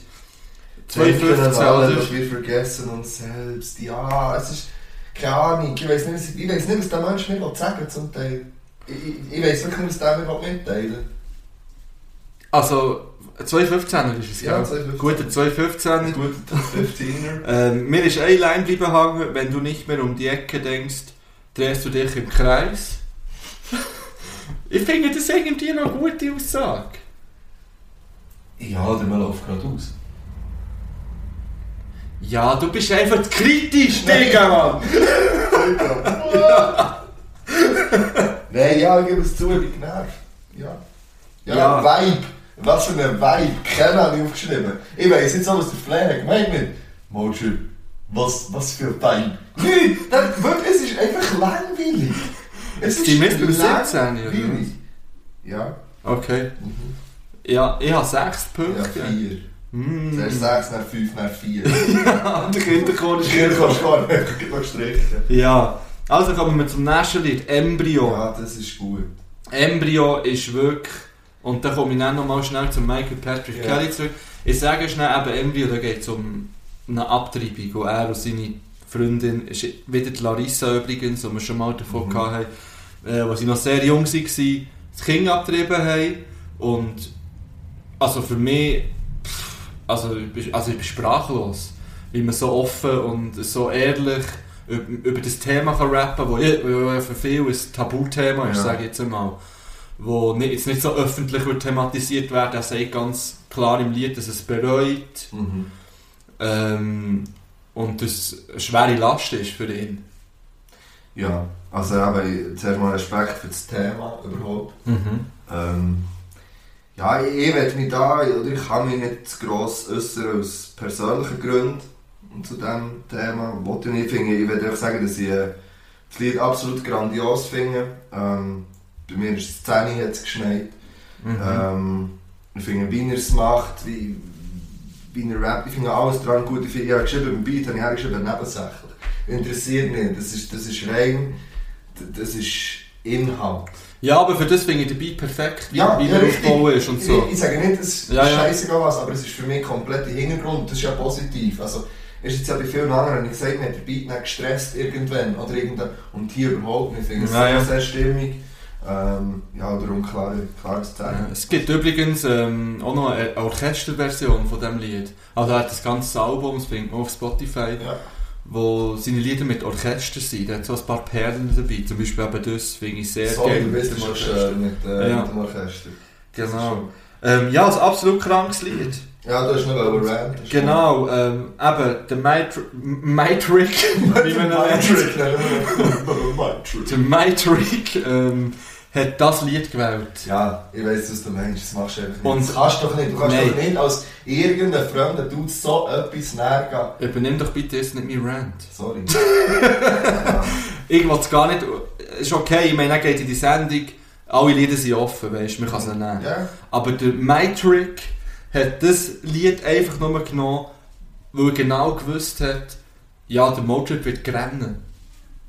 Speaker 2: 215,
Speaker 3: Denken an alle,
Speaker 2: oder?
Speaker 3: wir vergessen uns selbst. Ja, es ist keine Ahnung. Ich weiß nicht, was- ich weiß nicht, was der Mensch mir will sagen zum Teil. Ich, ich, weiß wirklich nicht, was der mir mitteilen will.
Speaker 2: Also, 215er ist es,
Speaker 3: Ja,
Speaker 2: ja?
Speaker 3: 215er.
Speaker 2: Guter 215er.
Speaker 3: Guter 15er.
Speaker 2: Ähm, mir ist eine Line bleiben hängen, wenn du nicht mehr um die Ecke denkst, drehst du dich im Kreis. ich finde das irgendwie noch eine gute Aussage.
Speaker 3: Ja, der Mann läuft gerade aus.
Speaker 2: Ja, du bist einfach zu kritisch, Digga, Mann!
Speaker 3: Nein, ja, ich gebe es zu, ich bin genervt. Ja. Ja,
Speaker 2: Ja.
Speaker 3: Vibe. Was für ein Vibe. Kennen habe ich aufgeschrieben. Ich weiss nicht so, was der Flair hat gemeint mit. Mochi, was, was für ein Vibe. Nein, das, wirklich, es ist einfach langweilig. Es
Speaker 2: Die müssen wir 17, oder.
Speaker 3: Ja,
Speaker 2: Okay. Ja, ich habe 6
Speaker 3: ja,
Speaker 2: Punkte.
Speaker 3: vier.
Speaker 2: Mm.
Speaker 3: Zuerst sechs, dann fünf, dann vier.
Speaker 2: Ja, der Kinderchor ist
Speaker 3: kannst du gar nicht noch streichen.
Speaker 2: Ja, Also kommen wir zum nächsten Lied, Embryo.
Speaker 3: Ja, das ist gut.
Speaker 2: Embryo ist wirklich, und da komme ich dann nochmal schnell zu Michael Patrick
Speaker 3: Ja.
Speaker 2: Kelly zurück. Ich sage schnell, eben Embryo, da geht es um eine Abtreibung, wo er und seine Freundin, ist wieder die Larissa übrigens, die wir schon mal davon
Speaker 3: Mhm.
Speaker 2: hatten, äh, wo sie noch sehr jung waren, das Kind abgetrieben haben. Und also für mich, also, ich also ich bin sprachlos, wie man so offen und so ehrlich über, über das Thema kann rappen kann, das für viele ein Tabuthema ist,
Speaker 3: Ja.
Speaker 2: sage ich jetzt einmal. Wo nicht, jetzt nicht so öffentlich wird thematisiert wird, er sagt ganz klar im Lied, dass es bereut
Speaker 3: Mhm.
Speaker 2: ähm, und das eine schwere Last ist für ihn.
Speaker 3: Ja, also eben, zuerst mal Respekt für das Thema überhaupt. Ähm, ja, ich, ich mich da, oder ich kann mich nicht zu gross äußern aus persönlichen Gründen zu diesem Thema. Wollte ich nicht finde, ich will einfach sagen, dass ich äh, das Lied absolut grandios finde. Ähm, bei mir ist es 10 Uhr jetzt geschneit.
Speaker 2: Mhm.
Speaker 3: Ähm, ich finde, wie er es macht, wie, wie er rappt, ich finde alles dran gut. Ich, finde, ich habe geschrieben, beim Beat habe ich hergeschrieben, nebensächlich. Interessiert mich, das ist, das ist rein, das ist Inhalt.
Speaker 2: Ja, aber für das finde ich Beat perfekt, wie,
Speaker 3: Ja,
Speaker 2: wie
Speaker 3: ja,
Speaker 2: er
Speaker 3: richtig.
Speaker 2: aufgebaut ist und so.
Speaker 3: Ich, ich sage nicht, es ist
Speaker 2: Ja, ja.
Speaker 3: scheißegal was, aber es ist für mich komplett der Hintergrund, das ist ja positiv. Also, ist jetzt ja bei vielen anderen, ich gesagt, man hat den Beat nicht gestresst irgendwann oder irgendwann, und hier überhaupt nicht. Ich finde es
Speaker 2: Ja,
Speaker 3: sehr,
Speaker 2: ja.
Speaker 3: sehr stimmig. Ähm, ja, darum klar, klares
Speaker 2: Ja,
Speaker 3: Zeichen.
Speaker 2: Es gibt übrigens ähm, auch noch eine Orchesterversion von diesem Lied. Also er hat das ganze Album, das findet man auf Spotify,
Speaker 3: Ja.
Speaker 2: Wo seine Lieder mit Orchester sind. Er hat so ein paar Perlen dabei. Zum Beispiel eben das finde ich sehr
Speaker 3: Sorry,
Speaker 2: geil.
Speaker 3: du bist
Speaker 2: mit dem
Speaker 3: schon
Speaker 2: Orchester.
Speaker 3: schön mit, äh,
Speaker 2: Ja.
Speaker 3: mit dem Orchester. Das ist
Speaker 2: Genau. Ähm, ja, ein absolut krankes Lied.
Speaker 3: Ja, du hast noch einen Rant.
Speaker 2: Genau, ähm, eben, der Mitrick, wie man ihn nennt. Der Mitrick ähm, hat das Lied gewählt.
Speaker 3: Ja, ich weiss, was du meinst, das machst du einfach nicht.
Speaker 2: Und-
Speaker 3: das kannst du doch nicht. Du kannst
Speaker 2: Nein.
Speaker 3: doch nicht als irgendein fremder Dude so etwas näher gehen.
Speaker 2: Übernimm doch bitte jetzt nicht mein Rant.
Speaker 3: Sorry. ja.
Speaker 2: Ich will es gar nicht. Ist okay, ich meine, er geht in die Sendung. Alle Lieder sind offen, weißt du, man kann sie nehmen.
Speaker 3: ja.
Speaker 2: Aber der Mitrick hat das Lied einfach nur genommen, weil er genau gewusst hat, ja, der Motrip wird rennen.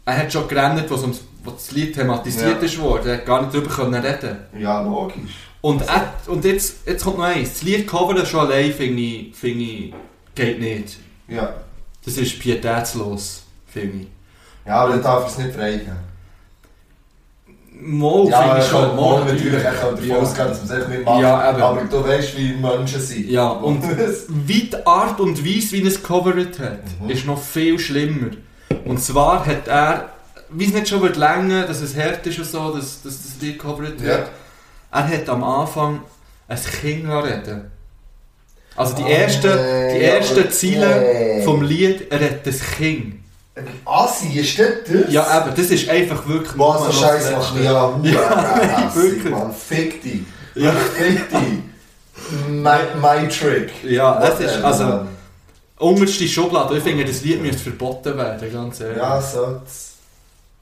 Speaker 2: Er hat schon gerannt, was ums- wo das Lied thematisiert
Speaker 3: Ja.
Speaker 2: ist worden. Er gar nicht darüber können reden.
Speaker 3: Ja, logisch.
Speaker 2: Und, er, und jetzt, jetzt kommt noch eins. Das Lied covern schon allein, finde ich, finde ich, geht nicht.
Speaker 3: Ja.
Speaker 2: Das ist pietätslos, finde ich.
Speaker 3: Ja, aber dann darf es nicht freigeben.
Speaker 2: Mo,
Speaker 3: ja,
Speaker 2: finde ich
Speaker 3: ich
Speaker 2: schon.
Speaker 3: kann
Speaker 2: Mo,
Speaker 3: natürlich auch davon
Speaker 2: Ja.
Speaker 3: ausgehen, dass man es nicht macht.
Speaker 2: Ja,
Speaker 3: aber du weißt, wie Menschen sind.
Speaker 2: Ja, und wie die Art und Weise, wie er es gecovert hat,
Speaker 3: Mhm.
Speaker 2: ist noch viel schlimmer. Und zwar hat er, wie es nicht schon wird länger, dass es hart ist und so, dass, dass das Lied gecovert
Speaker 3: Ja.
Speaker 2: wird, er hat am Anfang ein Kind reden Also die
Speaker 3: Ah,
Speaker 2: ersten,
Speaker 3: nee,
Speaker 2: die ersten
Speaker 3: aber-
Speaker 2: Ziele
Speaker 3: nee.
Speaker 2: vom Lied, er hat das Kind.
Speaker 3: Assi, ist das das?
Speaker 2: Ja, eben, das ist einfach wirklich
Speaker 3: Was ein
Speaker 2: noch
Speaker 3: Scheiß
Speaker 2: das
Speaker 3: macht mich ja
Speaker 2: Ja,
Speaker 3: ja,
Speaker 2: wirklich.
Speaker 3: Mann. Fick dich.
Speaker 2: Ja.
Speaker 3: Fick dich. My, my trick.
Speaker 2: Ja, es ist,
Speaker 3: Whatever,
Speaker 2: also, unterste Schublade, ich finde, das Lied müsste verboten werden, ganz ehrlich.
Speaker 3: Ja, soll's.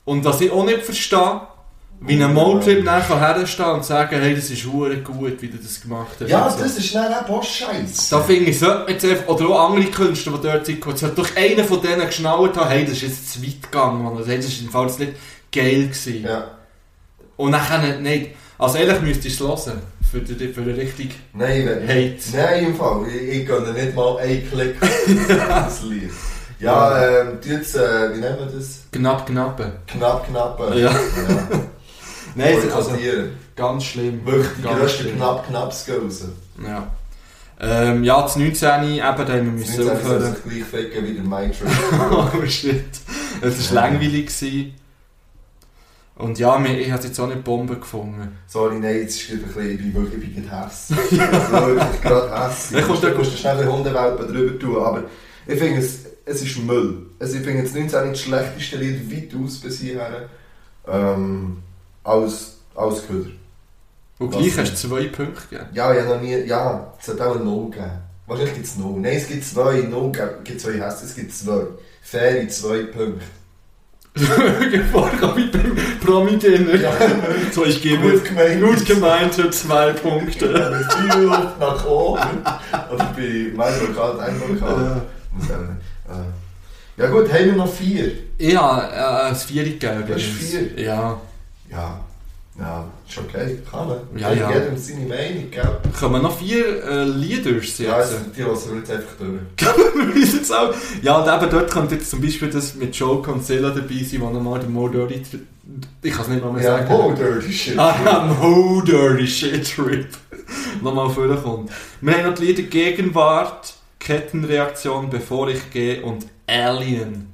Speaker 2: Und was ich auch nicht verstehe, wie ein Motrip nachher herstehen und sagen, hey, das ist hure gut, wie du das gemacht hast.
Speaker 3: Ja,
Speaker 2: und so.
Speaker 3: das ist schnell ein Boss-Scheiß.
Speaker 2: Da finde ich, sollte man jetzt einfach, oder auch andere Künstler, die dort sind, sollte doch einer von denen geschnallt haben, hey, das ist jetzt zu weit gegangen, Mann. Also, hey, das ist jetzt nicht geil gewesen.
Speaker 3: Ja.
Speaker 2: Und dann nicht, also ehrlich müsstest du es hören, für die, für die richtig
Speaker 3: Nein, wenn
Speaker 2: Hate.
Speaker 3: Nein, im Fall. Ich, ich gönne nicht mal einen Klick auf das Lied. Ja, ähm, tu jetzt, äh, wie nennen wir das?
Speaker 2: knapp knappe.
Speaker 3: Knapp, knapp. äh,
Speaker 2: Ja.
Speaker 3: ja.
Speaker 2: Nein, es ist also ganz schlimm.
Speaker 3: Wirklich die
Speaker 2: Ganz
Speaker 3: grössten
Speaker 2: schlimm.
Speaker 3: knapp, knapps gehen raus.
Speaker 2: Ja. Ähm, ja, das 19. eben, da haben wir müssen aufhören.
Speaker 3: sich gleich ficken wie der Mike Trick.
Speaker 2: oh shit. Es war langweilig. Gewesen. Und ja, ich habe jetzt auch nicht Bomben gefunden.
Speaker 3: Sorry, nein, jetzt ist es ein bisschen, ich bin wirklich ich bin wirklich gerade.
Speaker 2: Wer kommt
Speaker 3: Du
Speaker 2: da-
Speaker 3: musst schnell Hundewelpen drüber tun, aber ich finde es, es ist Müll. Also ich finde es 19 nicht das schlechteste Lied weitaus bis hierher. Ähm, als, als Köder.
Speaker 2: Und gleich hast du zwei Punkte gegeben.
Speaker 3: Ja, ich habe noch nie, ja, es hat auch ein No gegeben. Wahrscheinlich gibt es No. Nein, es gibt zwei, No gibt zwei Hässe, es gibt zwei. Faire zwei Punkte.
Speaker 2: Vorher wie beim Promi-Dinner.
Speaker 3: Ja,
Speaker 2: So, ich gebe
Speaker 3: Gut gemeint.
Speaker 2: gut gemeinte zwei Punkte.
Speaker 3: Luft nach oben oder bei meinem Lokal, deinem Lokal. Äh, Ja gut, haben wir noch vier.
Speaker 2: Habe äh, ein Vieri gegeben.
Speaker 3: Du hast vier?
Speaker 2: Ja.
Speaker 3: Ja. Ja, ist okay, kann man.
Speaker 2: Ja, ja.
Speaker 3: Jedem seine Meinung, gell?
Speaker 2: Kommen noch vier äh, Leaders jetzt?
Speaker 3: Ja, also, die lassen wir jetzt einfach durch.
Speaker 2: Wir jetzt auch. Ja, und eben dort könnte jetzt zum Beispiel das mit Joe Concella dabei sein, wo nochmal der More Dirty. Ich kann es nicht mal mehr
Speaker 3: Ja,
Speaker 2: sagen.
Speaker 3: oh, dirty shit.
Speaker 2: Ah, Mo Dirty Shit Trip. nochmal vorkommt. Wir haben noch die Lieder Gegenwart, Kettenreaktion, Bevor ich gehe und Alien.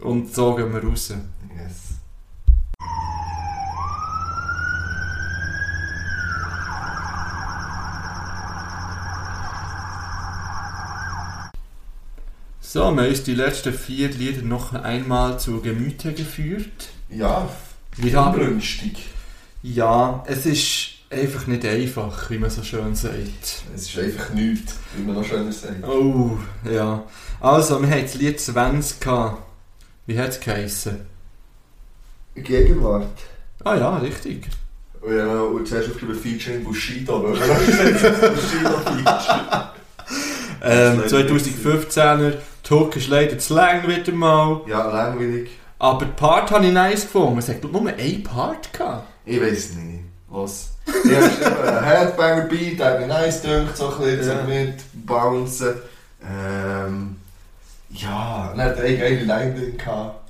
Speaker 2: Und so gehen wir raus.
Speaker 3: Yes.
Speaker 2: So, wir haben uns die letzten vier Lieder noch einmal zu Gemüte geführt.
Speaker 3: Ja,
Speaker 2: Wir haben. Ja, es ist einfach nicht einfach, wie man so schön sagt.
Speaker 3: Es ist einfach nichts, wie man noch schöner sagt.
Speaker 2: Oh, ja. Also, wir hatten das Lied 20 gehabt. Wie hat es geheissen?
Speaker 3: Gegenwart.
Speaker 2: Ah ja, richtig.
Speaker 3: Und ja, und zuerst aufgeschrieben Featuring Bushido, oder? Bushido-Feature.
Speaker 2: Ähm,
Speaker 3: Das ist leider
Speaker 2: 2015er, Tuck ist leider zu lang wieder mal.
Speaker 3: Ja, langweilig.
Speaker 2: Aber die Part habe ich nice gefunden. Es hat nur einen Part gehabt.
Speaker 3: Ich weiß nicht. Was? Ich ein Headbanger-Beat, der hat mir nice gedacht, so ein bisschen
Speaker 2: Ja.
Speaker 3: mit bouncen. Ähm, ja, dann hat er eine gehabt.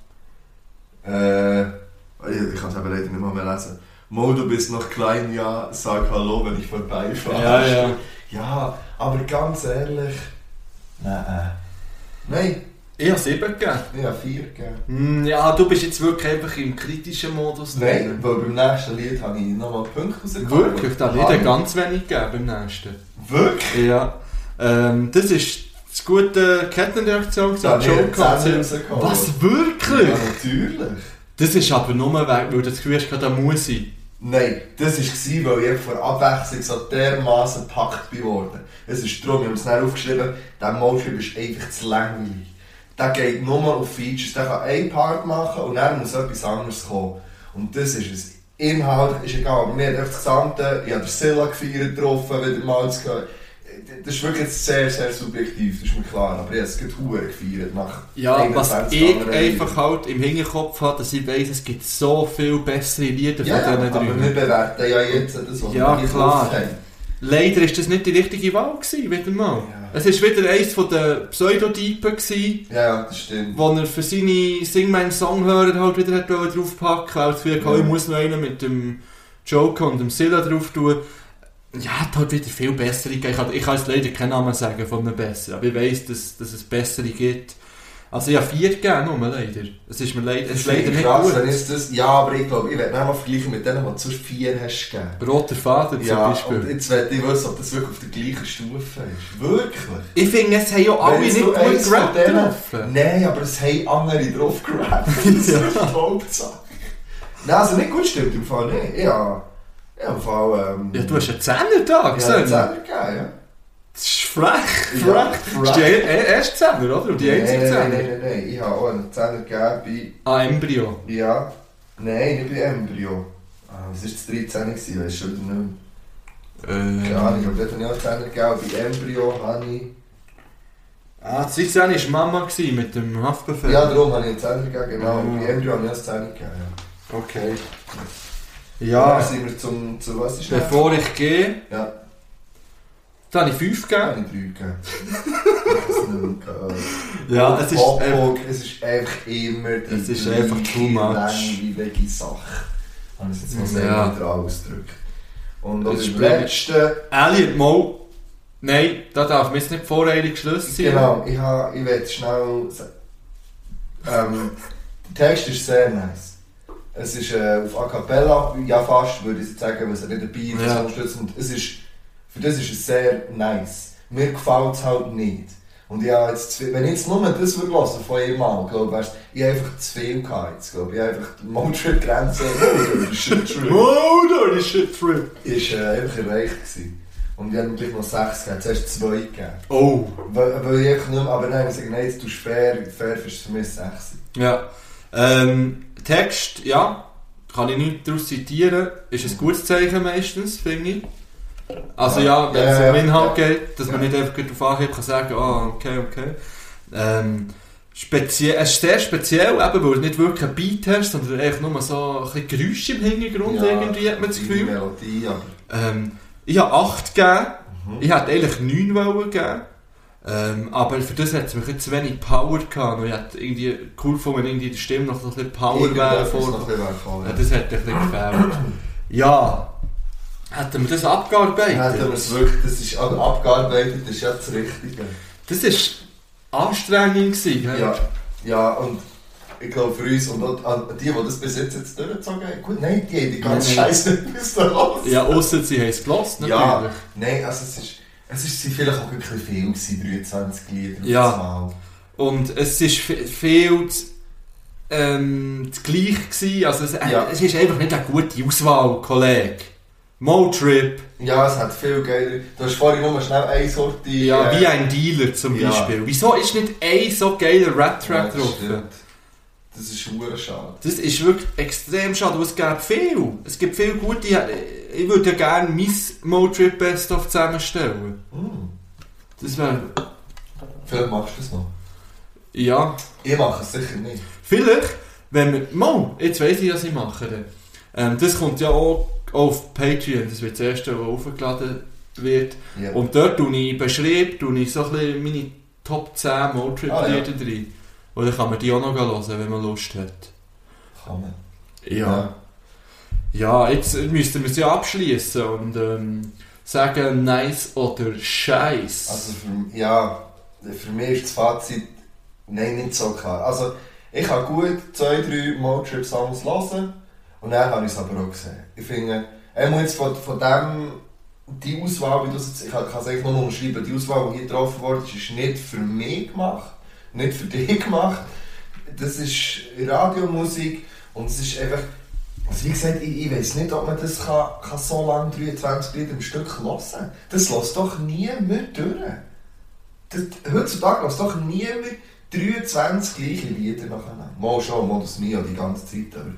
Speaker 3: Äh, ich, ich kann es aber leider nicht mal mehr lesen. Mo, du bist noch klein, ja, sag Hallo, wenn ich vorbeifahre.
Speaker 2: Ja, ja.
Speaker 3: Ja, aber ganz ehrlich, nein. Nein,
Speaker 2: Ich habe 7 gegeben.
Speaker 3: ich habe vier gegeben.
Speaker 2: Hm, Ja, du bist jetzt wirklich einfach im kritischen Modus
Speaker 3: Nein, weil beim nächsten Lied habe ich nochmal Punkte rausgekommen.
Speaker 2: Wirklich, da hat ganz wenig gegeben beim nächsten.
Speaker 3: Wirklich?
Speaker 2: Ja. Ähm, das ist das gute Kettenreaktion gesagt. Concert.
Speaker 3: rausgekommen.
Speaker 2: Was, wirklich?
Speaker 3: Ja, natürlich.
Speaker 2: Das ist aber nur weg, weil du das Gefühl hast, da muss ich.
Speaker 3: Nein, das war, weil ich vor Abwechslung so dermaßen gepackt bin worden. Es ist darum, ich habe es dann aufgeschrieben, der Motion ist einfach zu langweilig. Der geht nur auf Features, der kann einen Part machen und dann muss etwas anderes kommen. Und das ist es. Inhalt ist egal, mir hat das Gesamte, ich habe den Silla gefeiert getroffen, wieder mal zu gehört. Das ist wirklich jetzt sehr, sehr subjektiv, das ist mir klar, aber ich habe es gerade gefeiert nach
Speaker 2: Ja, was
Speaker 3: 21
Speaker 2: ich einfach halt im Hinterkopf habe, dass ich weiss, es gibt so viel bessere Lieder
Speaker 3: Ja,
Speaker 2: von diesen
Speaker 3: aber wir bewerten ja jetzt das, was
Speaker 2: Ja,
Speaker 3: wir
Speaker 2: klar.
Speaker 3: haben.
Speaker 2: Leider ist das nicht die richtige Wahl gewesen, wieder mal.
Speaker 3: Ja.
Speaker 2: Es ist wieder eins von den Pseudotypen gewesen,
Speaker 3: Ja, das stimmt.
Speaker 2: wo er für seine Sing meinen Song hören halt wieder hat draufpacken, weil er das Gefühl hatte,
Speaker 3: Ja.
Speaker 2: ich muss noch einen mit dem Joker und dem Silla drauf tun. Ja, hat halt wieder viel bessere gegeben. Ich kann, ich kann jetzt leider keinen Namen sagen von einem besseren, aber ich weiss, dass, dass es bessere gibt. Also habe vier gegeben, nur leider. Es ist mir leider, es ist leider nicht
Speaker 3: krass,
Speaker 2: gut.
Speaker 3: ist das, ja, aber ich glaube, ich werde mal vergleichen mit denen, die du sonst vier hast gegeben.
Speaker 2: Roter Faden zum
Speaker 3: Ja,
Speaker 2: Beispiel.
Speaker 3: und jetzt werde ich wissen, ob das wirklich auf der gleichen Stufe ist. Wirklich?
Speaker 2: Ich finde, es haben ja alle nicht gut gerappt
Speaker 3: denen-
Speaker 2: getroffen.
Speaker 3: Nein, aber es haben andere drauf gerappt. Das ist
Speaker 2: Ja.
Speaker 3: die Hauptsache. Nein, also nicht gut stimmt im Fall nicht. Ja, ja im Fall... Ähm,
Speaker 2: Ja, du hast einen Zehner da
Speaker 3: ja,
Speaker 2: gesehen.
Speaker 3: einen Zehner gegeben, ja.
Speaker 2: Das ist frech,
Speaker 3: Ja,
Speaker 2: frech.
Speaker 3: frech.
Speaker 2: Das ist die erste Zehner, oder? Die einzige
Speaker 3: nein, nein,
Speaker 2: Zehner.
Speaker 3: nein, nein, nein. Ich habe auch einen Zehner gegeben
Speaker 2: Ah, Embryo.
Speaker 3: bei... Ja, nein, nicht bei Embryo. Ah, was war das 13 gewesen? Weißt du schon wieder nicht mehr. Keine
Speaker 2: Äh,
Speaker 3: Ahnung, aber dort habe ich auch einen Zehner gegeben. Bei Embryo habe ich...
Speaker 2: ah, das 16 war Mama mit dem Haftbefehl.
Speaker 3: Ja, darum habe ich einen Zehner gegeben, genau. Und bei Embryo habe ich auch einen Zehner gegeben, ja.
Speaker 2: Okay.
Speaker 3: Dann
Speaker 2: Ja,
Speaker 3: sind wir zum... Zu was ist
Speaker 2: bevor ich gehe,
Speaker 3: Ja,
Speaker 2: da habe ich 5
Speaker 3: da
Speaker 2: gegeben.
Speaker 3: habe ich drei gegeben.
Speaker 2: Ja, es ist einfach...
Speaker 3: es ist einfach immer die
Speaker 2: Es ist einfach too much.
Speaker 3: langweilige Sache. Habe ich es jetzt mal sehr
Speaker 2: Ja.
Speaker 3: neutral ausgedrückt. Und das
Speaker 2: ist
Speaker 3: letzte...
Speaker 2: Alien, Mo. Nein, da darf man jetzt nicht voreilig Schluss ziehen.
Speaker 3: Genau, ich, habe, ich will schnell. Ähm, der Text ist sehr nice. Es ist äh, auf A Cappella, ja fast, würde ich sagen, weil es nicht dabei ist,
Speaker 2: Ja.
Speaker 3: ja. unterstützend. Es ist, für das ist es sehr nice. Mir gefällt es halt nicht. Und ich habe jetzt, viel- wenn ich jetzt nur das würde hören von ihr Mal, glaube weißt, ich habe einfach zu viel gehabt jetzt, glaube ich. Ich habe einfach die Motorgrenze, oh,
Speaker 2: Oh, dirty shit trip.
Speaker 3: ist äh, einfach erreicht gewesen. Und ich habe gleich noch sechs gegeben, zuerst zwei gegeben.
Speaker 2: Oh.
Speaker 3: Weil, weil ich einfach nicht mehr, aber nein, ich sage, nein, du fair, fair ist für mich sexy.
Speaker 2: Ja. Ähm, Text, ja, kann ich nicht daraus zitieren, ist ein gutes Zeichen meistens, finde ich. Also
Speaker 3: Ja.
Speaker 2: wenn es um Inhalt geht, dass man nicht einfach auf Anhieb kann sagen ah, okay, okay. Ähm, speziell, es ist sehr speziell, eben, weil du nicht wirklich ein Beat hast, sondern einfach nur so ein bisschen Geräusche im Hintergrund irgendwie, hat man das Gefühl.
Speaker 3: Melodie.
Speaker 2: Ähm, ich habe 8 gegeben,
Speaker 3: Mhm.
Speaker 2: ich hätte eigentlich 9 wollen geben. Ähm, aber für das hat es mich jetzt zu wenig Power gehabt. Und ich hätte irgendwie cool gefunden, wenn irgendwie die Stimme noch so ein bisschen Power wäre. Vor-
Speaker 3: noch ein bisschen wertvoll,
Speaker 2: Ja, das hat ein bisschen gefehlt. Ja, hätten wir das abgearbeitet?
Speaker 3: Hätten wir es wirklich, das ist abgearbeitet, das ist ja das Richtige.
Speaker 2: Das war anstrengend. Gewesen, gell?
Speaker 3: Ja, ja, und ich glaube für uns und auch die, die das bis jetzt, jetzt durchgezogen haben, gut, nein, die haben die ganze. Scheiße nicht bis da los.
Speaker 2: ja ausser sie haben es gelost, natürlich.
Speaker 3: Ja, nein, also es ist, es ist sie vielleicht auch wirklich viel gewesen, 23 Lieder
Speaker 2: Ja.
Speaker 3: Mal.
Speaker 2: Und es war viel zu, ähm, das gleich. Gewesen. Also es,
Speaker 3: Ja.
Speaker 2: es ist einfach nicht eine gute Auswahl, Kollege. Motrip,
Speaker 3: Ja, es hat viel geiler. Du hast vorhin nur schnell eine Sorte.
Speaker 2: ja,
Speaker 3: äh,
Speaker 2: wie ein Dealer zum
Speaker 3: ja.
Speaker 2: Beispiel. Wieso ist nicht ein so geiler
Speaker 3: ja,
Speaker 2: Rap-Track
Speaker 3: das
Speaker 2: drauf?
Speaker 3: stimmt. Das ist schwer schade.
Speaker 2: Das ist wirklich extrem schade, weil es gibt viel. Es gibt viele gute. Ich würde ja gerne mein Motrip Best of zusammenstellen.
Speaker 3: Hm.
Speaker 2: Das wäre.
Speaker 3: Vielleicht machst du es noch.
Speaker 2: Ja.
Speaker 3: Ich mache es sicher nicht.
Speaker 2: Vielleicht, wenn wir. Mo, jetzt weiss ich, was ich mache. Ähm, das kommt ja auch auf Patreon. Das wird das erste, was aufgeladen wird.
Speaker 3: Ja.
Speaker 2: Und dort tue ich beschreibe, tue ich so ein bisschen meine Top 10 Motrip-Lieder
Speaker 3: Ah, ja.
Speaker 2: drin. Und dann kann man die auch noch hören, wenn man Lust hat.
Speaker 3: Kann man.
Speaker 2: Ja. Ja, jetzt müssten wir sie abschließen und ähm, sagen nice oder scheiß.
Speaker 3: Also für, ja, für mich ist das Fazit nein, nicht so klar. Also ich kann gut zwei, drei Motrip-Songs hören und dann habe ich es aber auch gesehen. Ich finde, er muss jetzt von, von dem, die Auswahl, wie du es ich kann es eigentlich nur unterschreiben, die Auswahl, die hier getroffen wurde, ist nicht für mich gemacht, nicht für dich gemacht. Das ist Radiomusik und es ist einfach, also wie gesagt, ich, ich weiß nicht, ob man das kann, kann so lange 23 Lieder im Stück hören kann. Das lässt doch niemand durch. Das, heutzutage lässt doch niemand 23 gleiche Lieder nacheinander. Mal schon, mal das nie die ganze Zeit, aber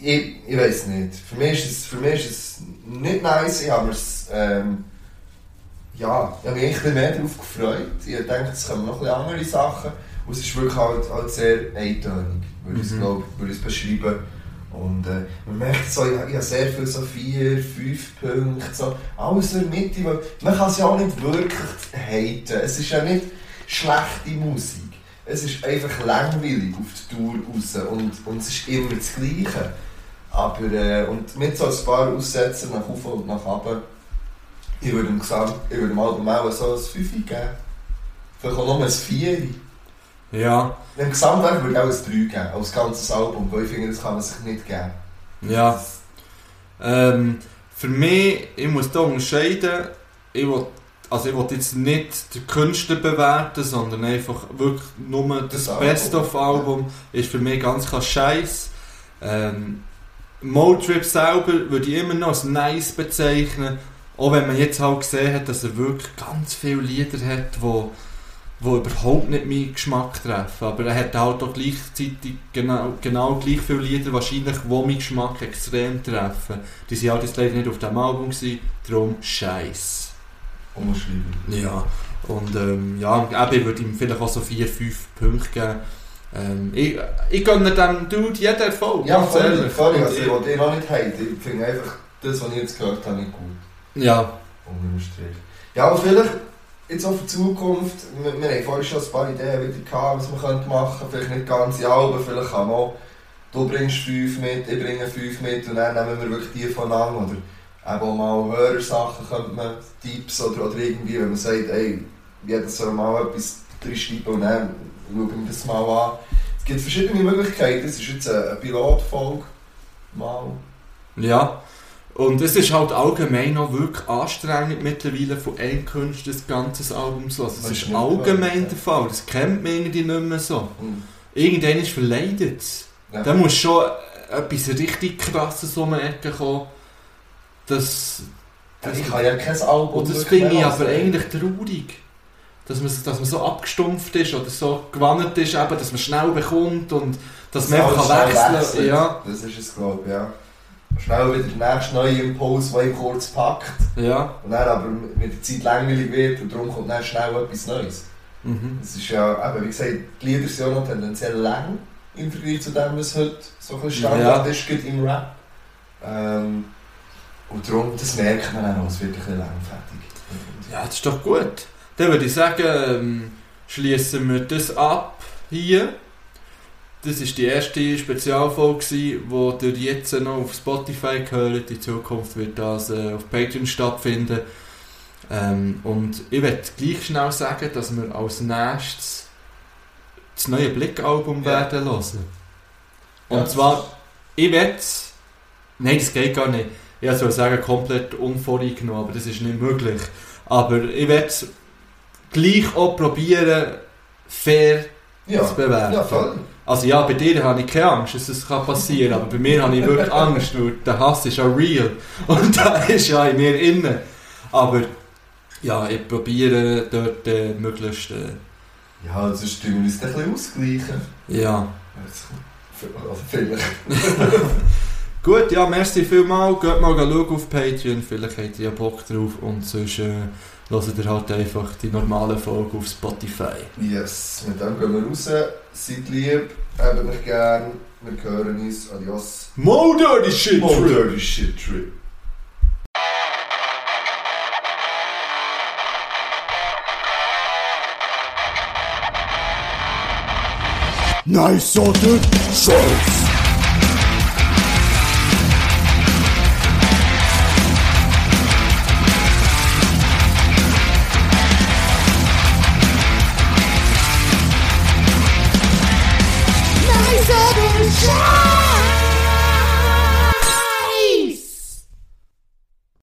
Speaker 3: ich, ich weiß nicht. Für mich, ist es, für mich ist es nicht nice, ich habe mir es, ähm, ja, ich habe mich ein bisschen mehr darauf gefreut. Ich denke, es kommen noch ein andere Sachen und es ist wirklich halt, halt sehr eintönig, würde ich
Speaker 2: Mhm.
Speaker 3: glaube würde ich es beschreiben. Und äh, man merkt so, ich, ich habe sehr viel so vier, fünf Punkte, so, alles in der Mitte, weil man kann es ja auch nicht wirklich haten. Es ist ja nicht schlechte Musik. Es ist einfach langweilig auf die Tour raus und, und es ist immer das Gleiche. Aber, äh, und mit so ein paar Aussätzen nach oben und nach unten, ich würde dem Gesamt, ich würde dem Album auch so ein 5 geben. Vielleicht auch noch ein 4.
Speaker 2: Ja,
Speaker 3: Im Gesamtwerk würde ich auch ein 3 geben, als ganzes Album, weil ich finde, das kann man sich nicht geben.
Speaker 2: ja. Ähm, für mich, ich muss da unterscheiden, ich will, also ich will jetzt nicht den Künstler bewerten, sondern einfach wirklich nur das,
Speaker 3: Das Album.
Speaker 2: Best-of-Album ist für mich ganz klar Scheiß. Ähm, Motrip selber würde ich immer noch als nice bezeichnen, auch wenn man jetzt halt gesehen hat, dass er wirklich ganz viele Lieder hat, wo die überhaupt nicht meinen Geschmack treffen. Aber er hat halt auch gleichzeitig genau, genau gleich viele Lieder, wahrscheinlich, die meinen Geschmack extrem treffen. Die sind halt jetzt leider nicht auf dem Album, gewesen, darum Scheiß.
Speaker 3: Umschreiben.
Speaker 2: Ja, und ähm, ja, eben, ich würde ihm vielleicht auch so 4, 5 Punkte geben. Ähm, ich, ich gönne dem Dude jeden Erfolg,
Speaker 3: Ja, voll, voll. Also, ich will den noch nicht haten. Ich finde einfach, das, was ich jetzt gehört habe, nicht gut.
Speaker 2: ja,
Speaker 3: Unter dem Strich. Ja, aber vielleicht jetzt auch für die Zukunft, wir, wir haben vorhin schon ein paar Ideen wieder gehabt, was wir könnte machen könnten. Vielleicht nicht ganze Alben, vielleicht kann man auch, du bringst fünf mit, ich bringe fünf mit und dann nehmen wir wirklich die voneinander. Oder eben auch mal Hörersachen könnte man, Tipps oder, oder irgendwie, wenn man sagt, ey, jeder soll mal etwas reinschreiben und dann schauen wir das mal an. Es gibt verschiedene Möglichkeiten, es ist jetzt eine, Pilotfolge. Mal.
Speaker 2: ja. Und es ist halt allgemein auch wirklich anstrengend mittlerweile von einem Künstler das ganze Album zu hören. Das
Speaker 3: ist
Speaker 2: allgemein der Fall. Das kennt man irgendwie nicht mehr so.
Speaker 3: Hm.
Speaker 2: Irgendwann ist verleidet es.
Speaker 3: Ja.
Speaker 2: Da muss schon etwas richtig krasses um die Ecke kommen. Das, das,
Speaker 3: Ich kann ja kein Album
Speaker 2: und das finde ich aber eigentlich traurig. Dass man, dass man so abgestumpft ist oder so gewannet ist, eben, dass man schnell bekommt und dass man
Speaker 3: alles
Speaker 2: einfach kann wechseln kann. Ja.
Speaker 3: Das ist es, glaube ich, ja. schnell wieder der nächste neue Impuls, der ihn kurz packt.
Speaker 2: Ja.
Speaker 3: Und dann aber mit der Zeit langweilig wird und darum kommt dann schnell etwas Neues.
Speaker 2: Mhm.
Speaker 3: Es ist ja, eben, wie gesagt, die Lieder sind ja noch tendenziell lang im Vergleich zu dem, was heute so ein Standard
Speaker 2: Ja.
Speaker 3: ist, im Rap. Ähm, und darum, das merkt man auch, es wird ein bisschen langfertig.
Speaker 2: Ja, das ist doch gut. Dann würde ich sagen, ähm, schließen wir das ab hier. Das war die erste Spezialfolge, die ihr jetzt noch auf Spotify gehört. In Zukunft wird das äh, auf Patreon stattfinden. Ähm, und ich werde gleich schnell sagen, dass wir als nächstes das neue Blick-Album
Speaker 3: Ja.
Speaker 2: werden hören. Und
Speaker 3: Ja,
Speaker 2: zwar, ich werde Nein, das geht gar nicht. Ich soll sagen, komplett unvoreingenommen, aber das ist nicht möglich. Aber ich werde gleich auch probieren, fair
Speaker 3: Ja,
Speaker 2: zu bewerten.
Speaker 3: ja voll.
Speaker 2: Also ja, bei dir habe ich keine Angst, dass das kann passieren aber bei mir habe ich wirklich Angst, weil der Hass ist ja real und der ist ja in mir inne. Aber ja, ich probiere dort äh, möglichst... Äh,
Speaker 3: Ja, sonst tun wir uns ein bisschen ausgleichen.
Speaker 2: ja.
Speaker 3: Also vielleicht.
Speaker 2: Gut, ja, merci vielmals. Geht mal schauen auf Patreon, vielleicht habt ihr ja Bock drauf und sonst äh, hört ihr halt einfach die normale Folge auf Spotify.
Speaker 3: Yes, mit dem gehen wir raus. Seid lieb, habt mich gern. Wir hören uns. Adios.
Speaker 2: Mo dirty shit,
Speaker 3: Oh, dirty shit trip.
Speaker 4: Nice sorted shorts.